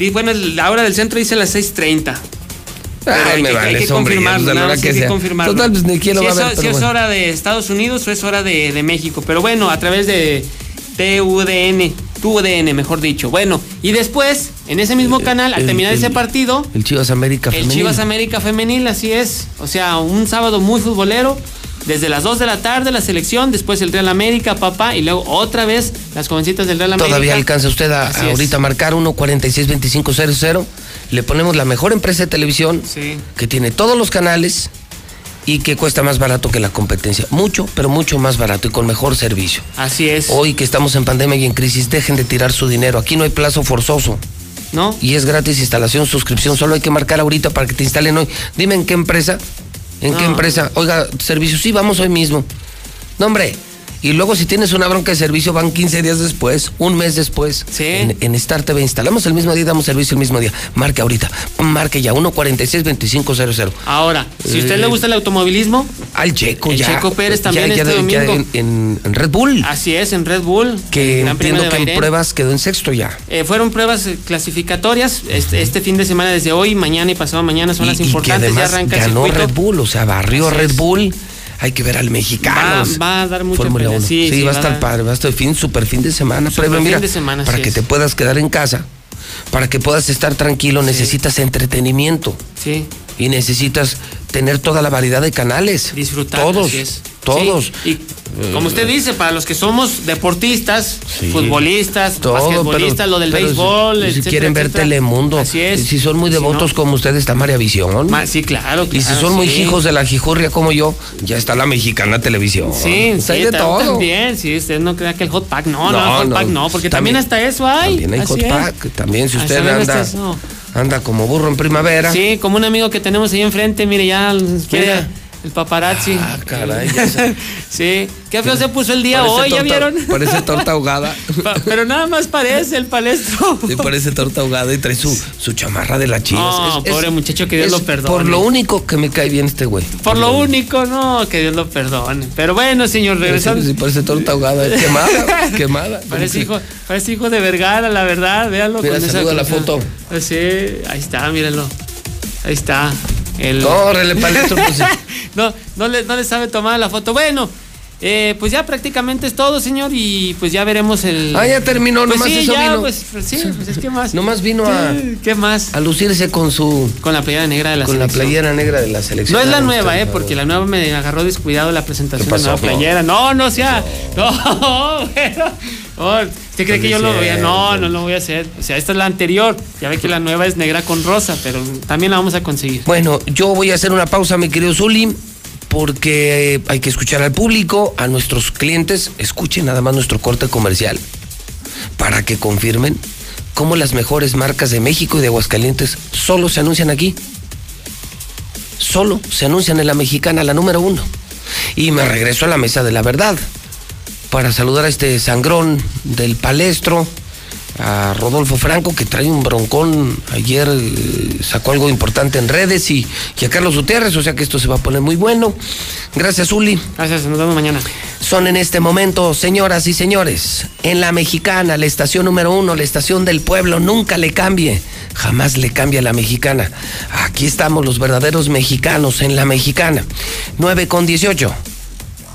di- bueno, la hora del centro dice las 6.30. Ay, hay me que, vale, hay que hombre, confirmarlo, pues, que hay que confirmarlo. Total, pues, ni quién lo si va a es, ver, si es hora de Estados Unidos o es hora de, de México. Pero bueno, a través de TUDN, TUDN, mejor dicho. Bueno, y después, en ese mismo canal, al el- terminar el- ese partido, El Chivas América el femenil. Chivas América Femenil, así es. O sea, un sábado muy futbolero. Desde las 2 de la tarde la selección, después el Real América, papá, y luego otra vez las jovencitas del Real América. Todavía alcanza usted a, a es. ahorita marcar 1462500. Le ponemos la mejor empresa de televisión Sí. que tiene todos los canales y que cuesta más barato que la competencia. Mucho, pero mucho más barato y con mejor servicio. Así es. Hoy que estamos en pandemia y en crisis, dejen de tirar su dinero. Aquí no hay plazo forzoso. ¿No? Y es gratis instalación, suscripción. Solo hay que marcar ahorita para que te instalen hoy. Dime en qué empresa. ¿En qué empresa? Oiga, servicio, sí, vamos hoy mismo. No, hombre. Y luego si tienes una bronca de servicio van 15 días después, un mes después. Sí. En, en Star TV instalamos el mismo día y damos servicio el mismo día. Marque ahorita. Marque ya 146-2500. Ahora, si a usted Eh, le gusta el automovilismo, Al Checo El ya. Checo Pérez también ya- este domingo. en, en- en Red Bull. así es, en Red Bull. que el entiendo que en pruebas quedó en sexto ya. Eh, fueron pruebas eh, clasificatorias este, este fin de semana, desde hoy, mañana y pasado mañana son y, las y que importantes. además ya arranca el ganó circuito. Red Bull, o sea, barrió Red. Bull hay que ver al mexicano. va a dar mucha Fórmula pelea. 1. Sí, sí, va a va a estar dar- padre, va a estar fin, super fin de semana. Super previo, fin mira, de semana, para que es. te puedas quedar en casa, para que puedas estar tranquilo, necesitas entretenimiento. Sí. Y necesitas tener toda la variedad de canales. Disfrutar. Todos. es. Todos. Sí, Y como usted dice, para los que somos deportistas, Sí. futbolistas, Todo, basquetbolistas, pero- lo del pero béisbol, si, quieren ver etcétera. Telemundo, Así es. si son muy devotos como ustedes, está María Visión. Ma- sí, claro, Y si claro, son muy hijos de la jijurria como yo, ya está la mexicana televisión. Sí, sí, hay de todo. también, sí, usted no crea que el hot pack, no, no, No, el hot no. pack no, porque también, También- hasta eso hay. También hay así hot es. pack. También si Ah, usted anda, está. Anda como burro en primavera. Sí, como un amigo que tenemos ahí enfrente, mire, ya quiere. El paparazzi. Ah, caray, ya se- sí, qué feo se puso el día Parece hoy, ¿ya vieron? Parece torta ahogada. Pa- Pero nada más parece el palestro. Sí, parece torta ahogada y trae su, su chamarra de la chivas. No, pobre muchacho, que Dios es lo perdone. Por lo único que me cae bien este güey. Por lo único, no, que Dios lo perdone. Pero bueno, señor, regresando. Sí, parece torta ahogada. Quemada, quemada. Parece hijo, parece hijo de Vergara, la verdad, véalo. Mira, con esa saluda la cosa. foto. Sí, ahí está, mírenlo. Ahí está. El... Córrele, palestro, pues. no, no le, no le sabe tomar la foto. Bueno, eh, pues ya prácticamente es todo, señor, y pues ya veremos el. Ah, ya terminó, Pues nomás sí, eso ya, vino. Pues, pues sí, pues es que más. Nomás vino a, ¿Qué más? a lucirse con su. Con la playera negra de la con la selección. playera negra de la selección. No es la nueva, eh, no. porque la nueva me agarró descuidado la presentación ¿Qué de la nueva playera. No, no sea. No, bueno. Oh, ¿Usted cree que yo lo voy a.? No, no lo voy a hacer. O sea, esta es la anterior. Ya ve que la nueva es negra con rosa, pero también la vamos a conseguir. Bueno, yo voy a hacer una pausa, mi querido Zuli, porque eh, hay que escuchar al público, a nuestros clientes. Escuchen nada más nuestro corte comercial para que confirmen cómo las mejores marcas de México y de Aguascalientes solo se anuncian aquí. Solo se anuncian en la mexicana, la número uno. Y me regreso a la mesa de la verdad para saludar a este sangrón del palestro, a Rodolfo Franco, que trae un broncón. Ayer eh, sacó algo importante en redes y, y a Carlos Gutiérrez, o sea que esto se va a poner muy bueno. Gracias, Uli. Gracias, nos vemos mañana. Son en este momento, señoras y señores, en la mexicana, la estación número uno, la estación del pueblo, nunca le cambie, jamás le cambia la mexicana. Aquí estamos los verdaderos mexicanos en la mexicana. 9 con 18,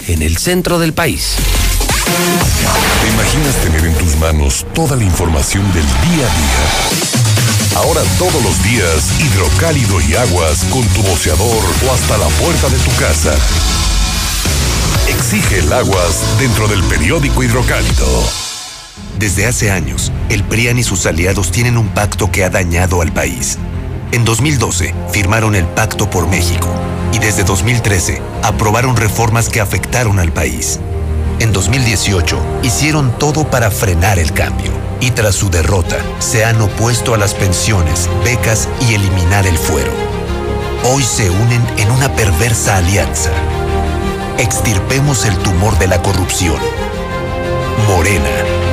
en el centro del país. ¿Te imaginas tener en tus manos toda la información del día a día? Ahora todos los días, hidrocálido y aguas con tu boceador o hasta la puerta de tu casa. Exige el aguas dentro del periódico hidrocálido. Desde hace años, el PRIAN y sus aliados tienen un pacto que ha dañado al país. En 2012, firmaron el Pacto por México y desde 2013 aprobaron reformas que afectaron al país. En 2018, hicieron todo para frenar el cambio y tras su derrota, se han opuesto a las pensiones, becas y eliminar el fuero. Hoy se unen en una perversa alianza. Extirpemos el tumor de la corrupción. Morena.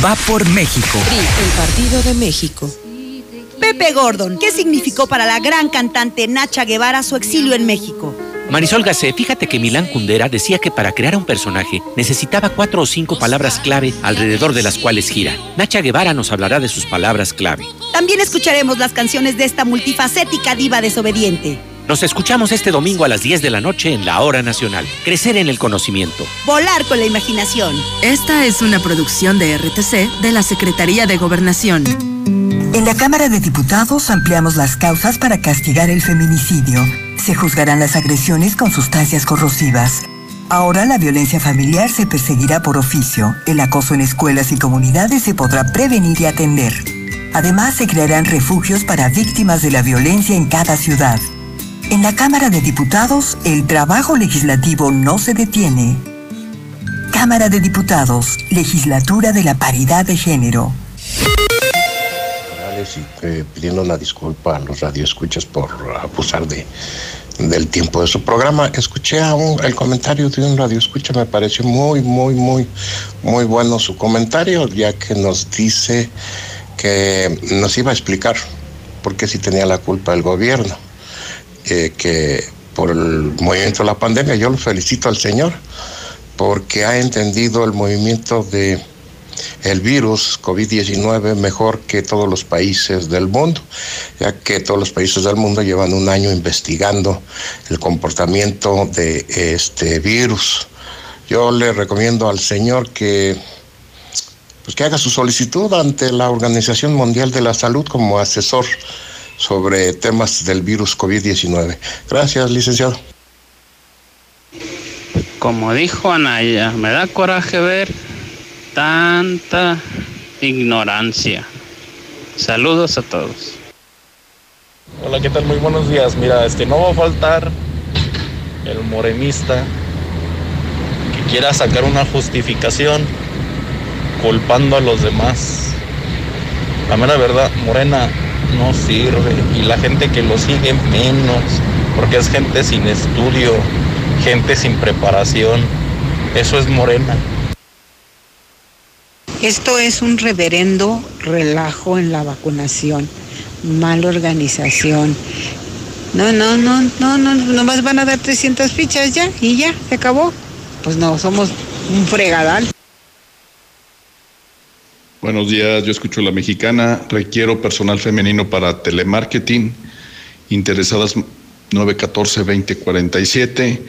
Va por México. El Partido de México. Pepe Gordon, ¿qué significó para la gran cantante Nacha Guevara su exilio en México? Marisol Gacé, fíjate que Milán Kundera decía que para crear un personaje necesitaba cuatro o cinco palabras clave alrededor de las cuales gira. Nacha Guevara nos hablará de sus palabras clave. También escucharemos las canciones de esta multifacética diva desobediente. Nos escuchamos este domingo a las 10 de la noche en la Hora Nacional. Crecer en el conocimiento. Volar con la imaginación. Esta es una producción de RTC de la Secretaría de Gobernación. En la Cámara de Diputados ampliamos las causas para castigar el feminicidio. Se juzgarán las agresiones con sustancias corrosivas. Ahora la violencia familiar se perseguirá por oficio. El acoso en escuelas y comunidades se podrá prevenir y atender. Además, se crearán refugios para víctimas de la violencia en cada ciudad. En la Cámara de Diputados, el trabajo legislativo no se detiene. Cámara de Diputados, Legislatura de la Paridad de Género. Eh, pidiendo una disculpa a los radioescuchas por abusar de, del tiempo de su programa. Escuché a el comentario de un radioescucha, me pareció muy, muy, muy, muy bueno su comentario, ya que nos dice que nos iba a explicar por qué si tenía la culpa el gobierno eh, que por el movimiento de la pandemia, yo lo felicito al Señor porque ha entendido el movimiento de el virus COVID-19 mejor que todos los países del mundo, ya que todos los países del mundo llevan un año investigando el comportamiento de este virus. Yo le recomiendo al Señor que pues que haga su solicitud ante la Organización Mundial de la Salud como asesor sobre temas del virus COVID-19. Gracias, licenciado. Como dijo Anaya, me da coraje ver tanta ignorancia. Saludos a todos. Hola, ¿qué tal? Muy buenos días. Mira, este no va a faltar el morenista que quiera sacar una justificación culpando a los demás. La mera verdad, Morena no sirve y la gente que lo sigue menos, porque es gente sin estudio, gente sin preparación. Eso es Morena. Esto es un reverendo relajo en la vacunación, mala organización. No, no, no, no, no, nomás van a dar 300 fichas ya y ya, se acabó. Pues no, somos un fregadal. Buenos días, yo escucho la mexicana. Requiero personal femenino para telemarketing. Interesadas 914-2047.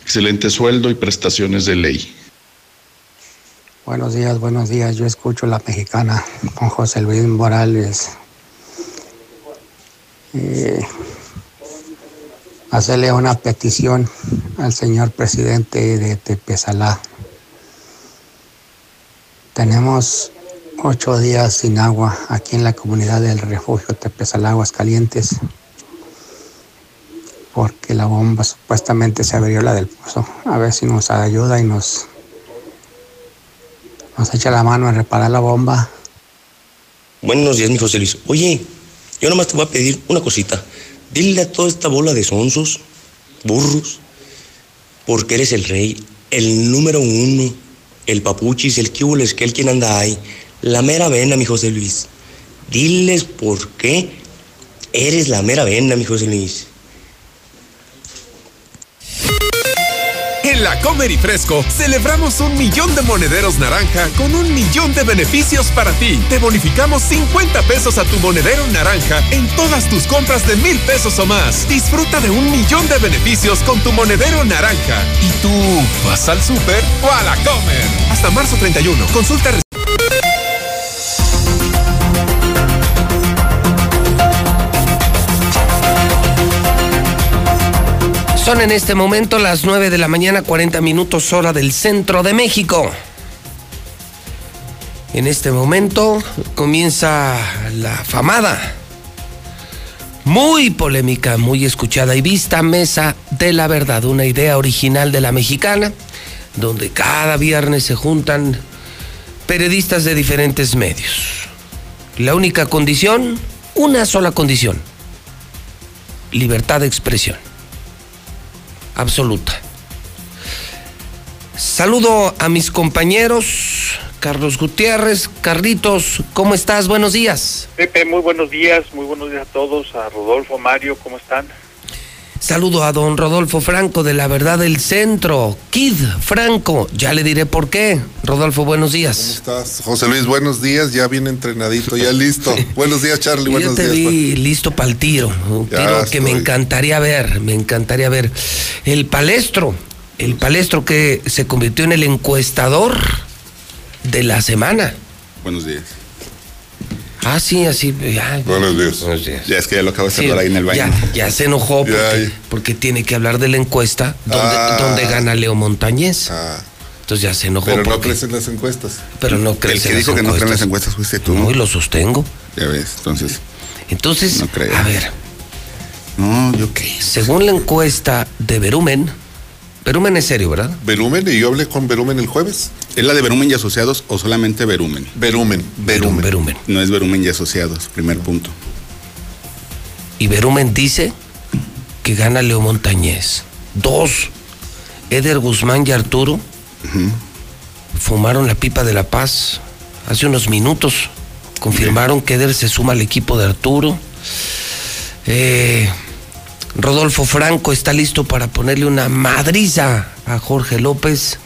Excelente sueldo y prestaciones de ley. Buenos días, buenos días. Yo escucho la mexicana con José Luis Morales. Eh, hacerle una petición al señor presidente de Tepesalá. Tenemos ocho días sin agua aquí en la comunidad del refugio Tepesalá, Aguascalientes, porque la bomba supuestamente se abrió la del pozo. A ver si nos ayuda y nos nos echa la mano en reparar la bomba. Buenos días, mi José Luis. Oye, yo nomás te voy a pedir una cosita. Dile a toda esta bola de sonsos, burros, porque eres el rey, el número uno, el papuchis, el es que el quien anda ahí, la mera vena, mi José Luis. Diles por qué eres la mera vena, mi José Luis. En la Comer y Fresco celebramos un millón de monederos naranja con un millón de beneficios para ti. Te bonificamos 50 pesos a tu monedero naranja en todas tus compras de mil pesos o más. Disfruta de un millón de beneficios con tu monedero naranja. ¿Y tú vas al súper o a la Comer? Hasta marzo 31. Consulta Son en este momento las 9 de la mañana, 40 minutos hora del centro de México. En este momento comienza la famada, muy polémica, muy escuchada y vista mesa de la verdad, una idea original de la mexicana, donde cada viernes se juntan periodistas de diferentes medios. La única condición, una sola condición, libertad de expresión absoluta. Saludo a mis compañeros, Carlos Gutiérrez, Carlitos, ¿cómo estás? Buenos días. Pepe, muy buenos días, muy buenos días a todos, a Rodolfo, Mario, ¿cómo están? Saludo a don Rodolfo Franco de La Verdad del Centro. Kid Franco, ya le diré por qué. Rodolfo, buenos días. ¿Cómo estás? José Luis, buenos días, ya bien entrenadito, ya listo. buenos días, Charlie, buenos Yo te días. vi listo para el tiro, un Ya tiro que me encantaría ver, me encantaría ver. El palestro, el palestro que se convirtió en el encuestador de la semana. Buenos días. Ah, sí, así. Ya, Buenos días. Ya es que ya lo acabo de Sí, cerrar ahí en el baño. Ya, ya se enojó porque, porque tiene que hablar de la encuesta donde, Ah. donde gana Leo Montañez. Entonces ya se enojó. Pero no porque- crees en las encuestas. Pero no El crees que dijo las que no cree en las encuestas. encuestas fuiste tú. No, y lo sostengo. Ya ves, entonces. Entonces, No creo. a ver. No, yo qué. Según la encuesta de Verumen, Verumen es serio, ¿verdad? Verumen, y yo hablé con Verumen el jueves. ¿Es la de Verumen y Asociados o solamente Verumen? Verumen, Verumen. Verumen. No es Verumen y Asociados, primer punto. Y Verumen dice que gana Leo Montañez. Dos, Eder Guzmán y Arturo fumaron la pipa de la paz hace unos minutos. Confirmaron que Eder se suma al equipo de Arturo. Eh, Rodolfo Franco está listo para ponerle una madriza a Jorge López.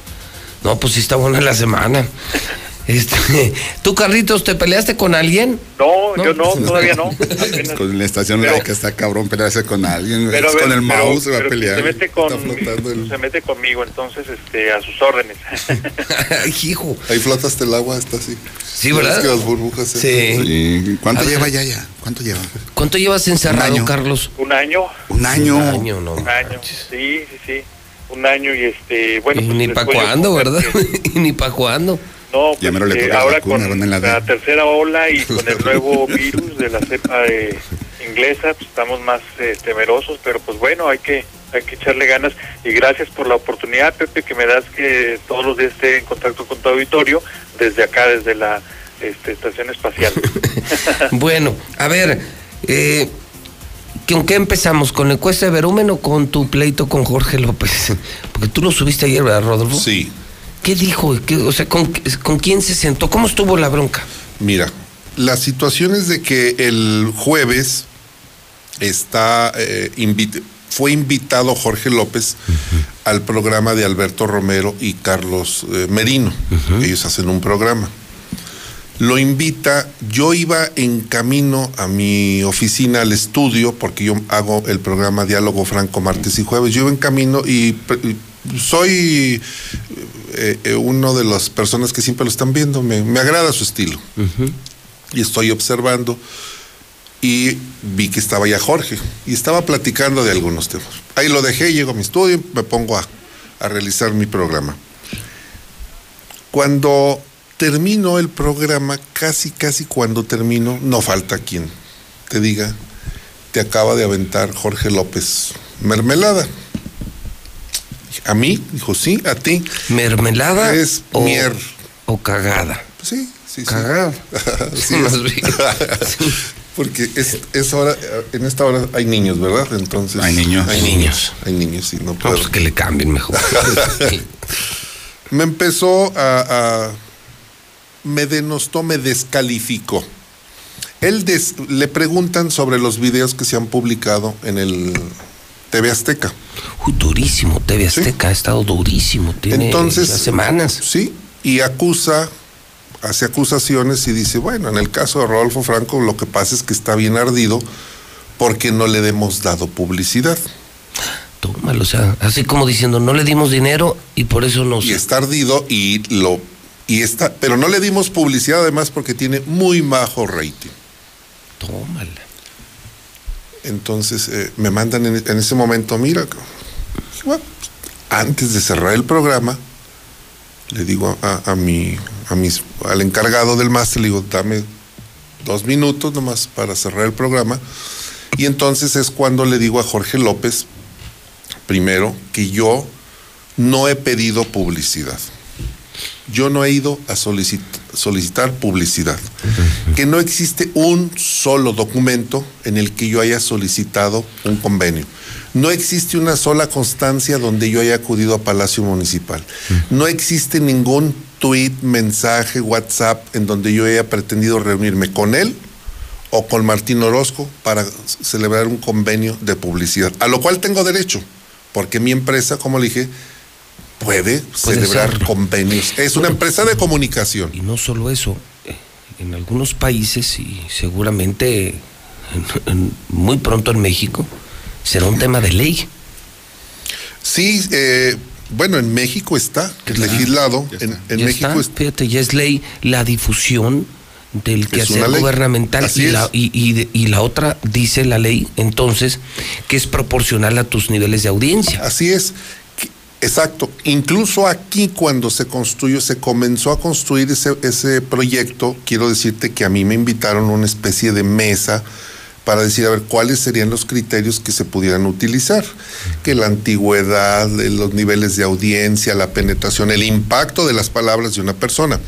No, pues sí está buena la semana. Este, ¿Tú, Carlitos, te peleaste con alguien? No, yo no, todavía no. Apenas- Con la estación Pero- laica está cabrón pelearse con alguien. Pero, con el pero- mouse se va a pelear. Se mete, con, el- se mete conmigo, entonces, este, a sus órdenes. Hijo. Ahí flotaste el agua, está así. Sí, ¿verdad? Es que las burbujas. se- Sí. ¿Cuánto A ver. lleva ya ya? ¿Cuánto lleva? ¿Cuánto llevas encerrado, año. Carlos? Un año. Un año. Un año, no. Un año, sí, sí, sí. Un año y este, bueno. Y pues, ni para cuándo, ¿verdad? y ni para cuándo. No, Ya pues, eh, ahora vacuna, con la tercera ola y con el nuevo virus de la cepa eh, inglesa, pues estamos más eh, temerosos, pero pues bueno, hay que hay que echarle ganas y gracias por la oportunidad, Pepe, que me das que todos los días esté en contacto con tu auditorio desde acá, desde la este, estación espacial. Bueno, a ver, eh, ¿con qué empezamos? ¿Con la encuesta de Verumen o con tu pleito con Jorge López? Porque tú lo subiste ayer, ¿verdad, Rodolfo? Sí. ¿Qué dijo? ¿Qué- o sea, ¿con, ¿con quién se sentó? ¿Cómo estuvo la bronca? Mira, la situación es de que el jueves está eh, invit- fue invitado Jorge López al programa de Alberto Romero y Carlos eh, Merino. Ellos hacen un programa. Lo invita, yo iba en camino a mi oficina, al estudio, porque yo hago el programa Diálogo Franco martes y jueves. Yo iba en camino y soy eh, eh, uno de las personas que siempre lo están viendo, me, me agrada su estilo. Y estoy observando y vi que estaba ya Jorge y estaba platicando de algunos temas. Ahí lo dejé, llego a mi estudio y me pongo a, a realizar mi programa. Cuando termino el programa, casi, casi cuando termino, no falta quien te diga, te acaba de aventar Jorge López mermelada. A mí, dijo, sí, a ti. ¿Mermelada Es o, mier. o cagada? Sí, sí, sí. Cagada. Sí, Más es- bien. Porque es, es hora, en esta hora hay niños, ¿verdad? Entonces. Hay niños. Hay niños. Hay niños, sí, no No, puedo. pues que le cambien mejor. me empezó a, a- me denostó, me descalificó. Él des- le preguntan sobre los videos que se han publicado en el TV Azteca. Uy, durísimo, TV Azteca ha estado durísimo, tiene Entonces, ya semanas. Sí, y acusa, hace acusaciones y dice, bueno, en el caso de Rodolfo Franco lo que pasa es que está bien ardido porque no le hemos dado publicidad. Tómalo, o sea, así como diciendo, no le dimos dinero y por eso nos... Y está ardido y lo... Y está, pero no le dimos publicidad además porque tiene muy bajo rating. Tómala. Entonces eh, me mandan en, ese momento, mira, antes de cerrar el programa, le digo a, a, mi, a mis, al encargado del máster, le digo, dame dos minutos nomás para cerrar el programa. Y entonces es cuando le digo a Jorge López, primero, que yo no he pedido publicidad. Yo no he ido a solicit solicitar publicidad. Que no existe un solo documento en el que yo haya solicitado un convenio. No existe una sola constancia donde yo haya acudido a Palacio Municipal. No existe ningún tweet, mensaje, WhatsApp en donde yo haya pretendido reunirme con él o con Martín Orozco para celebrar un convenio de publicidad, a lo cual tengo derecho, porque mi empresa, como le dije, puede, puede celebrar convenios. Es una empresa de comunicación. Y no solo eso, en algunos países y seguramente en, en, muy pronto en México será un tema de ley. Sí, eh, bueno, en México está es legislado. Está. En, México está. Fíjate, ya es ley la difusión del quehacer gubernamental y la, y, y de- y la otra dice la ley entonces que es proporcional a tus niveles de audiencia. Así es. Exacto. Incluso aquí cuando se construyó, se comenzó a construir ese, ese proyecto, quiero decirte que a mí me invitaron a una especie de mesa para decir, a ver, cuáles serían los criterios que se pudieran utilizar. Que la antigüedad, los niveles de audiencia, la penetración, el impacto de las palabras de una persona.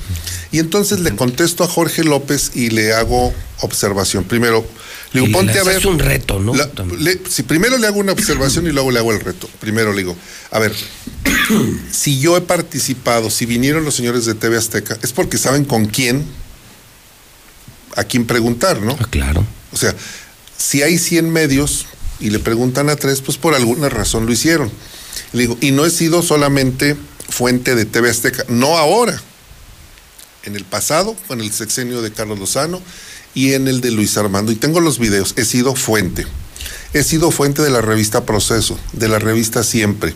Y entonces le contesto a Jorge López y le hago observación. Primero, le Y digo, ponte le a ver. haces un reto, ¿no? La- le- si primero le hago una observación y luego le hago el reto. Primero le digo, a ver, si yo he participado, si vinieron los señores de TV Azteca, es porque saben con quién, a quién preguntar, ¿no? Ah, claro. O sea, si hay 100 medios y le preguntan a tres, pues por alguna razón lo hicieron. Le digo, y no he sido solamente fuente de TV Azteca, no ahora. En el pasado, en el sexenio de Carlos Lozano y en el de Luis Armando. Y tengo los videos, he sido fuente. He sido fuente de la revista Proceso, de la revista Siempre.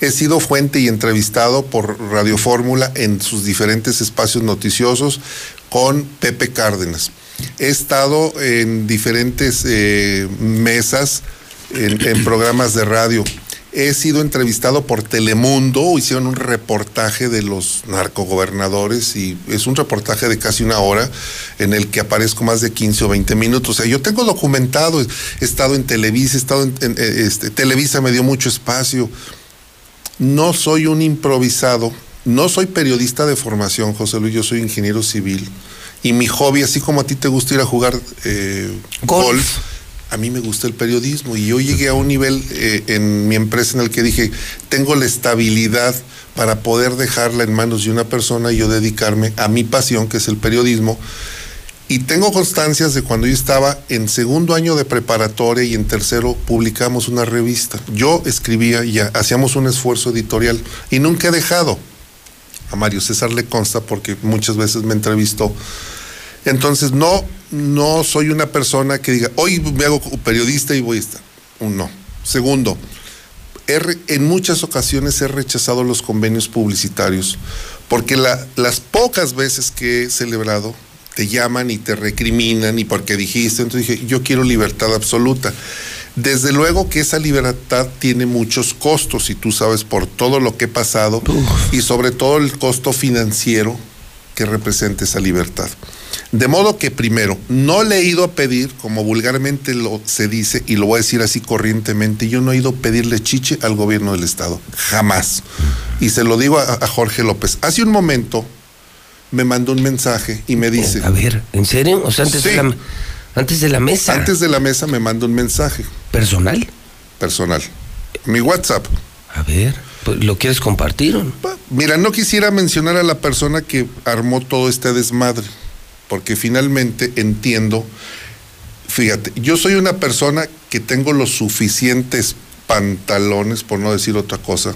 He sido fuente y entrevistado por Radio Fórmula en sus diferentes espacios noticiosos con Pepe Cárdenas. He estado en diferentes eh, mesas, en, en programas de radio. He sido entrevistado por Telemundo, hicieron un reportaje de los narcogobernadores y es un reportaje de casi una hora en el que aparezco más de 15 o 20 minutos. O sea, yo tengo documentado, he estado en Televisa, he estado en, en, eh, este, Televisa me dio mucho espacio. No soy un improvisado, no soy periodista de formación, José Luis, yo soy ingeniero civil. Y mi hobby, así como a ti te gusta ir a jugar eh, Golf. golf, a mí me gusta el periodismo. Y yo llegué a un nivel eh, en mi empresa en el que dije, tengo la estabilidad para poder dejarla en manos de una persona y yo dedicarme a mi pasión, que es el periodismo. Y tengo constancias de cuando yo estaba en segundo año de preparatoria y en tercero publicamos una revista. Yo escribía y hacíamos un esfuerzo editorial y nunca he dejado. A Mario César le consta porque muchas veces me entrevistó. Entonces no, no soy una persona que diga, hoy me hago periodista y voy a estar. Un no. Segundo, he en muchas ocasiones he rechazado los convenios publicitarios porque la- las pocas veces que he celebrado te llaman y te recriminan y porque dijiste, entonces dije, yo quiero libertad absoluta. Desde luego que esa libertad tiene muchos costos y tú sabes por todo lo que he pasado y sobre todo el costo financiero que representa esa libertad. De modo que primero, no le he ido a pedir, como vulgarmente lo se dice, y lo voy a decir así corrientemente, yo no he ido a pedirle chiche al gobierno del Estado, jamás. Y se lo digo a, a Jorge López. Hace un momento me mandó un mensaje y me dice... A ver, ¿en serio? O sea, antes, Sí. de, la, antes de la mesa. Antes de la mesa me manda un mensaje ¿Personal? personal. Mi WhatsApp. A ver, pues, ¿lo quieres compartir o no? Mira, no quisiera mencionar a la persona que armó todo este desmadre, porque finalmente entiendo, fíjate, yo soy una persona que tengo los suficientes pantalones, por no decir otra cosa,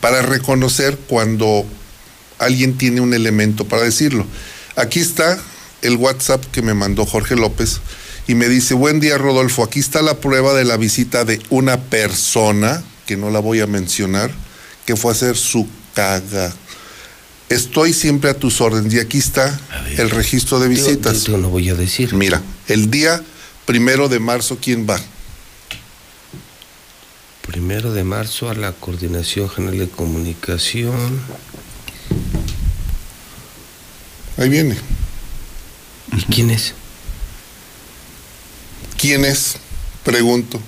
para reconocer cuando alguien tiene un elemento para decirlo. Aquí está el WhatsApp que me mandó Jorge López y me dice, buen día Rodolfo, aquí está la prueba de la visita de una persona, que no la voy a mencionar, que fue a hacer su caga. Estoy siempre a tus órdenes y aquí está el registro de visitas. Yo, no voy a decir. Mira, el día primero de marzo, ¿quién va? Primero de marzo a la Coordinación General de Comunicación. Ahí viene. ¿Y quién es? ¿Quién es? Pregunto.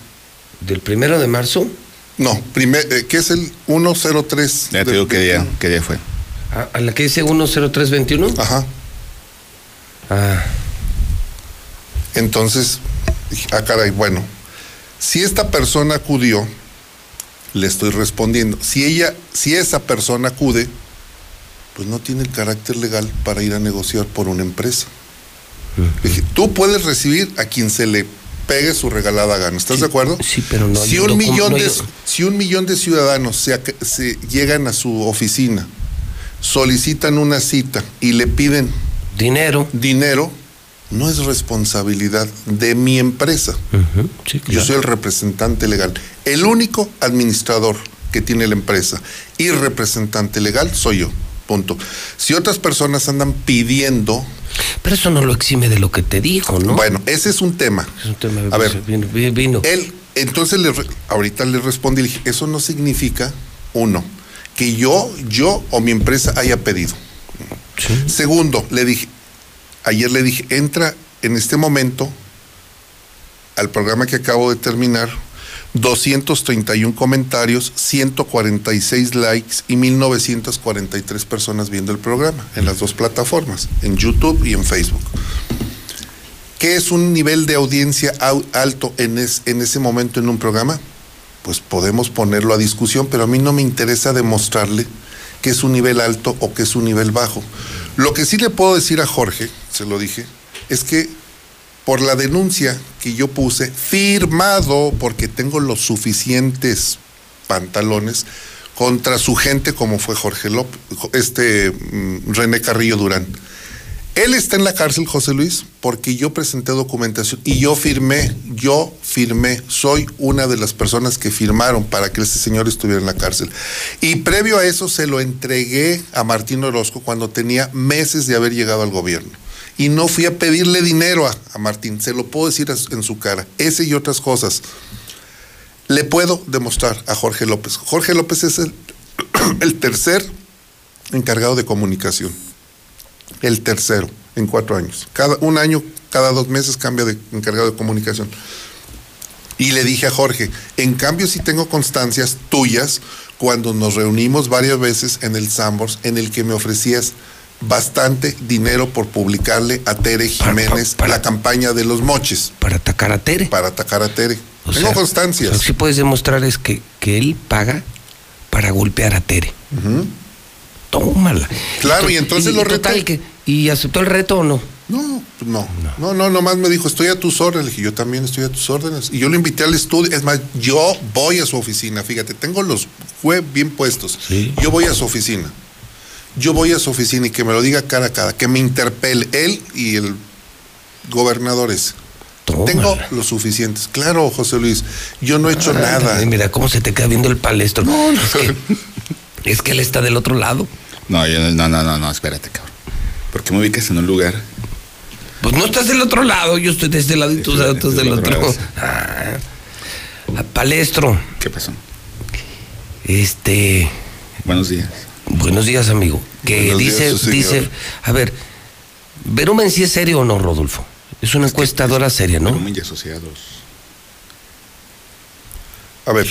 ¿Del primero de marzo? No, primer, eh, ¿qué es el 103? Ya te digo qué día, qué día fue. ¿A, ¿A la que dice 10321? Ajá. Ah. Entonces, ah, caray, bueno, si esta persona acudió, le estoy respondiendo. Si ella, si esa persona acude, pues no tiene el carácter legal para ir a negociar por una empresa. Dije, tú puedes recibir a quien se le pegue su regalada gana. ¿Estás de acuerdo? Sí, pero no. Si un, millón no de, si un millón de ciudadanos se, se llegan a su oficina, solicitan una cita y le piden dinero, dinero, no es responsabilidad de mi empresa. Sí, Yo soy el representante legal. El único administrador que tiene la empresa y representante legal soy yo. Punto. Si otras personas andan pidiendo. Pero eso no lo exime de lo que te dijo, ¿no? Bueno, ese es un tema. Es un tema A ver, vino. Él, entonces le ahorita le respondí, le dije, eso no significa, uno, que yo, yo o mi empresa haya pedido. Segundo, le dije, ayer le dije, entra en este momento al programa que acabo de terminar, 231 comentarios, 146 likes y 1943 personas viendo el programa en las dos plataformas, en YouTube y en Facebook. ¿Qué es un nivel de audiencia au- alto en, es- en ese momento en un programa? Pues podemos ponerlo a discusión, pero a mí no me interesa demostrarle que es un nivel alto o que es un nivel bajo. Lo que sí le puedo decir a Jorge, se lo dije, es que por la denuncia que yo puse, firmado porque tengo los suficientes pantalones contra su gente como fue Jorge López, este mm, René Carrillo Durán. Él está en la cárcel, José Luis, porque yo presenté documentación y yo firmé, yo firmé, soy una de las personas que firmaron para que ese señor estuviera en la cárcel. Y previo a eso se lo entregué a Martín Orozco cuando tenía meses de haber llegado al gobierno. Y no fui a pedirle dinero a, Martín, se lo puedo decir en su cara, ese y otras cosas. Le puedo demostrar a Jorge López. Jorge López es el tercer encargado de comunicación el tercero en cuatro años. Cada un año, cada dos meses cambia de encargado de comunicación. Y le dije a Jorge, en cambio si tengo constancias tuyas cuando nos reunimos varias veces en el Sambors en el que me ofrecías bastante dinero por publicarle a Tere Jiménez la campaña de los moches. Para atacar a Tere. Para atacar a Tere. O tengo sea, constancias. Lo que sí puedes demostrar es que, que él paga para golpear a Tere. Tómala. Claro, y entonces lo total, reté. que ¿Y aceptó el reto o no? No, no, no, no, nomás me dijo, estoy a tus órdenes. Le dije, yo también estoy a tus órdenes. Y yo lo invité al estudio. Es más, yo voy a su oficina. Fíjate, tengo los web bien puestos. Yo voy a su oficina. Yo voy a su oficina y que me lo diga cara a cara, que me interpele él y el gobernador ese. Tengo los suficientes. Claro, José Luis, yo no he hecho nada. Mira cómo se te queda viendo el palestro. Es, que, es que él está del otro lado. No, yo no, no, no, no, espérate, cabrón. ¿Por qué me ubicas en un lugar? Pues no estás del otro lado, yo estoy de este lado y tú estás del del otro. Ah, a palestro. ¿Qué pasó? Este. Buenos días. Buenos días, amigo. Que Buenos dice, dice, a ver, ¿Verumen sí es serio o no, Rodolfo? Es una encuestadora seria, ¿no? Verumen y asociados. A ver.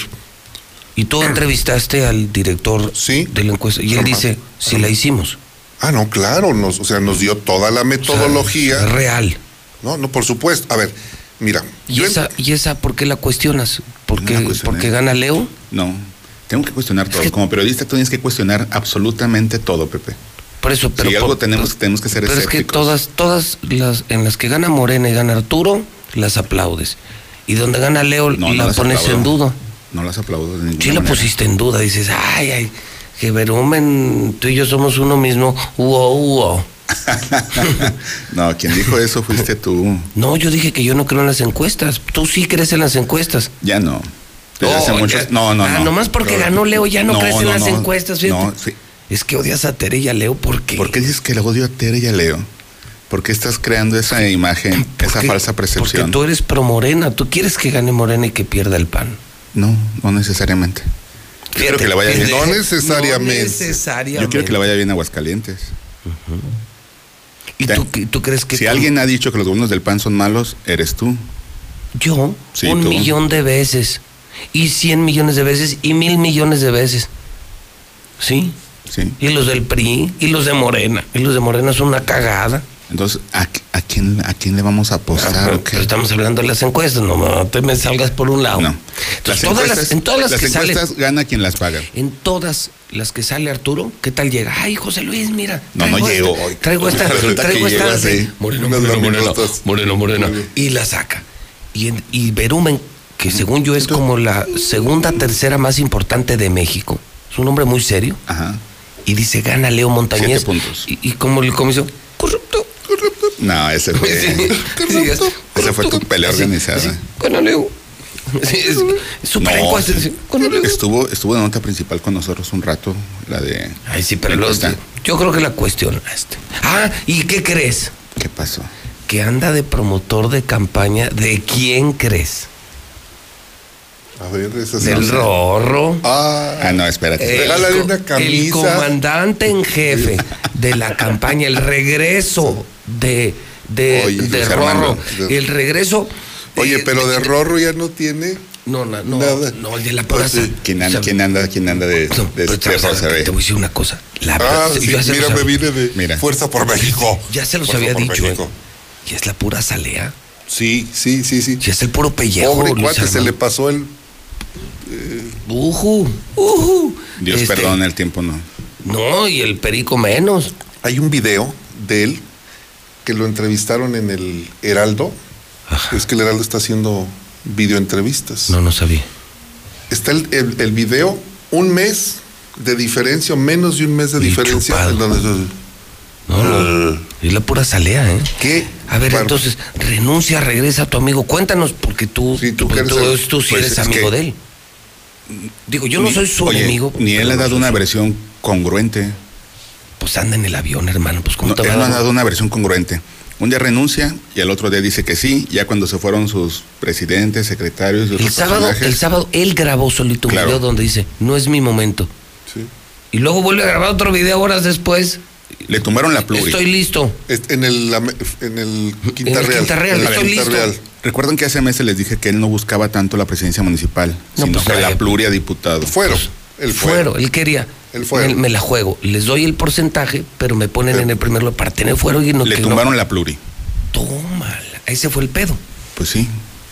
Y tú entrevistaste al director de la encuesta y él dice, si la hicimos. Ah, no, claro, nos, o sea, nos dio toda la metodología. real. No, no, por supuesto. A ver, mira. ¿Y esa, ¿Y esa por qué la cuestionas? ¿Porque, porque gana Leo? No, tengo que cuestionar todo. Como periodista tú tienes que cuestionar absolutamente todo, Pepe. Por eso, pero si algo por- tenemos, tenemos que ser Pero es que todas, todas las en las que gana Morena y gana Arturo, las aplaudes. Y donde gana Leo, No, no la las pones aplaudo. en duda. No las aplaudo de ninguna Sí lo manera. pusiste en duda, dices, ay, ay, que Verumen, tú y yo somos uno mismo, uo, uo. no, quien dijo eso fuiste tú. No, yo dije que yo no creo en las encuestas. Tú sí crees en las encuestas. Ya no. Desde No, hace muchos- ya- no, no, Ah, no. nomás porque ganó Leo ya no, no, crees en no, las no. encuestas, fíjate. No, sí. Es que odias a Tere y a Leo, ¿por qué? ¿Por qué dices que le odio a Tere y a Leo? ¿Por qué estás creando esa imagen, esa falsa Porque percepción? tú eres pro Morena, tú quieres que gane Morena y que pierda el pan. No, no necesariamente. Yo quiero que le vaya bien. No necesariamente. No necesariamente. Yo quiero que le vaya bien a Aguascalientes. ¿Y tú, tú crees que Si alguien ha dicho que los gobiernos del PAN son malos, eres tú. Yo, Sí, un tú. millón de veces, y cien millones de veces, y mil millones de veces. ¿Sí? Sí. Y los del PRI, y los de Morena. Y los de Morena son una cagada. Entonces, ¿a, a quién, ¿a quién le vamos a apostar? Ah, pero estamos hablando de las encuestas, no, no te me salgas por un lado. No. Entonces, Las todas las, en todas las, las que sale, encuestas gana quien las paga. en todas las que sale Arturo, ¿qué tal llega? Ay, José Luis, mira. No, no hoy. Traigo esta, traigo esta. Moreno, moreno, moreno, moreno, moreno. Y la saca. Y, en- y Verumen, que según yo es como la segunda, tercera más importante de México. Es un hombre muy serio. Ajá. Y dice, gana Leo Montañez. Siete puntos. Y, y como el comiso, corrupto. No, ese fue, Sí, es- esa fue tu pelea organizada. así, Gana Leo. Sí, es, súper No, sí, estuvo, estuvo de nota principal con nosotros un rato, la de... Ay, sí, pero los- yo creo que la cuestionaste. Ah, ¿y qué crees? ¿Qué pasó? Que anda de promotor de campaña. ¿De quién crees? A ver, esa sí. Del Rorro. Ah, Ah, no, espérate. El Regálale co- una El camisa. comandante en jefe de la campaña, el regreso de, de, Oye, de. Rorro. El regreso. de- Oye, pero de Rorro ya no tiene. No, no, no, Nada. no, el de la plaza. ¿Quién anda, O sea, quién anda, quién anda de, no, de, de ¿sabes Rosa? Te voy a decir una cosa. La Ah, verdad, sí, yo mira, me vine de Mira. Fuerza por México. Ya se los Fuerza había por dicho. México. ¿eh? Y es la pura salea. Sí, sí, sí, sí. Y es el puro pellejo. Pobre cuate, se le pasó el. Ujú, ujú. Dios Este, perdone, el tiempo no. No, y el perico menos. Hay un video de él que lo entrevistaron en el Heraldo. Es que el Heraldo está haciendo videoentrevistas. No, no sabía. Está el, el- el video, un mes de diferencia, o menos de un mes de Y diferencia. donde, No, no. Es la pura salea, ¿eh? ¿Qué? A ver, entonces, renuncia, regresa a tu amigo. Cuéntanos, porque tú, Sí, tú tú, tú- el- tú sí pues eres es amigo que- de él. Digo, yo no Ni- soy su oye, enemigo. Ni él ha dado una su- versión congruente. Pues anda en el avión, hermano. Pues, ¿cómo No, te él no ha dado una versión congruente. Un día renuncia y al otro día dice que sí, ya cuando se fueron sus presidentes, secretarios y El sábado, personajes. el sábado él grabó solito un Claro. video donde dice, no es mi momento. Sí. Y luego vuelve a grabar otro video horas después. Le tumbaron la pluri. Estoy listo. En el, en el Quinta En el Real. Quinta Real, En el estoy Quinta listo. Real. Recuerden que hace meses les dije que él no buscaba tanto la presidencia municipal, No, sino pues, que la eh, pluri a diputado. Fueron. El fuero. Fuero, él quería. El fuero. Me, me la juego. Les doy el porcentaje, pero me ponen en el primer lugar para tener fuero y no Le que tumbaron no. la pluri. Tómala. Ese fue el pedo. Pues sí.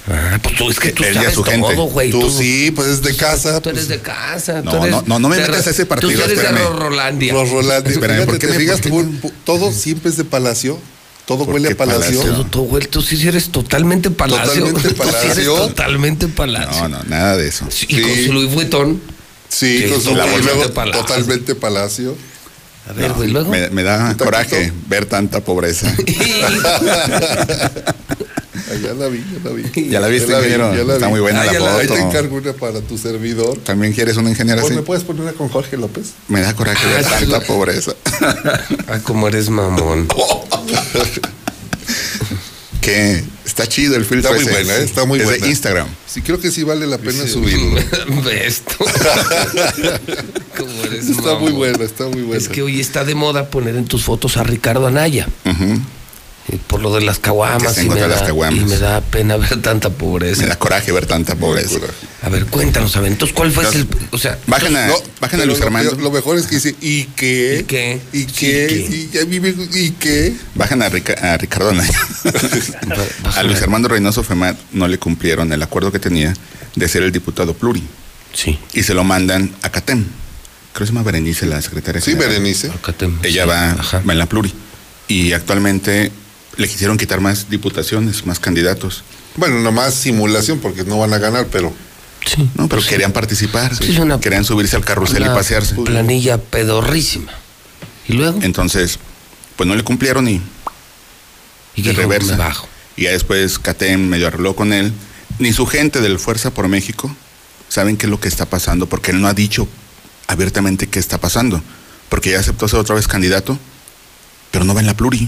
Ah, pues tú es que tú y a sabes su todo, güey. Tú sí, pues es de casa. Tú eres pues, de casa. No, tú eres no, no, no me de metas a ese partido, Tú eres de espérame. Rolandia. Los Rolandia. Espérame, ¿por qué te me- fijas, tú- todo siempre es de Palacio. Todo ¿Por huele a Palacio. Palacio? Tú, güey, tú sí eres totalmente palacio. Totalmente Tú sí eres Palacio. totalmente palacio. No, no, nada de eso. Sí, Y con Sí. su Louis Vuitton. Sí, con su luego Palacio. totalmente Palacio. A ver, güey, luego. Me, me da ¿Un coraje ver tanta pobreza. Ya la vi, ya la vi. Ya la viste, vi, ingeniero. ya la Está vi. muy buena Ah, la ya Ahí te foto. encargo una para tu servidor. ¿También quieres un ingeniero Pues, así? ¿Me puedes poner una con Jorge López? Me da coraje ver Ah, tanta pobreza. Ah, como eres mamón. que está chido el filtro. Está muy ese. buena, ¿eh? Está muy Es de buena. Instagram. Sí, creo que sí vale la pena Sí. subirlo. Ves tú. Como eres Está muy buena, está muy buena. Es que hoy está de moda poner en tus fotos a Ricardo Anaya. Y por lo de las caguamas. Y me, las da, caguamas. y me da pena ver tanta pobreza. Me da coraje ver tanta pobreza. A ver, cuéntanos, a ver, entonces, ¿cuál fue Entonces, el. O sea, Bajen a, No, bajen a Luis Armando. Lo mejor es que dice, ¿y qué? ¿Y qué? ¿Y qué? ¿qué? ¿Y, qué? Bajan a, Rica- a Ricardo Anaya. a Luis Armando Reynoso Femat no le cumplieron el acuerdo que tenía de ser el diputado pluri. Sí. Y se lo mandan a CATEM. Creo que se llama Berenice, la secretaria. Sí, general. Berenice. Te- Ella sí, va, va en la pluri. Y actualmente le quisieron quitar más diputaciones, más candidatos. Bueno, nomás simulación porque no van a ganar, pero ¿no? Pero querían participar, Sí, una- querían subirse al carrusel y Una pasearse. Planilla pedorrísima. ¿Y luego? Entonces, pues no le cumplieron y, ¿Y de reversa. Y ya después Catem medio arregló con él. Ni su gente del Fuerza por México saben qué es lo que está pasando, porque él no ha dicho abiertamente qué está pasando. Porque ya aceptó ser otra vez candidato, pero no va en la pluri.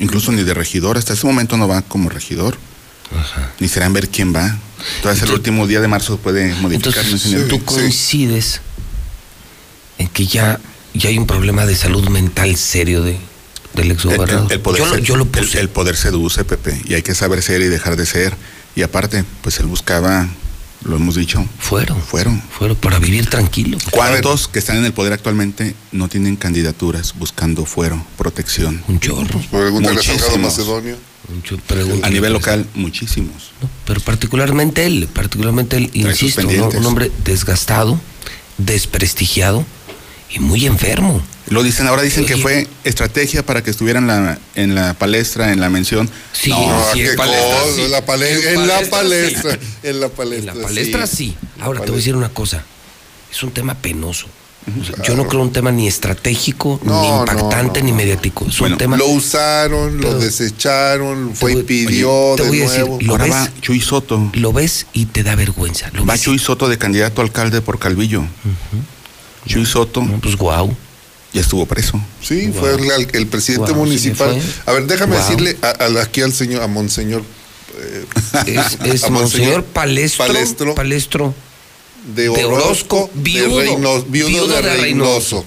Incluso ni de regidor, hasta ese momento no va como regidor. Ni será en ver quién va. Entonces el último día de marzo puede modificar. ¿no, Entonces, tú coincides en que ya, ya hay un problema de salud mental serio de, del El, exgobernador. el- el poder yo, lo, se- yo lo el- puse. el poder seduce, Pepe, y hay que saber ser y dejar de ser. Y aparte, pues él buscaba, lo hemos dicho. Fueron. Fueron. Fueron para vivir tranquilo. ¿Cuántos que están en el poder actualmente no tienen candidaturas buscando fuero, protección? Un chorro. Pregúntale a. Macedonio. A nivel local, muchísimos. Pero particularmente él, particularmente él, insisto, un hombre desgastado, desprestigiado y muy enfermo. Lo dicen, ahora dicen que fue estrategia para que estuviera en la, en la palestra, en la mención. Sí, no, sí, qué en palestra, cosa. sí. En la palestra, En en la palestra, palestra, en la palestra. La palestra sí. Ahora te voy a decir una cosa. Es un tema penoso. O sea, Yo Claro. no creo un tema ni estratégico, No, ni impactante, no, ni mediático. Es Bueno, un tema. Lo usaron, lo Pero- desecharon, fue y pidió oye, te de voy a decir, nuevo. lo Ahora ves, va Chuy Soto. lo ves y te da vergüenza. Lo Va ves. Chuy Soto de candidato a alcalde por Calvillo. Chuy Soto No, pues guau. Ya estuvo preso. Sí, fue el, el presidente municipal. A ver, déjame decirle a- a- aquí al señor, a Monseñor. eh, Es, es a Monseñor Palestro. Palestro Palestro. de de Orozco, Orozco, de viudo, Reynoso, viudo, viudo de, de Reynoso.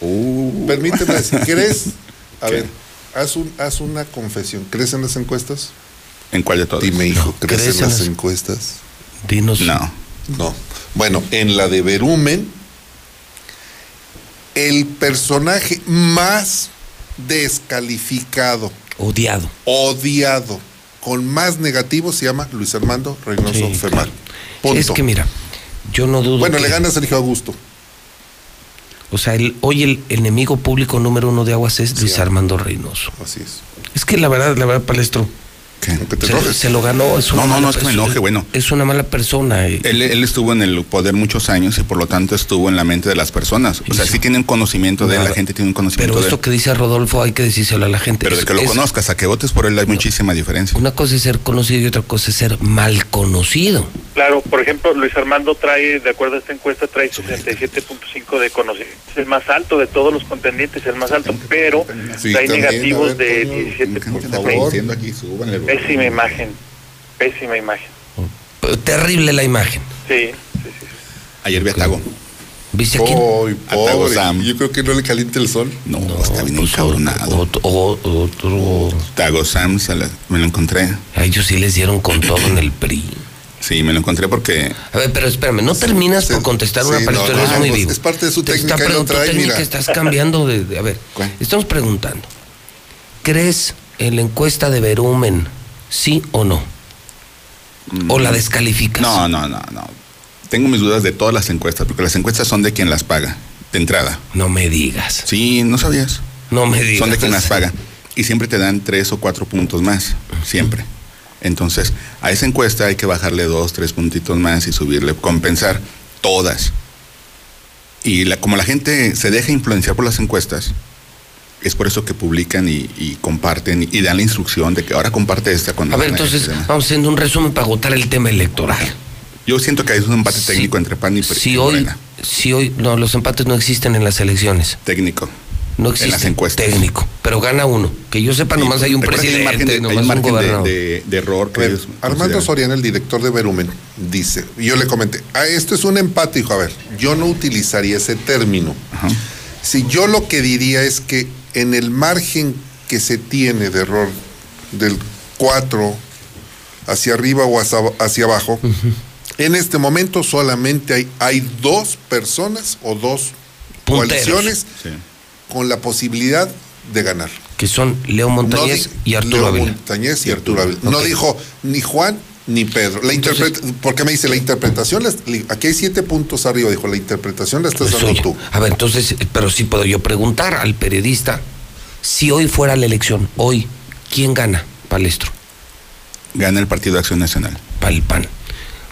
Uh. Permíteme, si crees, a ¿Qué? ver, haz, un, haz una confesión. ¿Crees en las encuestas? ¿En cuál de todos? Dime, hijo, ¿crees, ¿crees en las encuestas? Dinos. No. No. Bueno, en la de Berumen, el personaje más descalificado, Odiado. odiado, con más negativos se llama Luis Armando Reynoso Sí, claro. Punto. Es que mira, yo no dudo. bueno, que- le gana a Sergio Augusto. O sea, el- hoy el enemigo público número uno de Aguas es Luis Armando Reynoso. Así es. Es que la verdad, la verdad, Palestro, ¿Qué? Aunque te se, lo ganó. Es una No, no, mala no, es que me persona. enoje, bueno. Es una mala persona. eh. Él, él estuvo en el poder muchos años y por lo tanto estuvo en la mente de las personas. O sea, sí tienen conocimiento de él, la gente tiene un conocimiento Pero de esto él. que dice Rodolfo hay que decírselo a la gente. Pero de Es- que lo es- conozcas, a que votes por él hay muchísima diferencia. Una cosa es ser conocido y otra cosa es ser mal conocido. Claro, por ejemplo, Luis Armando trae, de acuerdo a esta encuesta, trae 67.5 de conocimiento. Es el más alto de todos los contendientes, el más alto, pero Sí, trae también, negativos ver, de Toño, 17.6. por favor. aquí, súbanle. Pésima imagen, pésima imagen. Pero terrible la imagen. Sí, Ayer vi a Tago. ¿Viste a quién? Atago pobre. Sam. Yo creo que no le calienta el sol. No, está bien pues, encabronado. Otro, otro- Tago Sam, la- me lo encontré. A ellos sí les dieron con todo en el PRI. Sí, me lo encontré porque A ver, pero espérame, no terminas por contestar una sí, pregunta, no, eres muy pues, vivo. es parte de su Te técnica está y lo pregun- tu trae, técnica mira. estás cambiando de, de- A ver, ¿Cuál? estamos preguntando. ¿Crees en la encuesta de Verumen, sí o no? ¿O la descalificas? Mm. No, no, no, no. Tengo mis dudas de todas las encuestas, porque las encuestas son de quien las paga, de entrada. No me digas. Sí, no sabías. No me digas. Son de quien las paga. Y siempre te dan tres o cuatro puntos más, siempre. Entonces, a esa encuesta hay que bajarle dos, tres puntitos más y subirle, compensar todas. Y la- como la gente se deja influenciar por las encuestas, es por eso que publican y, y comparten y dan la instrucción de que ahora comparte esta con A ver, entonces, vamos haciendo un resumen para agotar el tema electoral. Yo siento que hay un empate Sí. técnico entre PAN y, Si y hoy, Morena. si hoy, no, los empates no existen en las elecciones. Técnico. No En existe. las encuestas. Técnico. Pero gana uno. Que yo sepa, nomás hay un hay presidente, margen de- hay nomás un un margen de- gobernador. de, de error que ver, Armando. Soriano, el director de Verumen, dice, yo le comenté, ah, esto es un empate, hijo, a ver, yo no utilizaría ese término. Ajá. Si yo lo que diría es que en el margen que se tiene de error del 4 hacia arriba o hacia, hacia abajo, en este momento solamente hay, hay dos personas o dos Punteros. coaliciones Sí. con la posibilidad de ganar. Que son Leo Montañez No y Arturo Leo. Montañez y Arturo. No dijo ni Juan ni Pedro. La Entonces- porque me dice, la interpretación, la- aquí hay siete puntos arriba, dijo, la interpretación la estás Es dando tú. A ver, entonces, pero sí puedo yo preguntar al periodista, si hoy fuera la elección, hoy, ¿quién gana? Palestro, Gana el Partido de Acción Nacional. para el PAN.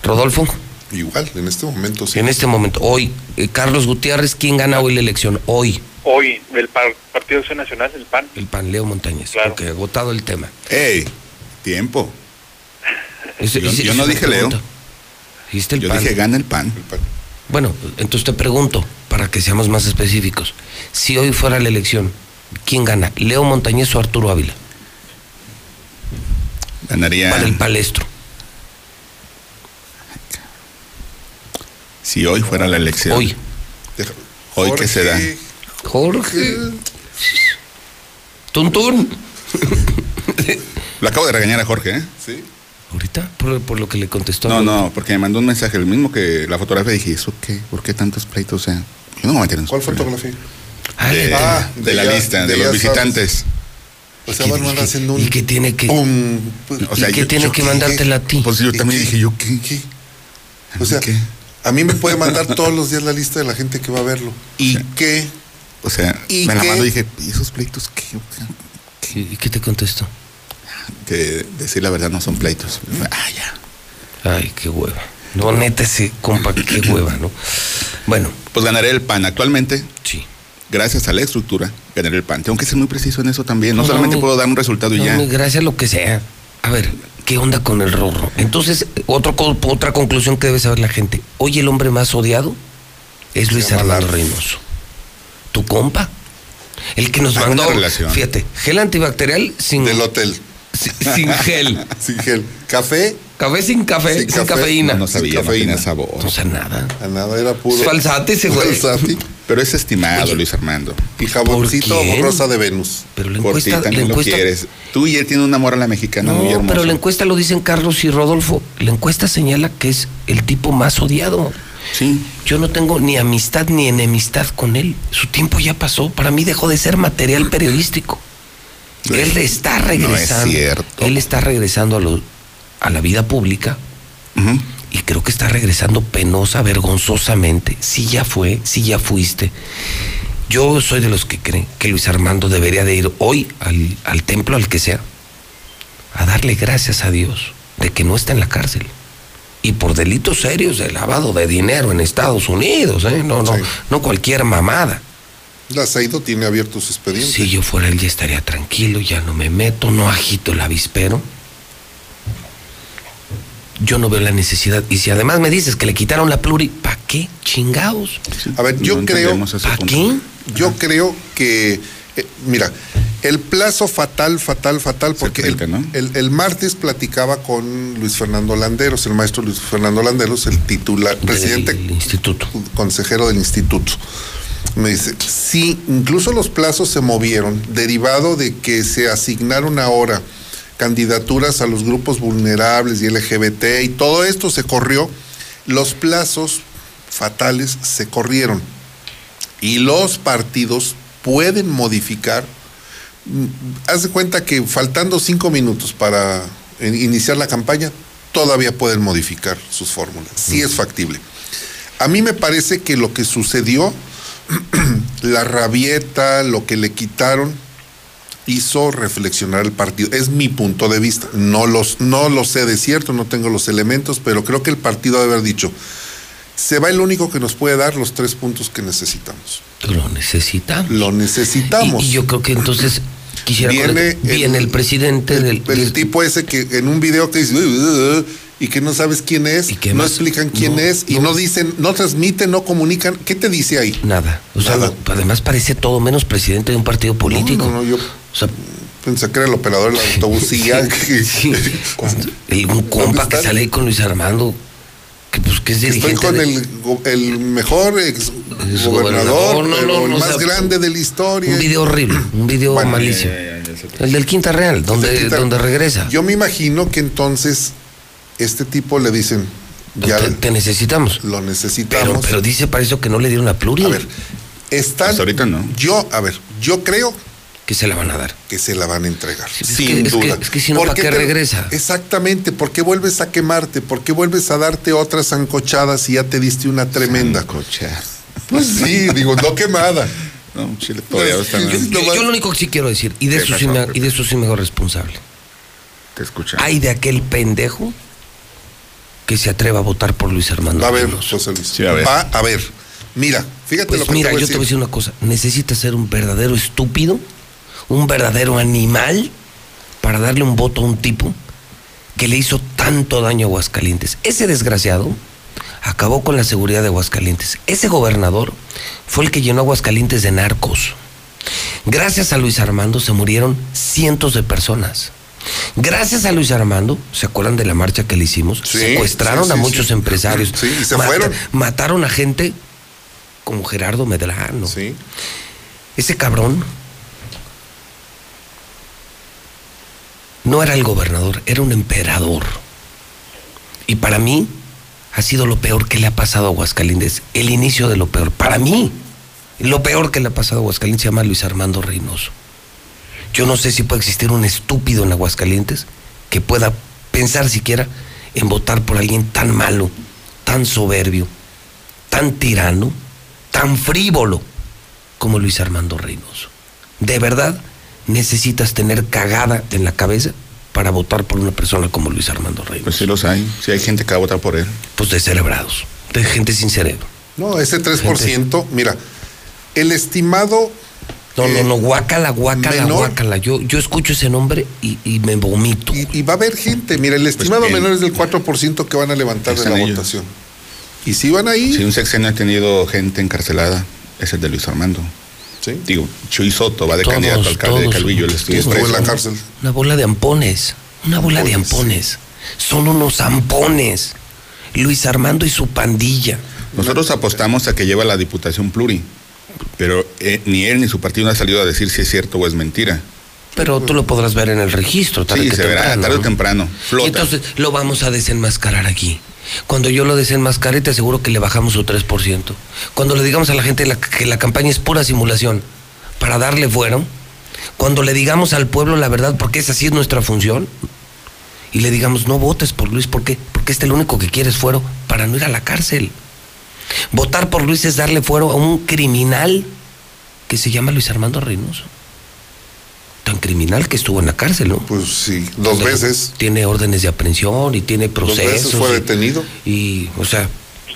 Rodolfo, Igual, en este momento sí. En este momento, hoy, eh, Carlos Gutiérrez, ¿quién gana hoy la elección? Hoy. Hoy, del par- Partido Acción Nacional, el PAN. El PAN, Leo Montañez. Claro. Ok, agotado el tema. ¡Ey! Tiempo. Yo- no dije Leo. Dijiste el Yo PAN. dije gana el pan. Bueno, entonces te pregunto, para que seamos más específicos, si hoy fuera la elección, ¿quién gana? ¿Leo Montañez o Arturo Ávila? Ganaría. Para el palestro. Si hoy fuera la elección. Hoy. Hoy qué se da. Jorge. Tuntún. Lo acabo de regañar a Jorge, ¿eh? Sí. ¿Ahorita? Por, por lo que le contestó. No, no, porque me mandó un mensaje, el mismo que la fotografía, dije, ¿eso qué? ¿Por qué tantos pleitos? O sea, yo no me voy a meter en ¿Cuál fotografía? De, Ah, de de la ya- lista, de, de los visitantes. O sea, van haciendo un. ¿Y qué tiene que.? O sea, ¿Y qué yo- tiene yo que qué- mandártela a ti? Pues yo también dije, ¿yo qué? ¿Qué? O sea, a mí me puede mandar todos los días la lista de la gente que va a verlo. ¿Y qué? O sea, ¿Y me la qué? mandó y dije, ¿y esos pleitos qué? ¿Y qué te contestó? Que decir la verdad no son pleitos. Ah, ya. Ay, qué hueva. No, neta, ese compa, qué hueva, ¿no? Bueno. Pues ganaré el PAN. Actualmente, sí. gracias a la estructura, ganaré el PAN. Tengo que ser muy preciso en eso también. No, No, solamente puedo dar un resultado y No, ya. mi gracia lo que sea. A ver, ¿qué onda con el rorro? Entonces, otro, otra conclusión que debe saber la gente. Hoy el hombre más odiado es Luis Armando Reynoso. ¿Tu compa? El que nos Hay mandó, fíjate, gel antibacterial sin... Del hotel. Sin gel. sin gel. ¿Café? Café sin café, sin, café. cafeína. No sabía, no cafeína. sabor. No sé nada. A nada, era puro. Falsate ese güey. Falsate. Pero es estimado, Luis Armando. Y jaboncito rosa de Venus. Pero la Por ti encuesta, también la lo encuesta quieres. Tú y él tienen un amor a la mexicana muy No, hermoso. pero la encuesta lo dicen Carlos y Rodolfo. La encuesta señala que es el tipo más odiado. Sí. Yo no tengo ni amistad ni enemistad con él. Su tiempo ya pasó. Para mí dejó de ser material periodístico. Él está regresando. No es cierto. Él está regresando a, lo- a la vida pública. Y creo que está regresando penosa, vergonzosamente. Sí ya fue, sí ya fuiste. Yo soy de los que creen que Luis Armando debería de ir hoy al, al templo, al que sea, a darle gracias a Dios de que no está en la cárcel. Y por delitos serios de lavado de dinero en Estados Unidos, ¿eh? No, no, Sí. no cualquier mamada. La Seido tiene abierto su expediente. Si yo fuera él ya estaría tranquilo, ya no me meto, no agito el avispero. Yo no veo la necesidad. Y si además me dices que le quitaron la pluri, ¿para qué chingados? A ver, yo No creo. ¿Para qué? Yo creo que, eh, mira, el plazo fatal, fatal, fatal, porque el, 30, ¿no? el- el martes platicaba con Luis Fernando Landeros, el maestro Luis Fernando Landeros, el titular, presidente, Del instituto. consejero del instituto. Me dice, sí, incluso los plazos se movieron, derivado de que se asignaron ahora candidaturas a los grupos vulnerables y LGBT y todo esto se corrió, los plazos fatales se corrieron y los partidos pueden modificar. Mm, Haz de cuenta que faltando cinco minutos para iniciar la campaña, todavía pueden modificar sus fórmulas. Sí es factible. A mí me parece que lo que sucedió, la rabieta, lo que le quitaron, hizo reflexionar el partido. Es mi punto de vista. No, los, no lo sé de cierto, no tengo los elementos, pero creo que el partido debe haber dicho, se va el único que nos puede dar los tres puntos que necesitamos. Lo necesitamos. Lo necesitamos. Y, y yo creo que entonces quisiera Viene corregir- viene el, presidente el, del, el del- tipo ese que en un video que dice y que no sabes quién es, qué no más? explican quién No, es y no. dicen, no transmiten, no comunican. ¿Qué te dice ahí? nada. O sea, Nada. además parece todo menos presidente de un partido político. No, no, no, yo O sea, pensé que era el operador del autobús y ya. que- el, un compa que sale ahí con Luis Armando, que pues que es Estoy dirigente. con de- el, mejor ex gobernador, gobernador, no, no, el no, más o sea, grande de la historia. Un video horrible, un video Bueno, malísimo. Ya, ya, ya, ya sé. El del Quinta Real, donde, Quinta- donde regresa. Yo me imagino que entonces este tipo le dicen, ya te, te necesitamos. lo necesitamos. Pero, pero dice para eso que no le dieron la pluri. A ver, están. Hasta ahorita no. Yo, a ver, yo creo que se la van a dar. que se la van a entregar. es sin que- es que- duda. es que si no, ¿para qué te- regresa? Exactamente, ¿por qué vuelves a quemarte? ¿Por qué vuelves a darte otras zancochadas y ya te diste una tremenda? Cocha. Pues sí, digo, no quemada. No, un chile todavía Pues, está Yo, yo- yo lo único que sí quiero decir, y de, ¿Qué eso sí pasó, me, y de eso sí me hago responsable. Te escucha. Hay de aquel pendejo que se atreva a votar por Luis Armando. Va a. José Luis. a ver. Va a ver. Mira, fíjate Pues lo que mira, te voy yo te voy a decir. decir una cosa. Necesitas ser un verdadero estúpido, un verdadero animal, para darle un voto a un tipo que le hizo tanto daño a Aguascalientes. Ese desgraciado acabó con la seguridad de Aguascalientes. Ese gobernador fue el que llenó Aguascalientes de narcos. Gracias a Luis Armando se murieron cientos de personas. Gracias a Luis Armando, ¿se acuerdan de la marcha que le hicimos? Sí, Secuestraron sí, a sí, muchos empresarios. Sí, y se fueron. Mataron a gente como Gerardo Medrano. Sí. Ese cabrón no era el gobernador, era un emperador. Y para mí ha sido lo peor que le ha pasado a Aguascalientes. El inicio de lo peor. Para mí, lo peor que le ha pasado a Aguascalientes se llama Luis Armando Reynoso. Yo no sé si puede existir un estúpido en Aguascalientes que pueda pensar siquiera en votar por alguien tan malo, tan soberbio, tan tirano, tan frívolo como Luis Armando Reynoso. De verdad, necesitas tener cagada en la cabeza para votar por una persona como Luis Armando Reynoso. Pues sí los hay. Sí hay gente que va a votar por él. Pues de cerebrados, de gente sin cerebro. No, ese 3%, mira, el estimado No, no, no, guácala, guácala, menor. guácala. Yo, yo escucho ese nombre y, y me vomito. Y, y va a haber gente, mira, el estimado él- menor es del 4% que van a levantar de la ellos. votación. Y si van ahí, Si un sexenio ha tenido gente encarcelada, es el de Luis Armando. Sí. Digo, Chuy Soto va de Todos, candidato a alcalde de todos. Calvillo. Él estuvo estuvo en la cárcel. Una bola de ampones, una bola de ampones. Son unos ampones. Luis Armando y su pandilla. Nosotros apostamos a que lleva la diputación pluri, pero eh, ni él ni su partido han salido a decir si es cierto o es mentira. Pero tú lo podrás ver en el registro, tarde Sí, que se verá, temprano, tarde o ¿no? temprano. Y Flota. entonces lo vamos a desenmascarar aquí. Cuando yo lo desenmascare, te aseguro que le bajamos su 3%. Cuando le digamos a la gente la- que la campaña es pura simulación para darle fuero, cuando le digamos al pueblo la verdad, porque esa sí es nuestra función, y le digamos, no votes por Luis, ¿por qué? Porque este lo único que quiere es fuero para no ir a la cárcel. Votar por Luis es darle fuero a un criminal que se llama Luis Armando Reynoso. Tan criminal que estuvo en la cárcel, ¿no? Pues sí, dos veces. Tiene órdenes de aprehensión y tiene Dos procesos. veces fue y- detenido. Y, o sea,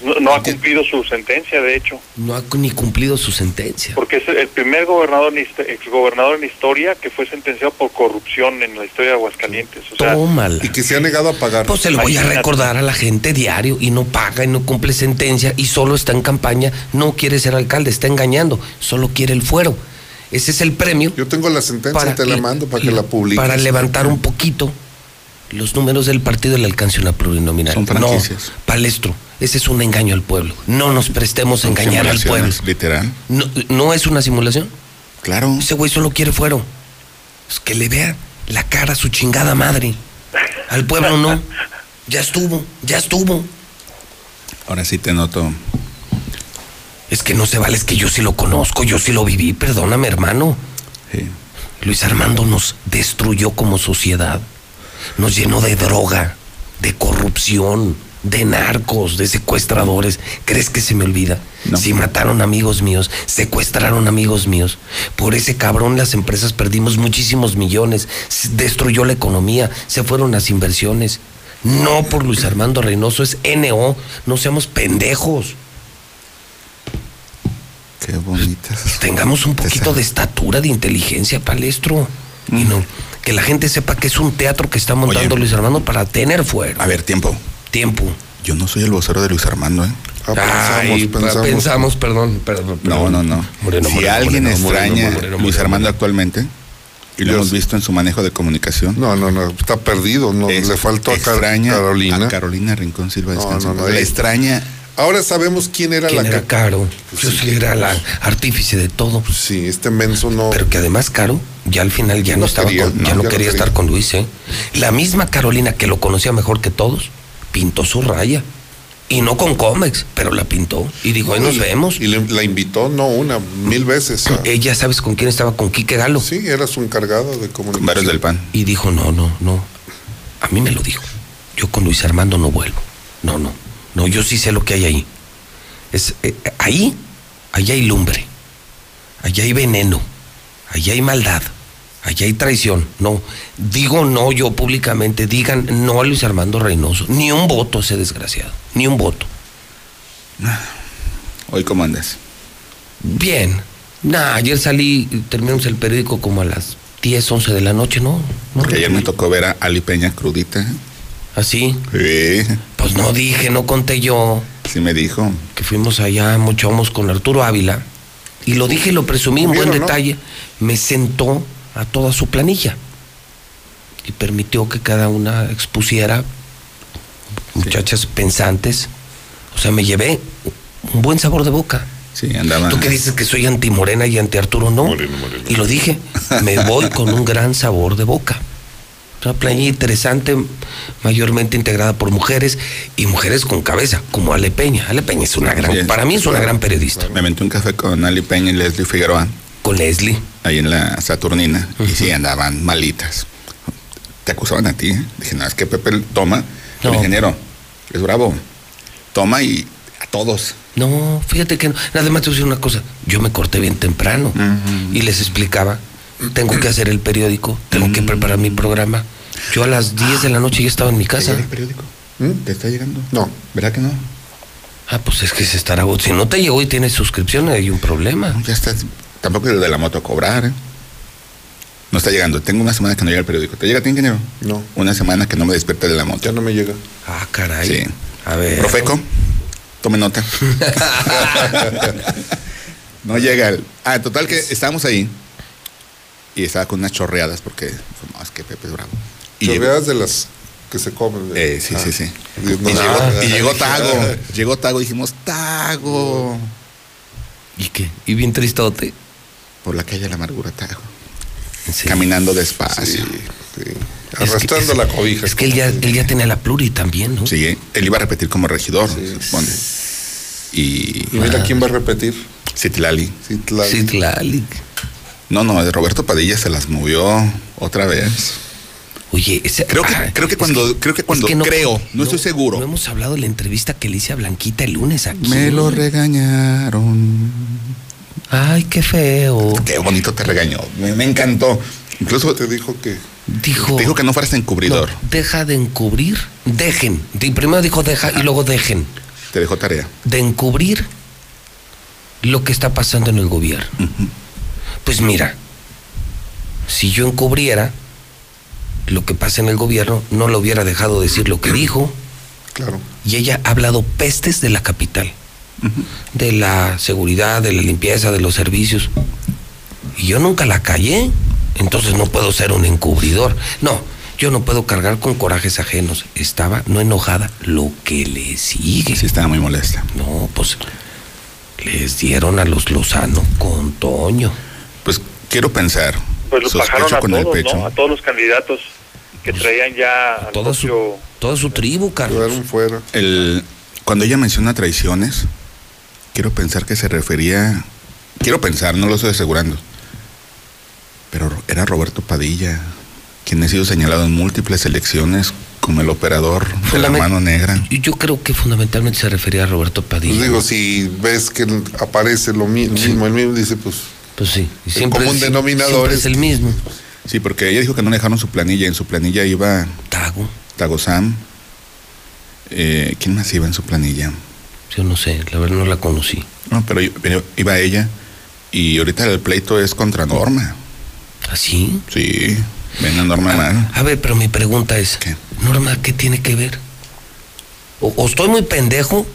No, no ha cumplido su sentencia, de hecho, no ha ni cumplido su sentencia. porque es el primer gobernador, exgobernador en historia que fue sentenciado por corrupción en la historia de Aguascalientes. O sea, Tómala. Y que se ha negado a pagar. Pues se lo voy a recordar a la gente diario y no paga y no cumple sentencia y solo está en campaña, no quiere ser alcalde, está engañando, solo quiere el fuero. Ese es el premio Yo tengo la sentencia, te la mando para que la publiques. para levantar un poquito los números del partido alcance de una plurinominal. Son franquicias. No, palestro, ese es un engaño al pueblo. No nos prestemos a engañar al pueblo. Literal. No, ¿No es una simulación? Claro. Ese güey solo quiere fuero. Es que le vea la cara a su chingada madre. Al pueblo no. Ya estuvo, ya estuvo. Ahora sí te noto. Es que no se vale, es que yo sí lo conozco, yo sí lo viví, perdóname hermano. Sí. Luis Armando nos destruyó como sociedad. Nos llenó de droga, de corrupción, de narcos, de secuestradores. ¿Crees que se me olvida? No. Si mataron amigos míos, secuestraron amigos míos. Por ese cabrón las empresas perdimos muchísimos millones. Destruyó la economía, se fueron las inversiones. No por Luis Armando Reynoso, es NO. No seamos pendejos. Qué bonitas. Tengamos un poquito de estatura, de inteligencia, palestro. Y no, que la gente sepa que es un teatro que está montando Oye. Luis Armando para tener fuera. A ver, tiempo. Tiempo. Yo no soy el vocero de Luis Armando, ¿eh? Ah, Ay, pensamos, pensamos. pensamos, perdón, perdón, No, perdón. no, no. Moreno, si moreno, alguien moreno, moreno, extraña moreno, Luis Armando moreno. actualmente, y lo Dios. hemos visto en su manejo de comunicación, No, no, no, está perdido. No, es- le faltó a Car- extraña Carolina. a Carolina Rincón Silva. No, descansa en no, no. La eh. extraña. Ahora sabemos quién era ¿Quién la era ca- Caro? Yo sí era la artífice de todo. Sí, este menso no. Pero que además Caro, ya al final ya no, No estaba quería, con- no, ya no ya no quería quería. estar con Luis, ¿eh? La misma Carolina que lo conocía mejor que todos, pintó su raya. Y no con cómex, pero la pintó. Y dijo, ahí nos Y- vemos. Y le- la invitó, no una, mil veces. a- Ella, ¿sabes con quién estaba? Con Quique Galo. Sí, era su encargado de comunicación. Varios del PAN. Y dijo, no, no, no. A mí me lo dijo. Yo con Luis Armando no vuelvo. No, no. No, yo sí sé lo que hay ahí. Es, eh, ahí, allá hay lumbre. Allá hay veneno. Allá hay maldad. Allá hay traición. No. Digo no yo públicamente. Digan no a Luis Armando Reynoso. Ni un voto ese desgraciado. Ni un voto. Hoy, ¿cómo andas? Bien. Nah, ayer salí, terminamos el periódico como a las 10, 11 de la noche, ¿no? no Porque ayer me tocó ver a Ali Peña crudita. ¿Así? Sí. Pues no dije, no conté yo. Sí me dijo. Que fuimos allá, mochamos con Arturo Ávila. Y lo dije y lo presumí en buen detalle. Me sentó a toda su planilla. Y permitió que cada una expusiera muchachas pensantes. O sea, me llevé un buen sabor de boca. Sí, andaba. Tú que dices que soy anti Morena y anti Arturo, no. Y lo dije, me voy con un gran sabor de boca. Una planilla interesante, mayormente integrada por mujeres y mujeres con cabeza, como Ale Peña. Ale Peña es una gran, Sí. para mí es una gran periodista. Me aventé un café con Ali Peña y Leslie Figueroa. Con Leslie. Ahí en la Saturnina. Y sí, andaban malitas. Te acusaban a ti. ¿eh? Dije, no, es que Pepe toma. El ingeniero es bravo. Toma y a todos. No, fíjate que no. Nada más te voy a decir una cosa. Yo me corté bien temprano y les explicaba. Tengo que hacer el periódico, tengo que preparar mi programa. Yo a las 10 de la noche ya estaba en mi casa. llega el periódico? ¿Te está llegando? No. ¿Verdad que no? Ah, pues es que se estará. Si no te llegó y tienes suscripción, hay un problema. Ya está. Tampoco el de la moto a cobrar. ¿eh? No está llegando. Tengo una semana que no llega el periódico. ¿Te llega a ti, ingeniero? No. Una semana que no me despierta de la moto. Ya no me llega. Ah, caray. Sí. A ver. Profeco, tome nota. no llega el. Ah, total que estábamos ahí. Y estaba con unas chorreadas porque. No, es que Pepe es bravo. Y llegó- Chorreadas de las que se comen. de- Eh, sí, Ah. sí, sí. Dios, no, y, llegó, ah, y llegó Tago. ah. Llegó Tago, dijimos, Tago. ¿Y qué? ¿Y bien tristote? Por la calle de la amargura, Tago. Caminando despacio. Arrastrando la cobija. Es que él ya, él ya tenía la pluri también, ¿no? Sí, él iba a repetir como regidor, se supone. Y. Y mira quién va a repetir. Citlali. Citlali. Citlali. No, no, Roberto Padilla se las movió otra vez. Oye, ese, Creo que, ah, creo que es cuando, creo que cuando, es que creo, no, estoy seguro. No hemos hablado de la entrevista que le hice a Blanquita el lunes aquí. Me lo regañaron. Ay, qué feo. Qué bonito te regañó. Me, me encantó. Incluso te dijo que. Dijo. Dijo que no fueras encubridor. No, deja de encubrir. Dejen. Primero dijo deja y luego dejen. Te dejó tarea. De encubrir lo que está pasando en el gobierno. Pues mira, si yo encubriera lo que pasa en el gobierno, no lo hubiera dejado decir lo que dijo. Claro. Y ella ha hablado pestes de la capital, de la seguridad, de la limpieza, de los servicios. Y yo nunca la callé, entonces no puedo ser un encubridor. No, yo no puedo cargar con corajes ajenos. Estaba no enojada, lo que le sigue. Sí, estaba muy molesta. No, pues les dieron a los Lozano con Toño. Pues quiero pensar. Pues los bajaron a con el todos, pecho. ¿no? A todos los candidatos que traían ya al Toda su, toda su tribu, Carlos. fuera. El, cuando ella menciona traiciones, quiero pensar que se refería. Quiero pensar, no lo estoy asegurando. Pero era Roberto Padilla, quien ha sido señalado en múltiples elecciones como el operador de la mano negra. Yo creo que fundamentalmente se refería a Roberto Padilla. Pues digo, si ves que aparece lo mi- mismo, el mismo, dice, pues. Pues sí. y el siempre común es- denominador siempre es el mismo. Sí, porque ella dijo que no le dejaron su planilla. En su planilla iba. Tago. Tago Sam. Eh, ¿Quién más iba en su planilla? Yo no sé, la verdad no la conocí. No, pero, iba ella. Y ahorita el pleito es contra Norma. ¿Así? Sí. Ven a Norma mal. A ver, pero mi pregunta es, Norma, ¿qué tiene que ver? O, o estoy muy pendejo,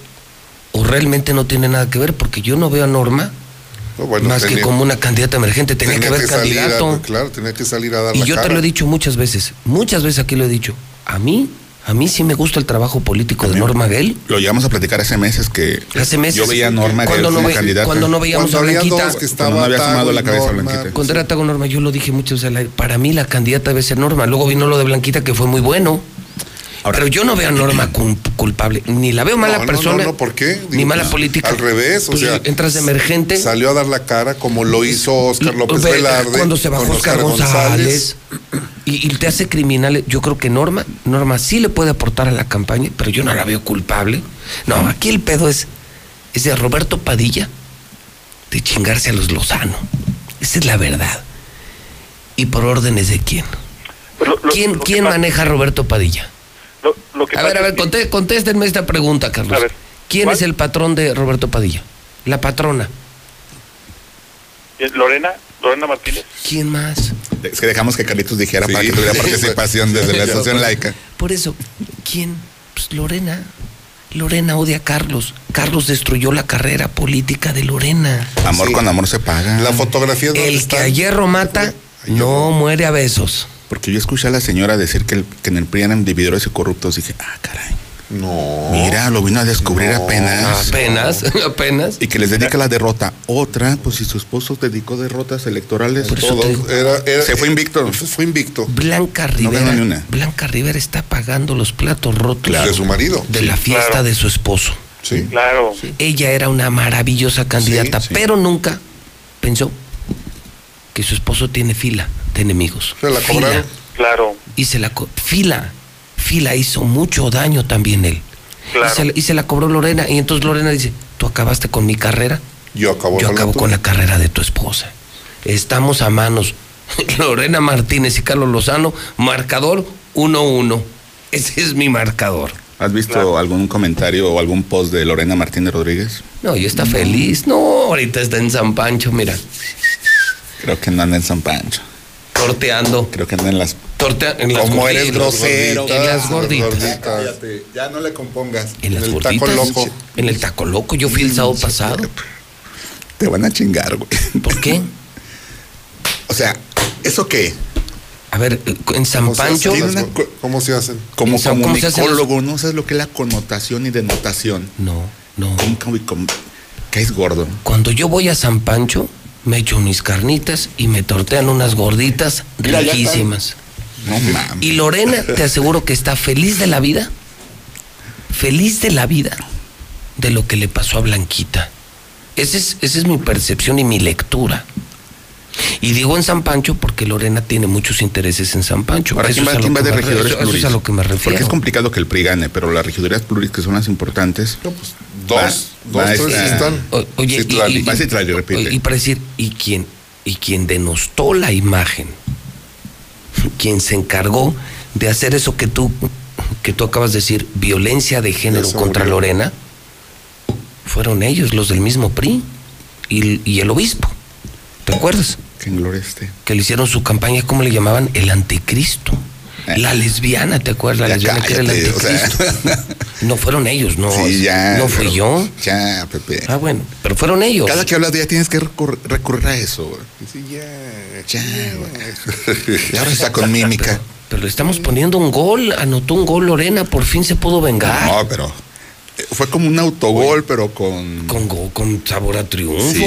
o realmente no tiene nada que ver, porque yo no veo a Norma bueno, más que como una candidata emergente. Tenía, que a- candidato. claro, tenía que salir a dar Y la yo te lo he dicho muchas veces, muchas veces aquí lo he dicho. A mí, a mí sí me gusta el trabajo político de Norma Gell. Lo llevamos a platicar hace meses que Hace meses. yo veía a Norma Gell no como ve- candidata. cuando no veíamos a Blanquita. Cuando no había asomado la cabeza Blanquita. Cuando era Tago Norma, yo lo dije muchas veces. al aire, Para mí la candidata debe ser Norma. Luego vino lo de Blanquita, que fue muy bueno. Pero yo no veo a Norma cul- culpable. Ni la veo mala No, no, persona. No, no, ¿por qué? Ni mala pues, política. Al revés, o Pues, sea. entras de emergente. Salió a dar la cara como lo hizo Oscar López Ve, Velarde. Cuando se bajó Oscar González. Y, y te hace criminal. Yo creo que Norma, Norma sí le puede aportar a la campaña, pero yo no la veo culpable. No, aquí el pedo es, es de Roberto Padilla de chingarse a los Lozano. Esa es la verdad. ¿Y por órdenes de quién? ¿Quién, ¿quién maneja a Roberto Padilla? A ver, a ver, contéstenme esta pregunta, Carlos. ¿Quién es el patrón de Roberto Padilla? La patrona. Lorena, Lorena Martínez. ¿Quién más? Es que dejamos que Carlitos dijera para que tuviera participación desde la asociación laica. Por eso, ¿quién? Pues Lorena. Lorena odia a Carlos. Carlos destruyó la carrera política de Lorena. Amor con amor se paga. La fotografía de El que a hierro mata no muere a besos. Porque yo escuché a la señora decir que, que en el PRI eran divididores y corruptos. Dije, ah, caray. No. Mira, lo vino a descubrir apenas. Apenas, apenas. Y que les dedica la derrota. Otra, pues si su esposo dedicó derrotas electorales, todo. se fue invicto. Fue invicto. Blanca Rivera. Blanca Rivera está pagando los platos rotos. De su marido. De la fiesta de su esposo. Sí. Claro. Ella era una maravillosa candidata, pero nunca pensó que su esposo tiene fila de enemigos. Se la cobraron. Claro. Y se la fila Fila hizo mucho daño también él. Y, se, la cobró Lorena. Y entonces Lorena dice, tú acabaste con mi carrera. Yo acabo, Yo acabo con la carrera de tu esposa. Estamos a manos. Lorena Martínez y Carlos Lozano, marcador 1-1. Ese es mi marcador. ¿Has visto algún comentario o algún post de Lorena Martínez Rodríguez? No, y está feliz. No, ahorita está en San Pancho, mira. Creo que no anda en San Pancho. Torteando. Creo que anda en las en las Como eres grosero. En las gorditas. ya no le compongas. En las gorditas. Taco loco. En el taco loco. Yo fui el sábado pasado. Te van a chingar, güey. ¿Por qué? o sea, ¿eso qué? A ver, en San Pancho. ¿Cómo se hacen? Como comunicólogo, ¿no sabes lo que es la connotación y denotación? No, no. ¿Qué es gordo? Cuando yo voy a San Pancho, me echo mis carnitas y me tortean unas gorditas riquísimas. Y Lorena, te aseguro que está feliz de la vida, feliz de la vida de lo que le pasó a Blanquita. Esa es, esa es mi percepción y mi lectura. Y digo en San Pancho porque Lorena tiene muchos intereses en San Pancho. Ahora, ¿quién va, de regidores Eso es a lo que me refiero. Porque es complicado que el PRI gane, pero las regidurías pluris, que son las importantes. pues, dos, dos, tres están. oye, y, y, para decir, ¿y quién, y quién denostó la imagen quien se encargó de hacer eso que tú, que tú acabas de decir, violencia de género contra Lorena, fueron ellos, los del mismo PRI y, el obispo. ¿Te acuerdas? Que en esté. Que le hicieron su campaña, ¿cómo le llamaban? El anticristo. Eh. La lesbiana, ¿te acuerdas? La lesbiana que era el anticristo. no fueron ellos, no. no fui yo. Ya, Pepe. Ah, bueno, pero fueron ellos. Cada que hablas de ella tienes que recurrir, a eso. Sí, ya, ya, Y ahora está con mímica. Pero, le estamos poniendo un gol, anotó un gol Lorena, por fin se pudo vengar. No, pero eh, fue como un autogol, pero con. Con, con sabor a triunfo. Sí.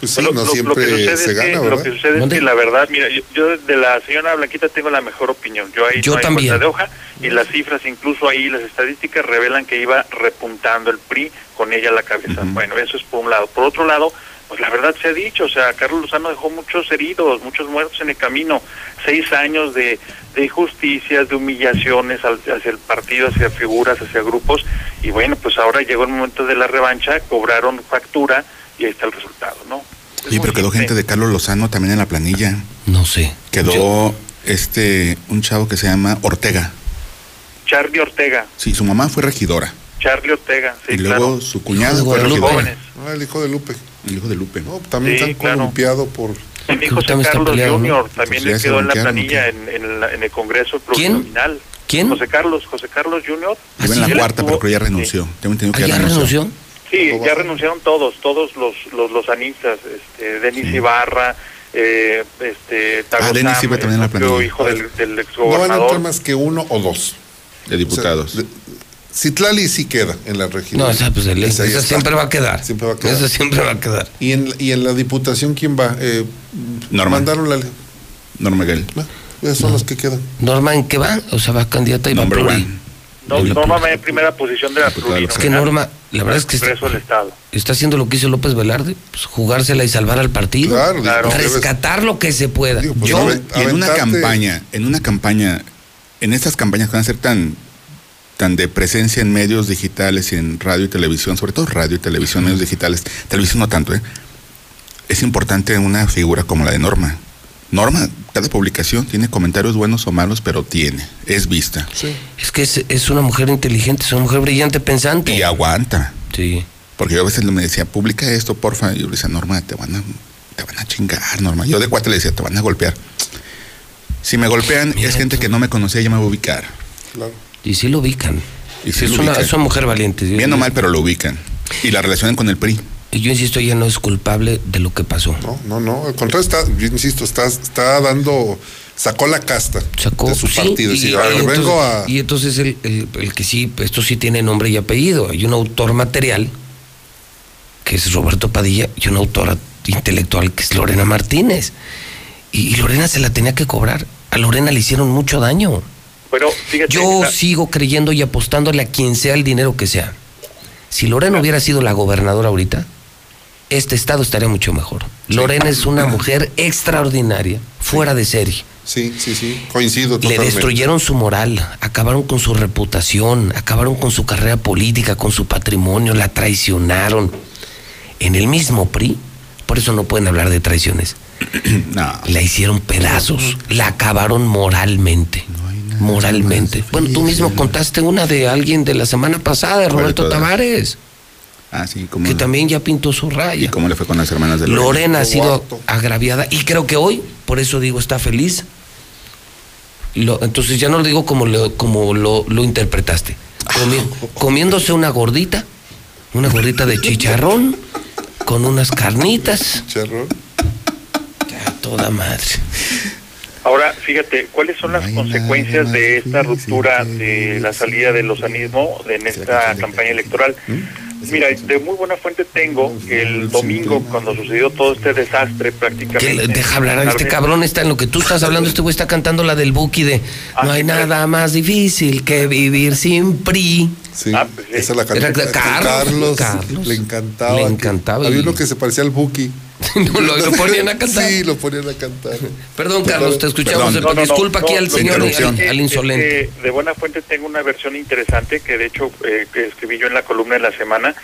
Pues sí, no siempre se gana, que, Lo que sucede es que la verdad, mira, yo, de la señora Blanquita tengo la mejor opinión. Yo ahí yo no también. de hoja y las cifras, incluso ahí las estadísticas revelan que iba repuntando el PRI con ella a la cabeza. Bueno, eso es por un lado. Por otro lado, pues la verdad se ha dicho, o sea, Carlos Lozano dejó muchos heridos, muchos muertos en el camino, seis años de, de injusticias, de humillaciones hacia el partido, hacia figuras, hacia grupos, y bueno, pues ahora llegó el momento de la revancha, cobraron factura y ahí está el resultado, ¿no? Sí, pero quedó gente de Carlos Lozano también en la planilla. No sé. Quedó este un chavo que se llama Ortega. Charlie Ortega. Sí, su mamá fue regidora. Charlie Ortega, sí, Y luego su cuñado fue regidora. Ah, el hijo de Lupe. El hijo de Lupe. No, también sí, están columpiado por... Mi hijo José Carlos Junior también pues le quedó en la planilla en, en, el Congreso Plurinominal. ¿Quién? José Carlos, José Carlos Junior. Iba en la cuarta, pero creo ya renunció. Tengo entendido que ¿Ah, ya, renunció. Sí, ya renunciaron todos, todos los los, los anistas, este, Denis Ibarra, eh, este, ah, Denis Ibarra también en la hijo del, del ex No van a entrar más que uno o dos. De diputados. O sea, Citlali sí queda en la región. No, esa, pues el, esa, esa siempre va a quedar. Siempre va a quedar. Esa siempre va a quedar. ¿Y en, y en la diputación quién va? Eh, Norma. Mandaron la... Norma Gale. Ah, esos son no. los que quedan. ¿Norma en qué va? O sea, va candidata y va Number one. No, Norma va en primera posición de la plurinominal. Es que Norma, la verdad es que está, Estado. está haciendo lo que hizo López Velarde, pues, jugársela y salvar al partido. Claro, claro. Rescatar lo que se pueda. Digo, pues, Yo, y en una campaña, en una campaña, en estas campañas que van a ser tan tan de presencia en medios digitales y en radio y televisión, sobre todo radio y televisión, medios digitales, televisión no tanto, ¿eh? es importante una figura como la de Norma, Norma, cada publicación tiene comentarios buenos o malos, pero tiene, es vista. Es que es, es una mujer inteligente, es una mujer brillante, pensante. Y aguanta. Sí. Porque yo a veces me decía, publica esto, porfa. Y yo le decía, Norma, te van a, te van a chingar, Norma. Yo de cuate le decía, te van a golpear. Si me golpean es gente que no me conocía, ya me voy a ubicar. Claro. Y sí lo ubican. Y sí es, lo una, ubican. es una mujer valiente. Bien o mal, pero lo ubican. Y la relacionan con el PRI. Y yo insisto, ella no es culpable de lo que pasó. No, no, no. Al contrario, está, yo insisto, está, está dando. Sacó la casta Sacó, de su sí, partido. y, Sí, entonces, vengo a. y entonces el, el- el que sí, esto sí tiene nombre y apellido. Hay un autor material, que es Roberto Padilla, y una autora intelectual, que es Lorena Martínez. Y, y Lorena se la tenía que cobrar. A Lorena le hicieron mucho daño. Bueno, fíjate. Yo la- sigo creyendo y apostándole a quien sea el dinero que sea. Si Lorena hubiera sido la gobernadora ahorita, este estado estaría mucho mejor. Lorena es una mujer extraordinaria, fuera de serie. Sí, sí, sí. Coincido Le totalmente. destruyeron su moral, acabaron con su reputación, acabaron con su carrera política, con su patrimonio, la traicionaron. En el mismo PRI, por eso no pueden hablar de traiciones. no. La hicieron pedazos, la acabaron moralmente. moralmente. Bueno, tú mismo contaste una de alguien de la semana pasada, de ¿Cuál de Roberto? Tavares, Ah, como. que también ya pintó su ¿Y raya. cómo le fue con las hermanas de Lorena ha sido Guato. agraviada y creo que hoy, por eso digo, está feliz. Lo- entonces ya no lo digo como lo, como lo, lo interpretaste. Comi- comiéndose una gordita, una gordita de chicharrón, con unas carnitas. Chicharrón. Ya, toda madre. Ahora, fíjate, ¿cuáles son las consecuencias de esta ruptura de la salida del lozanismo en esta campaña electoral? Mira, de muy buena fuente tengo que el domingo, cuando sucedió todo este desastre prácticamente... le- deja hablar a este cabrón, está en lo que tú estás hablando, este güey está cantando la del Buki de No hay nada más difícil que vivir sin PRI. Sí, Ah, pues sí. esa la Carlos, Carlos, Carlos. Le encantaba. Le encantaba Había uno que se parecía al Buki. No, lo, lo ponían a cantar. Sí, lo ponían a cantar. Perdón, Carlos, te escuchamos. Perdón. No, no, no, Disculpa aquí al señor, al, interrupción. es que- al insolente. es que de buena fuente tengo una versión interesante que de hecho eh, que escribí yo en la columna de la semana,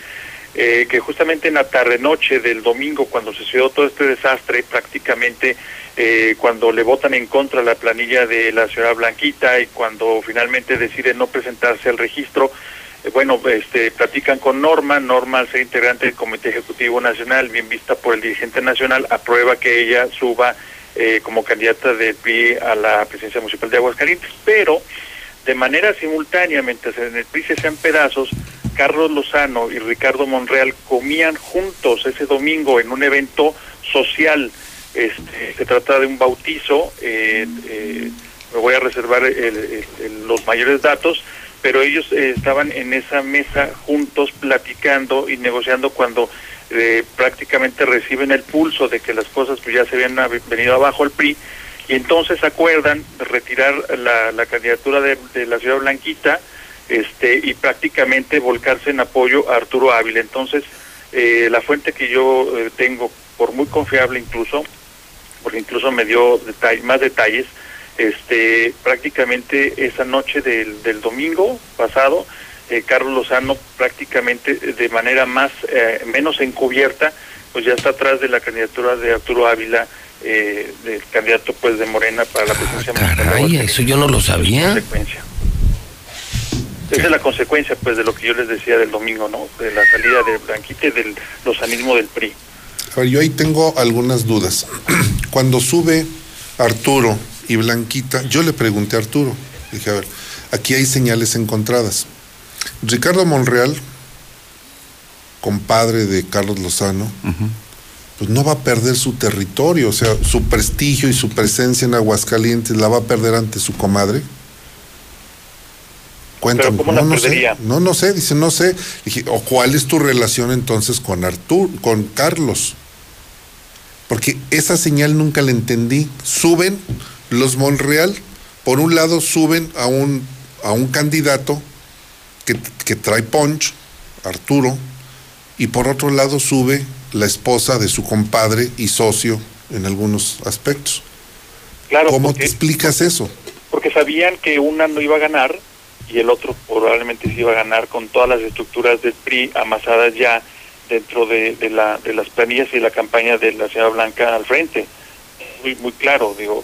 eh, que justamente en la tarde-noche del domingo, cuando sucedió todo este desastre, prácticamente eh, cuando le votan en contra la planilla de la ciudad Blanquita y cuando finalmente decide no presentarse al registro, bueno, este, platican con Norma, Norma al ser integrante del Comité Ejecutivo Nacional, bien vista por el dirigente nacional, aprueba que ella suba eh, como candidata del PRI a la presidencia municipal de Aguascalientes, pero de manera simultánea, mientras en el PRI se hacían pedazos, Carlos Lozano y Ricardo Monreal comían juntos ese domingo en un evento social. Este, se trata de un bautizo, eh, eh, me voy a reservar el- los mayores datos, pero ellos eh, estaban en esa mesa juntos platicando y negociando cuando eh, prácticamente reciben el pulso de que las cosas pues, ya se habían hab- venido abajo el PRI y entonces acuerdan retirar la, candidatura de, la ciudad blanquita este y prácticamente volcarse en apoyo a Arturo Ávila. Entonces, eh, la fuente que yo eh, tengo, por muy confiable incluso, porque incluso me dio más detalles, este prácticamente esa noche del, del domingo pasado, eh, Carlos Lozano prácticamente de manera más eh, menos encubierta, pues ya está atrás de la candidatura de Arturo Ávila, eh, del candidato pues de Morena para la presidencia municipal de Caray, eso yo no lo sabía. consecuencia. Esa es la consecuencia, pues, de lo que yo les decía del domingo, ¿no? De la salida de Blanquita y del lozanismo del PRI. A ver, yo ahí tengo algunas dudas. Cuando sube Arturo y Blanquita, yo le pregunté a Arturo, dije, a ver, aquí hay señales encontradas. Ricardo Monreal, compadre de Carlos Lozano, pues no va a perder su territorio, o sea, su prestigio y su presencia en Aguascalientes la va a perder ante su comadre. Cuéntame, Pero ¿cómo la no, no sé, no, no sé, dice, no sé. Dije, o cuál es tu relación entonces con Arturo, con Carlos. Porque esa señal nunca la entendí. Suben los Monreal, por un lado suben a un, a un candidato que, que trae punch, Arturo, y por otro lado sube la esposa de su compadre y socio en algunos aspectos. Claro, ¿Cómo porque, te explicas eso? porque sabían que una no iba a ganar y el otro probablemente sí iba a ganar con todas las estructuras del PRI amasadas ya dentro de, de, la, de las planillas y la campaña de la señora Blanca al frente. muy, muy claro, digo,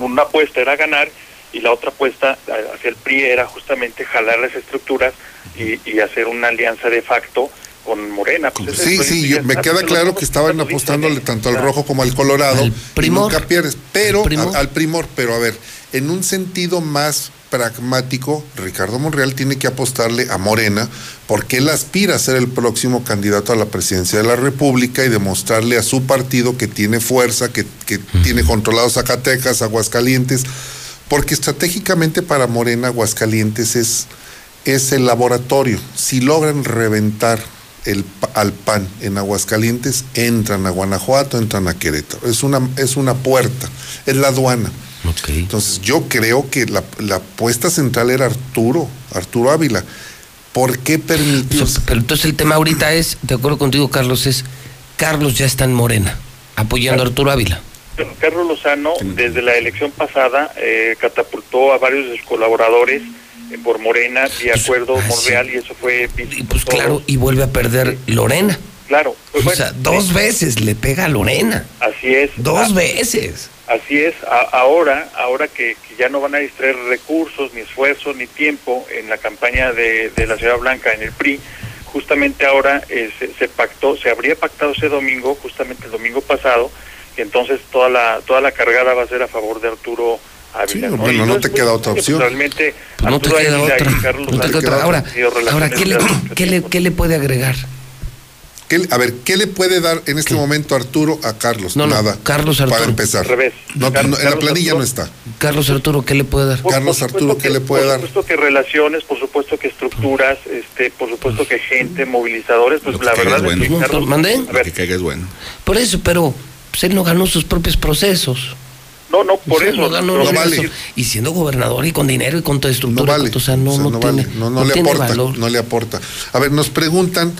una apuesta era ganar y la otra apuesta hacia el PRI era justamente jalar las estructuras y, hacer una alianza de facto con Morena. Pues sí, sí, me queda claro que estaban apostándole tanto al rojo como al colorado. primor. nunca pierdes, pero al primor, pero a ver, en un sentido más pragmático, Ricardo Monreal tiene que apostarle a Morena porque él aspira a ser el próximo candidato a la presidencia de la República y demostrarle a su partido que tiene fuerza, que, tiene controlado Zacatecas, Aguascalientes, porque estratégicamente para Morena Aguascalientes es, es el laboratorio. Si logran reventar el, al PAN en Aguascalientes, entran a Guanajuato, entran a Querétaro. Es una, es una puerta, es la aduana. Entonces yo creo que la, la apuesta central era Arturo, Arturo Ávila. ¿Por qué permitió? pero entonces el tema ahorita es, de acuerdo contigo Carlos, es Carlos ya está en Morena, apoyando a Arturo Ávila. Carlos Lozano, desde la elección pasada, eh, catapultó a varios de sus colaboradores eh, por Morena, de pues, acuerdo ah, Monreal, y eso fue... Y pues claro, y vuelve a perder Lorena. Claro. Pues, o sea, dos veces le pega a Lorena. Así es. Dos veces. Así es, ahora, ahora que, ya no van a distraer recursos, ni esfuerzo, ni tiempo en la campaña de, la Ciudad Blanca en el PRI, justamente ahora eh, se, pactó, se habría pactado ese domingo, justamente el domingo pasado, que entonces toda la toda la cargada va a ser a favor de Arturo. Sí, bueno, no, te queda otra opción. Realmente pues no te queda otra. No te queda otra. Ahora, ahora ¿qué, le, ¿qué, le, ¿qué le puede agregar? A ver, ¿qué le puede dar en este momento Arturo a Carlos? No, Nada. Carlos Arturo. Para empezar. revés. No, en la planilla no está. Carlos Arturo, ¿qué le puede dar? Carlos Arturo, ¿qué le puede dar? Por supuesto que relaciones, por supuesto que estructuras, este, por supuesto que gente, movilizadores, pues la verdad es, que Carlos, ¿Mandé? A ver. Que caiga es bueno. Por eso, pero pues, él no ganó sus propios procesos. No, no, por eso. No, ganó no vale. Y siendo gobernador y con dinero y con toda estructura. No vale. O sea, no, no, tiene, no, no, le aporta. No le aporta. A ver, nos preguntan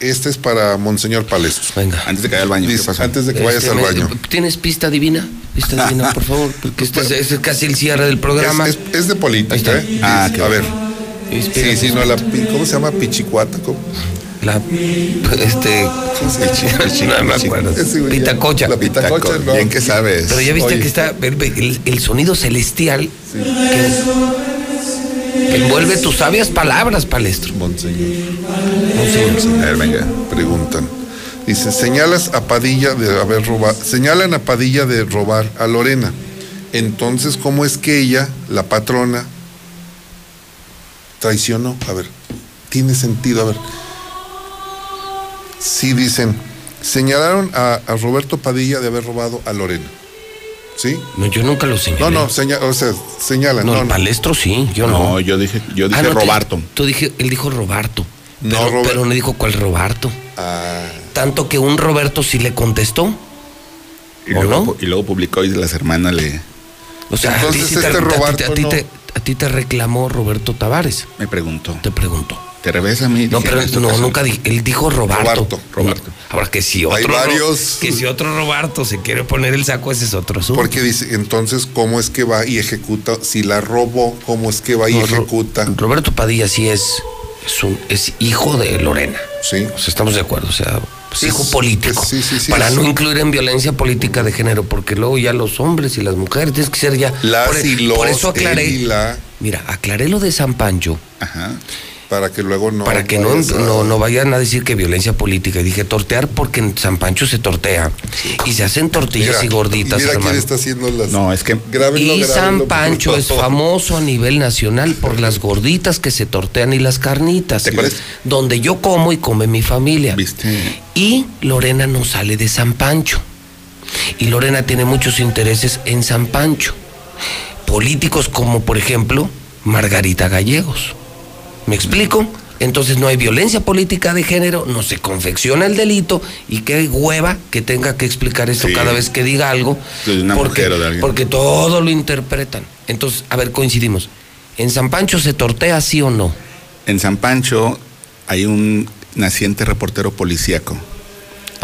este es para Monseñor Palestro. Venga. Antes de que vaya al baño. antes de que vayas al baño. ¿Tienes pista divina? Pista divina, por favor. Porque este es, casi el cierre del programa. Es, de política, ¿eh? Ah, a ver. Sí, sí, no, la, ¿cómo se llama? Pichicuata. ¿cómo? La, este, no me acuerdo. Pitacocha. La pitacocha, no. Bien que sabes. Pero ya viste que está el, el sonido celestial sí. que Envuelve tus sabias palabras, palestro. Monseñor. Monseñor. A ver, venga. Preguntan. Dice, señalas a Padilla de haber robado, señalan a Padilla de robar a Lorena. Entonces, ¿cómo es que ella, la patrona, traicionó? A ver, tiene sentido, a ver. Sí dicen, señalaron a Roberto Padilla de haber robado a Lorena. ¿Sí? No, yo nunca lo señalé. No, no, o sea, señalan. No, el palestro sí, yo no. No, yo dije, yo dije ah, Roberto. Tú dije, él dijo Roberto. Pero no, pero no dijo cuál Roberto. Ah. Tanto que un Roberto sí le contestó. Y, luego, no? y luego publicó y las hermanas le. O sea, Entonces, este Roberto. A ti, te, a ti te reclamó Roberto Tavares. Me preguntó. Te preguntó. Te revés a mí. No, pero no, nunca dije, él dijo Roberto. Roberto. Roberto. Ahora que si otro. Hay varios. Que si otro Roberto se quiere poner el saco, ese es otro asunto. Porque dice, entonces, ¿cómo es que va y ejecuta? Si la robó, ¿cómo es que va y ejecuta? Roberto Padilla sí es, es, un, es hijo de Lorena. Sí. O sea, estamos de acuerdo. O sea, pues hijo político. Sí, sí, sí, para no incluir en violencia política de género, porque luego ya los hombres y las mujeres tienes que ser ya. Las por, y los, por eso aclaré. Mira, aclaré lo de San Pancho. Ajá para que luego no. Para que no, no, vayan a decir que violencia política. Y dije tortear porque en San Pancho se tortea. Y se hacen tortillas y gorditas, mira hermano. Quién está haciendo las. No, es que. y San Pancho es famoso a nivel nacional por las gorditas que se tortean y las carnitas. ¿Te donde yo como y come mi familia. ¿Viste? Y Lorena no sale de San Pancho. Y Lorena tiene muchos intereses en San Pancho. Políticos como, por ejemplo, Margarita Gallegos ¿Me explico? Entonces no hay violencia política de género, no se confecciona el delito y qué hueva que tenga que explicar esto cada vez que diga algo. porque, porque todo lo interpretan. Entonces, a ver, coincidimos. ¿En San Pancho se tortea sí o no? En San Pancho hay un naciente reportero policíaco.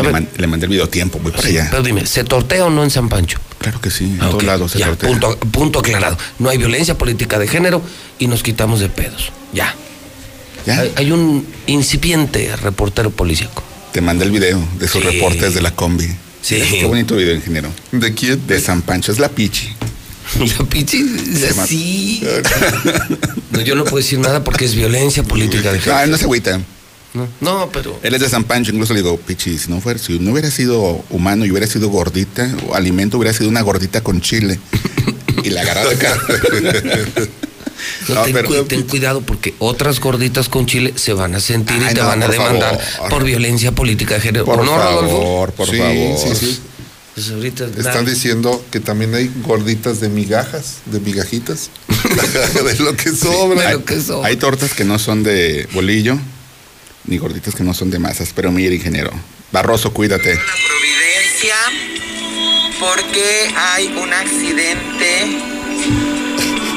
Le, mandé el video tiempo, voy para allá. Pero dime, ¿se tortea o no en San Pancho? Claro que sí, en todos lados se tortea. Punto, punto aclarado. No hay violencia política de género y nos quitamos de pedos. Ya. Hay, un incipiente reportero policíaco. Te mandé el video de sus reportes de la combi. Sí. Qué bonito video, ingeniero. ¿De quién? De San Pancho. Es la Pichi. La Pichi, Se llama- sí. No, yo no puedo decir nada porque es violencia política. de Ah, no se agüita. No, no, pero. Él es de San Pancho, incluso le digo, Pichi, si no, fuera, si no hubiera sido humano y hubiera sido gordita, o alimento hubiera sido una gordita con chile. y la agarraba acá. No, No, ten, pero- cu- ten cuidado porque otras gorditas con chile se van a sentir y te no, van a por demandar favor. por violencia política de género. Por ¿O no, Rodolfo? favor, por Sí, favor. sí, sí. Pues ahorita Están diciendo que también hay gorditas de migajas, de migajitas, de lo que sobra. lo que sobra. Hay tortas que no son de bolillo, ni gorditas que no son de masas, pero mire, ingeniero. Barroso, cuídate. Providencia porque hay un accidente,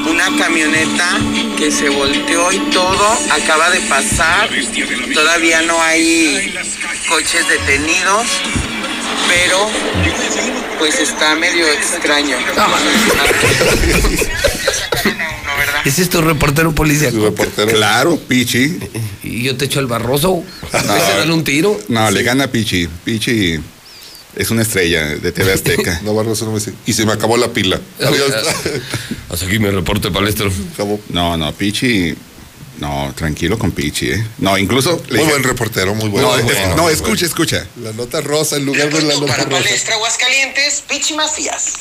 una camioneta que se volteó y todo acaba de pasar. Todavía no hay coches detenidos, pero pues está medio extraño. Ese es tu reportero policíaco. Claro, Pichi. Y yo te echo el barroso. ¿Vas a darle un tiro? No, le gana Pichi. Pichi es una estrella de TV Azteca. No, Barroso no me dice. Y se me acabó la pila. Adiós. Hasta aquí mi reporte palestro. No, no, Pichi. No, tranquilo con Pichi, ¿eh? No, incluso. Muy dije- buen reportero, muy bueno. No, Muy es- bueno, no, muy escucha, bueno. escucha. La nota rosa en lugar de la nota Para rosa. Palestra Aguascalientes, Pichi Macías.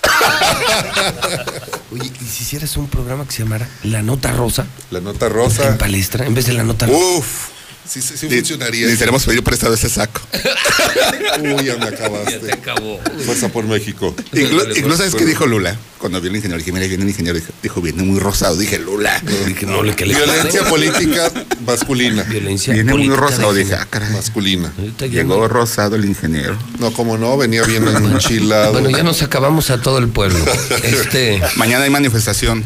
Oye, ¿y si hicieras un programa que se llamara La Nota Rosa? La nota rosa. En palestra, en vez de la nota rosa. Uf, sí, sí, sí funcionaría. Necesitaremos pedir prestado ese saco. Uy, ya me acabaste. Ya te acabó. Fuerza por México. Inclu- incluso, ¿sabes qué dijo Lula? Cuando vio el ingeniero, dije, mira, viene el ingeniero, dijo, dijo, viene muy rosado. Dije, Lula. Dije, no, le que le Violencia política masculina. Violencia Viene muy rosado. Dije, ah, caray. Masculina. Llegó rosado el ingeniero. No, como no, venía bien enchilado. Bueno, ya nos acabamos a todo el pueblo. Este. Mañana hay manifestación.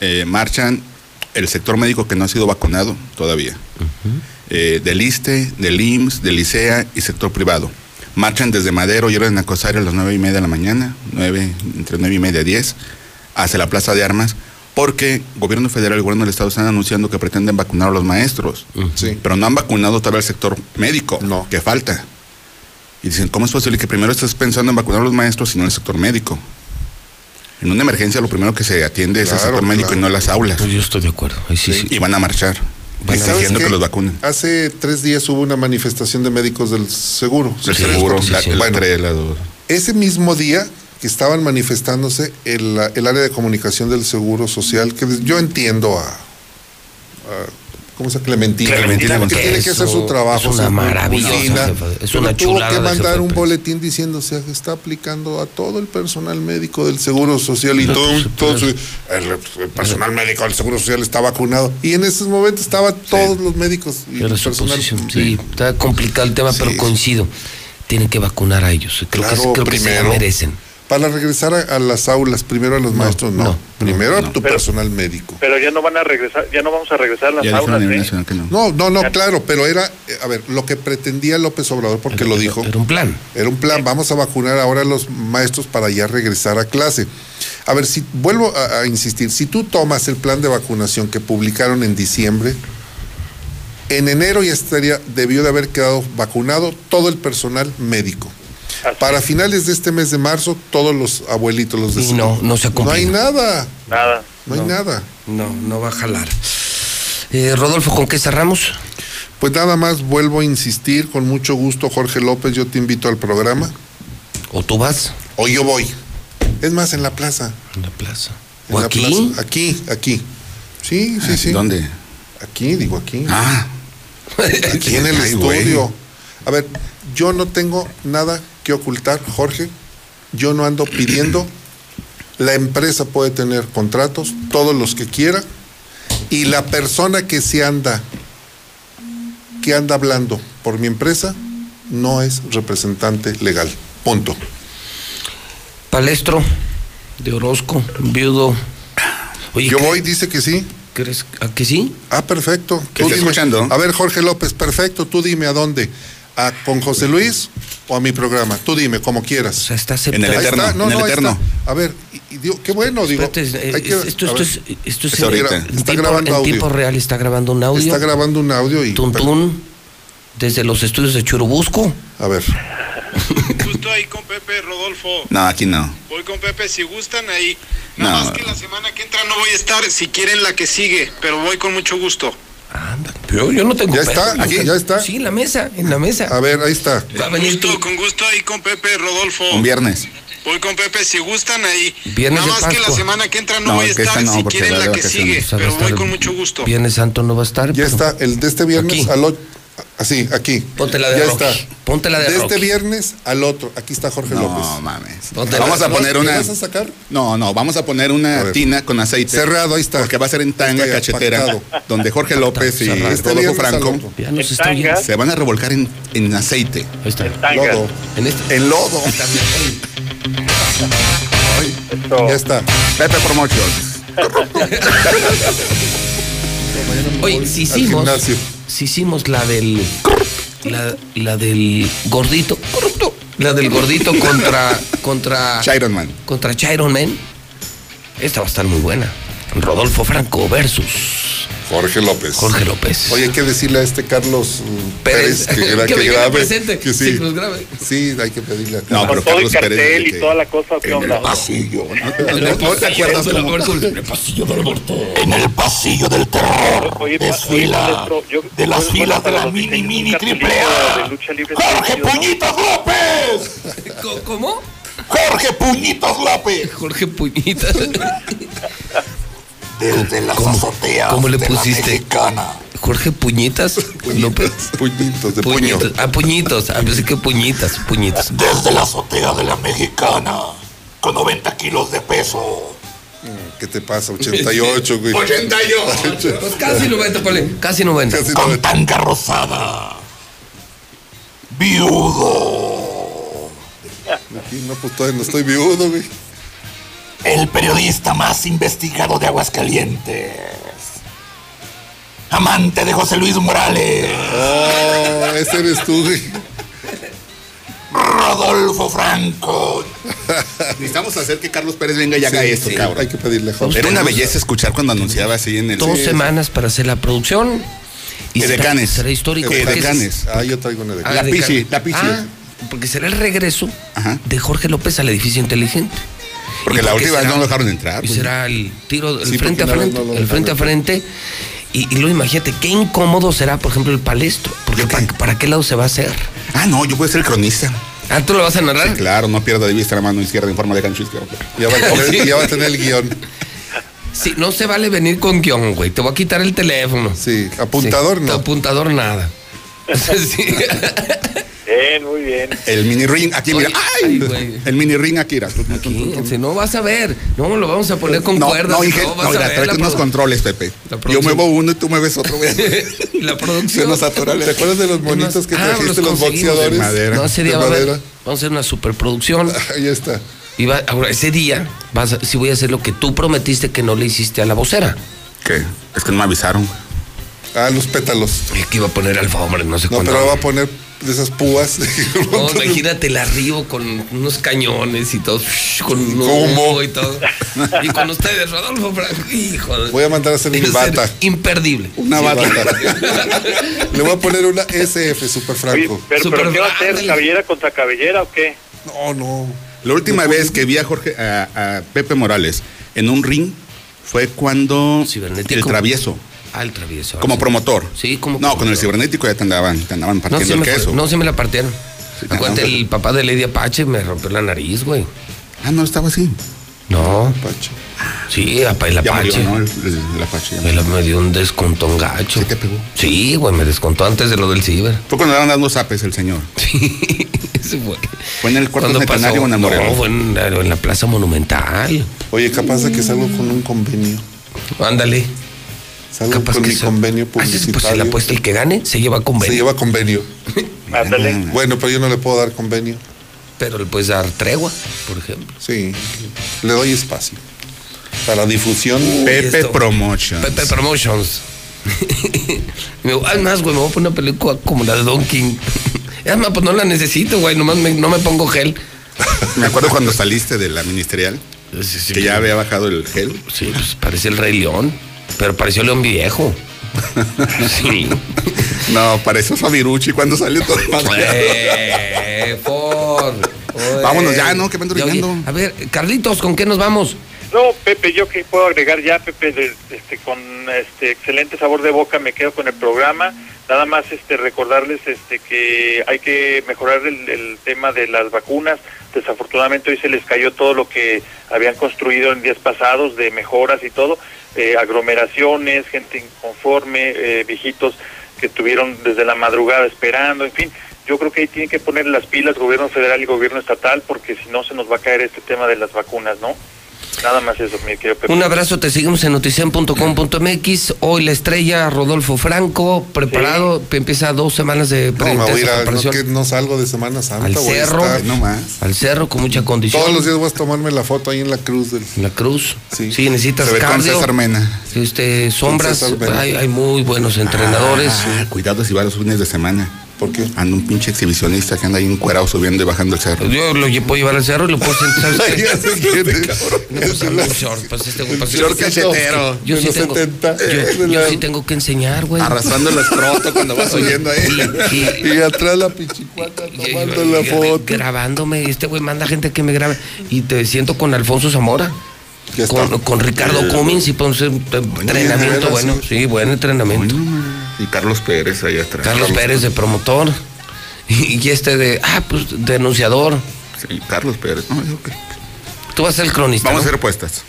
Eh, marchan el sector médico que no ha sido vacunado todavía. Eh, del ISTE, del IMSS, del ICEA y sector privado. Marchan desde Madero y Orden Acosario a las nueve y media de la mañana, nueve, entre nueve y media a diez, hacia la Plaza de Armas, porque gobierno federal y gobierno del Estado están anunciando que pretenden vacunar a los maestros. Sí. Pero no han vacunado todavía el sector médico, No. que falta. Y dicen, ¿cómo es posible que primero estés pensando en vacunar a los maestros y no en el sector médico? En una emergencia lo primero que se atiende es el sector médico claro. y no las aulas. Pues yo estoy de acuerdo. Ahí sí, sí. Y van a marchar, ¿Y sabes exigiendo que los vacunen. Hace tres días hubo una manifestación de médicos del seguro. El Sí, seguro, la, Bueno, la ese mismo día que estaban manifestándose el, el área de comunicación del Seguro Social, que yo entiendo a, a- ¿cómo se llama? Clementina, Clementina que tiene que hacer su trabajo. es una de- es pero una tuvo chulada que de jefa mandar un boletín diciendo se está aplicando a todo el personal médico del Seguro Social y No, todo, todo su- el, el personal médico del Seguro Social está vacunado y en esos momentos estaban todos los médicos y el personal posición. Sí, está complicado el tema, pero Sí. coincido. Tienen que vacunar a ellos. Creo, Claro, que, creo que se primero. merecen. Para regresar a, a las aulas, primero a los maestros, no. no, primero a tu Pero- personal médico. Pero ya no van a regresar, ya no vamos a regresar a las Ya dijeron a aulas, nivel ¿eh? nacional que no. No, no, no, claro, pero era, eh, a ver, lo que pretendía López Obrador, porque lo dijo, Era un plan. era un plan, vamos a vacunar ahora a los maestros para ya regresar a clase. A ver, si vuelvo a, a insistir, si tú tomas el plan de vacunación que publicaron en diciembre, en enero ya estaría, debió de haber quedado vacunado todo el personal médico. Para finales de este mes de marzo, todos los abuelitos, los de no, no se ha No hay nada, Nada. no hay nada. No, no va a jalar. Eh, Rodolfo, ¿con qué cerramos? Pues nada más vuelvo a insistir, con mucho gusto, Jorge López, yo te invito al programa. ¿O tú vas? O yo voy. Es más, en la plaza. En la plaza. En ¿O la aquí? plaza. Aquí, aquí. Sí, sí, sí. ¿Dónde? Aquí, digo aquí. Ah, Aquí en el Ay, güey. estudio. A ver, yo no tengo nada que ocultar, Jorge. Yo no ando pidiendo. La empresa puede tener contratos, todos los que quiera. Y la persona que se anda, que anda hablando por mi empresa, no es representante legal. Punto. Palestro de Orozco, viudo. Oye, Yo ¿qué- voy, dice que sí. ¿Crees a que sí? Ah, perfecto. ¿Qué Tú dime. escuchando? A ver, Jorge López, perfecto. Tú dime a dónde. ¿A, ¿Con José Luis o a mi programa? Tú dime, como O quieras. sea, está En aceptado. el eterno, está. No, en el no, eterno. está. A ver, y, y digo, qué bueno, digo. Espérate, eh, hay que- esto, esto es, esto es en- Está tiempo- grabando en audio. tiempo real, está grabando un audio. Está grabando un audio y. Tuntún, desde los estudios de Churubusco. A ver. Justo ahí con Pepe, Rodolfo. No, aquí no. Voy con Pepe, si gustan ahí. No. Nada más que la semana que entra no voy a estar, si quieren la que sigue, pero voy con mucho gusto. Pero yo no tengo ¿Ya está? ¿Aquí? ¿Ya está? Sí, en la mesa, en la mesa. A ver, ahí está. Va a venir Gusto, tú. con gusto ahí con Pepe, Rodolfo. Un viernes. Voy con Pepe, si gustan ahí. Viernes Nada más que la semana que entra no, No, voy a estar, esta no, si quieren la que sigue, pero voy con mucho gusto. Viernes Santo no va a estar. Ya pero- está, el de este viernes Aquí. al otro. Así, aquí. Ponte la de Ya Rocky. está. Ponte la de De este viernes al otro. Aquí está Jorge No López. mames. Ponte Vamos la- a poner ¿Qué una. vas a sacar? No, no, vamos a poner una tina con aceite. Cerrado, ahí está. Porque va a ser en tanga Está cachetera, pactado. donde Jorge López y. Este Rodolfo al Franco En se van a revolcar en, en aceite. Ahí está. Tanga. Lodo. En este. En lodo. Ya está. Pepe Promotions. Oye, si hicimos. Si hicimos la del. La, la del gordito. La del gordito contra. contra. Chiron Man. contra Chiron Man. Esta va a estar muy buena. Rodolfo Franco versus Jorge López. Jorge López. Oye, hay que decirle a este Carlos Pérez, Pérez, que, gra- que que grabe. presente, que sí. sí, que nos grabe. Sí, hay que pedirle a No, Carlos. pero Con todo el Carlos Pérez cartel dice y toda la cosa, ¿qué onda? pasillo. ¿no? En el ¿No te pasillo acuerdas del cómo? muerto, en el pasillo del muerto. En el pasillo del terror. Oye, yo- de las filas de la los mini, mini, triple A. de ¡Jorge ¿no? Puñitos López! ¿Cómo? ¡Jorge Puñitos López! Jorge Puñitas. Desde las ¿Cómo- azoteas cómo le de la pusiste? mexicana. Jorge Puñitas López. Puñitos, de puño. Puñitos. Ah, puñitos. A ver que puñitas, puñitas. Desde la azotea de la mexicana. Con 90 kilos de peso. ¿Qué te pasa? 88, güey. 88. Pues casi 90, ponle. Casi 90. Casi Con tanga rosada. Viudo. Aquí, no, pues todavía no estoy viudo, güey. El periodista más investigado de Aguascalientes. Amante de José Luis Morales. Oh, ese eres tú, güey. Rodolfo Franco. Necesitamos hacer que Carlos Pérez venga y haga Sí, esto, sí, cabrón. Hay que pedirle a Jorge. Era una belleza escuchar cuando anunciaba así en el. Dos semanas para hacer la producción. Y De será- Canes. Será histórico. De porque es- Canes. Ah, yo traigo una de Ah, La Pichi, la Pichi. Ah, porque será el regreso Ajá. de Jorge López al edificio inteligente. Porque ¿Y la última vez no lo dejaron entrar. Y güey. será el tiro, el Sí, frente a frente, no el frente a frente. Y, y luego imagínate qué incómodo será, por ejemplo, el palestro. Porque para, ¿para qué lado se va a hacer? Ah, no, yo puedo ser el cronista. Ah, ¿tú lo vas a narrar? Sí, claro, no pierda de vista la mano izquierda en forma de gancho izquierdo. Ya va, a Sí. ya va a tener el guion. Sí, no se vale venir con guion, güey. Te voy a quitar el teléfono. Sí, apuntador Sí, no. Apuntador nada. Sí. Bien, muy bien. El mini ring, aquí, mira. Oye, ¡Ay! ay, el mini ring aquí, mira. Aquí, si no vas a ver. No, lo vamos a poner con no, cuerdas. no, y vas no, a mira, la unos controles, Pepe. Yo muevo uno y tú mueves otro, güey. La Se producción. nos atora ¿Te acuerdas de los monitos que Ah, trajiste, los conseguimos boxeadores? de madera. No, ese De día haber- madera. vamos a hacer una superproducción. Ahí está. Y va- ahora, ese día, vas a, sí voy a hacer lo que tú prometiste que no le hiciste a la vocera. ¿Qué? Es que no me avisaron. Ah, los pétalos. Es que iba a poner alfombra, no sé No, cuándo. pero va a poner de esas púas. No, imagínate el arribo con unos cañones y todo, con un Humo. y todo. Y con ustedes, Rodolfo Franco, hijo de- Voy a mandar a hacer mi bata. Imperdible. Una Sí, bata. Le voy a poner una SF, Super Oye, Franco. pero, Super pero ¿qué va a hacer? ¿Cabellera contra cabellera o qué? No, no. La última vez que vi a Jorge, a, a Pepe Morales en un ring fue cuando el travieso, El travieso. como sí. promotor. Sí, como No, con el cibernético ya te andaban, te andaban No partiendo el fue- queso. no se me la partieron. Acuérdate, no. el papá de Lady Apache me rompió la nariz, güey. Ah, no, estaba así. No. Pacho. Sí, el Ya Apache. murió, ¿no? El, el- el Apache. ya Me, murió. la- me dio un descontón gacho. ¿Sí te pegó? Sí, güey, me descontó antes de lo del ciber. Fue cuando le daban dando zapes el señor. Sí, ese fue. Fue en el cuarto ¿Cuándo centenario o en el No, fue en, la- en la Plaza Monumental. Oye, capaz de que salgo con un convenio. Ándale. Salgo Capaz con que mi se- convenio Ah, sí, Pues si la publicitario. apuesta el que gane, se lleva Se convenio. lleva convenio. Ándale. Bueno, pero yo no le puedo dar convenio. Pero le puedes dar tregua, por ejemplo. Sí, le doy espacio. Para difusión. Pepe esto- Promotion. Pepe Promotions. Me digo, Además, güey, me voy a poner una película como la de Don King. Además, pues no la necesito, güey. Nomás me- no me pongo gel. Me acuerdo cuando saliste de la ministerial, Sí, sí, que ya había bajado el gel. Sí, pues parecía el Rey León. Pero pareció León Viejo. Sí. No, pareció Fabirucci cuando salió todo. Eh, por. Vámonos ya, ¿no? Que me ando. A ver, Carlitos, ¿con qué nos vamos? No, Pepe, yo que puedo agregar ya, Pepe, este, con este excelente sabor de boca me quedo con el programa. Nada más este recordarles este que hay que mejorar el, tema de las vacunas. Desafortunadamente hoy se les cayó todo lo que habían construido en días pasados de mejoras y todo, eh, aglomeraciones, gente inconforme, eh, viejitos que estuvieron desde la madrugada esperando, en fin. Yo creo que ahí tienen que poner las pilas gobierno federal y gobierno estatal porque si no se nos va a caer este tema de las vacunas, ¿no? Nada más eso, mi querido Pepe. Un abrazo, te seguimos en noticien.com.mx. Hoy la estrella Rodolfo Franco, preparado, empieza dos semanas de No, me voy a no, que no salgo de Semana Santa. Al voy a cerro, estar- al cerro con mucha condición. Todos los días voy a tomarme la foto ahí en la cruz del. La cruz. Sí. Sí, necesitas Se ve con cardio. César Mena. Sí, Este, sombras, César Mena. hay, hay muy buenos entrenadores. Ah, cuidado si va los fines de semana. ¿Por qué? Anda un pinche exhibicionista que anda ahí encuerado subiendo y bajando el cerro. Yo lo puedo llevar al cerro y lo puedo sentar. ¿sabes Ya sé es. No, pues, a mí, short, pues, este güey, pues, short cachetero. Yo sí tengo, 70. yo, yo sí tengo que enseñar, güey. Arrastrando el escroto cuando vas oyendo ahí. Y, Y atrás la pichicuata tomando la foto. grabándome, este güey manda gente que me grabe y te siento con Alfonso Zamora. Con, con Ricardo Cummins y pues un entrenamiento bueno, sí, buen entrenamiento. Y Carlos Pérez ahí atrás. Carlos Pérez de promotor y, este de, ah, pues denunciador. Sí, Carlos Pérez. No, yo qué. Tú vas a ser el cronista. Vamos a hacer apuestas.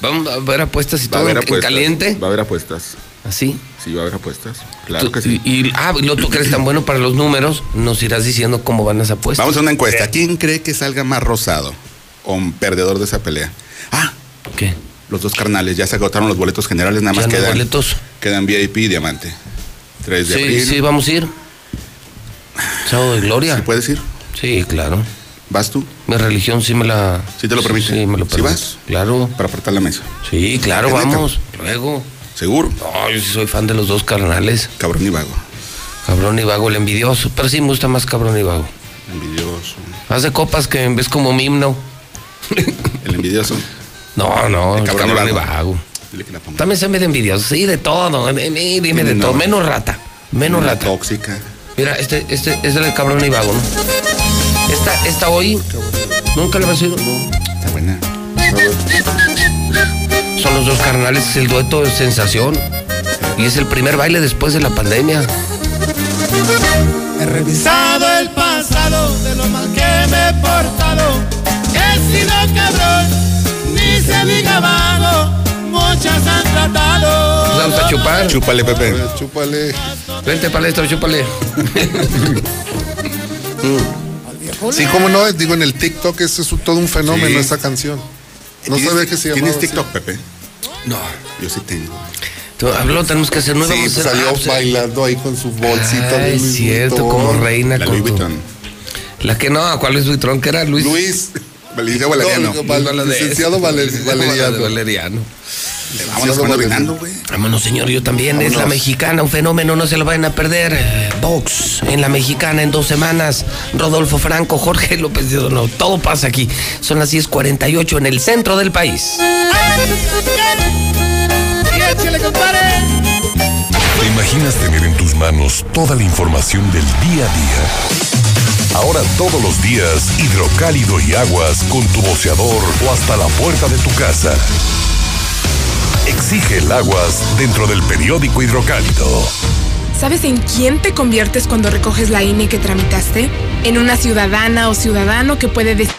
Vamos a ver apuestas y Va todo en- caliente. Va a haber apuestas. Así. Sí, va a haber apuestas. Claro Tú- que sí. Y, y- ah, y luego tú que eres tan bueno para los números, nos irás diciendo cómo van las apuestas. Vamos a una encuesta. ¿Quién cree que salga más rosado o un perdedor de esa pelea? Ah, ¿Qué? Los dos carnales. Ya se agotaron los boletos generales. Nada Ya más hay quedan, boletos. quedan VIP y diamante. 3 de Sí, abril. sí, vamos a ir. Sábado de Gloria. ¿Sí puedes ir? Sí, claro. ¿Vas tú? Mi religión sí me la. ¿Sí te lo permite? Sí, me lo ¿Sí permite. vas? Claro. Para apretar la mesa. Sí, claro, vamos. Luego. ¿Seguro? No, yo sí soy fan de los dos carnales. Cabrón y vago. Cabrón y vago, el envidioso. Pero sí me gusta más cabrón y vago. Envidioso. Haz de copas que ves como mimno. El envidioso. No, no, El el cabrón cabrón, vago. vago. Dile que la ponga. También se me de envidioso. Sí, de todo. de- de- Dime de No. todo. Menos rata. Menos Una rata. tóxica. Mira, este, este es del cabrón y vago, ¿no? Esta, esta hoy. Nunca la habías oído. Está buena. Son los dos carnales, es el dueto de sensación. Y es el primer baile después de la pandemia. He revisado el pasado de lo mal que me he portado. He sido cabrón, ni se diga vago. Muchas han tratado. Vamos a chupar. Chúpale, Pepe. Chúpale. Vente, palestro, chúpale. Sí, cómo no, digo en el TikTok ese es todo un fenómeno Sí. esa canción. No ¿Tienes- sabía que se llamaba. ¿Tienes así. TikTok, Pepe? No. Yo sí tengo. Tú, Habló, tenemos que hacer nueva. Sí, hacer- salió ah, pues, bailando ahí con su bolsita de es Louis cierto, Vuitton. como reina La con Louis tu- Vuitton. La que no, ¿cuál es Vuitton? Que era Luis. Luis. Valencia Valeriano. Licenciado Valer- Licenciado Valeriano. Valeriano. Vámonos Valeriano. güey. Vámonos, señor, yo también. Es la mexicana, un fenómeno, no se lo vayan a perder. Eh, Vox en la mexicana en dos semanas. Rodolfo Franco, Jorge López de Dono. Todo pasa aquí. Son las 10:48 en el centro del país. ¿Te imaginas tener en tus manos toda la información del día a día? Ahora todos los días, hidrocálido y aguas con tu boceador o hasta la puerta de tu casa. Exige el aguas dentro del periódico hidrocálido. ¿Sabes en quién te conviertes cuando recoges la INE que tramitaste? En una ciudadana o ciudadano que puede decidir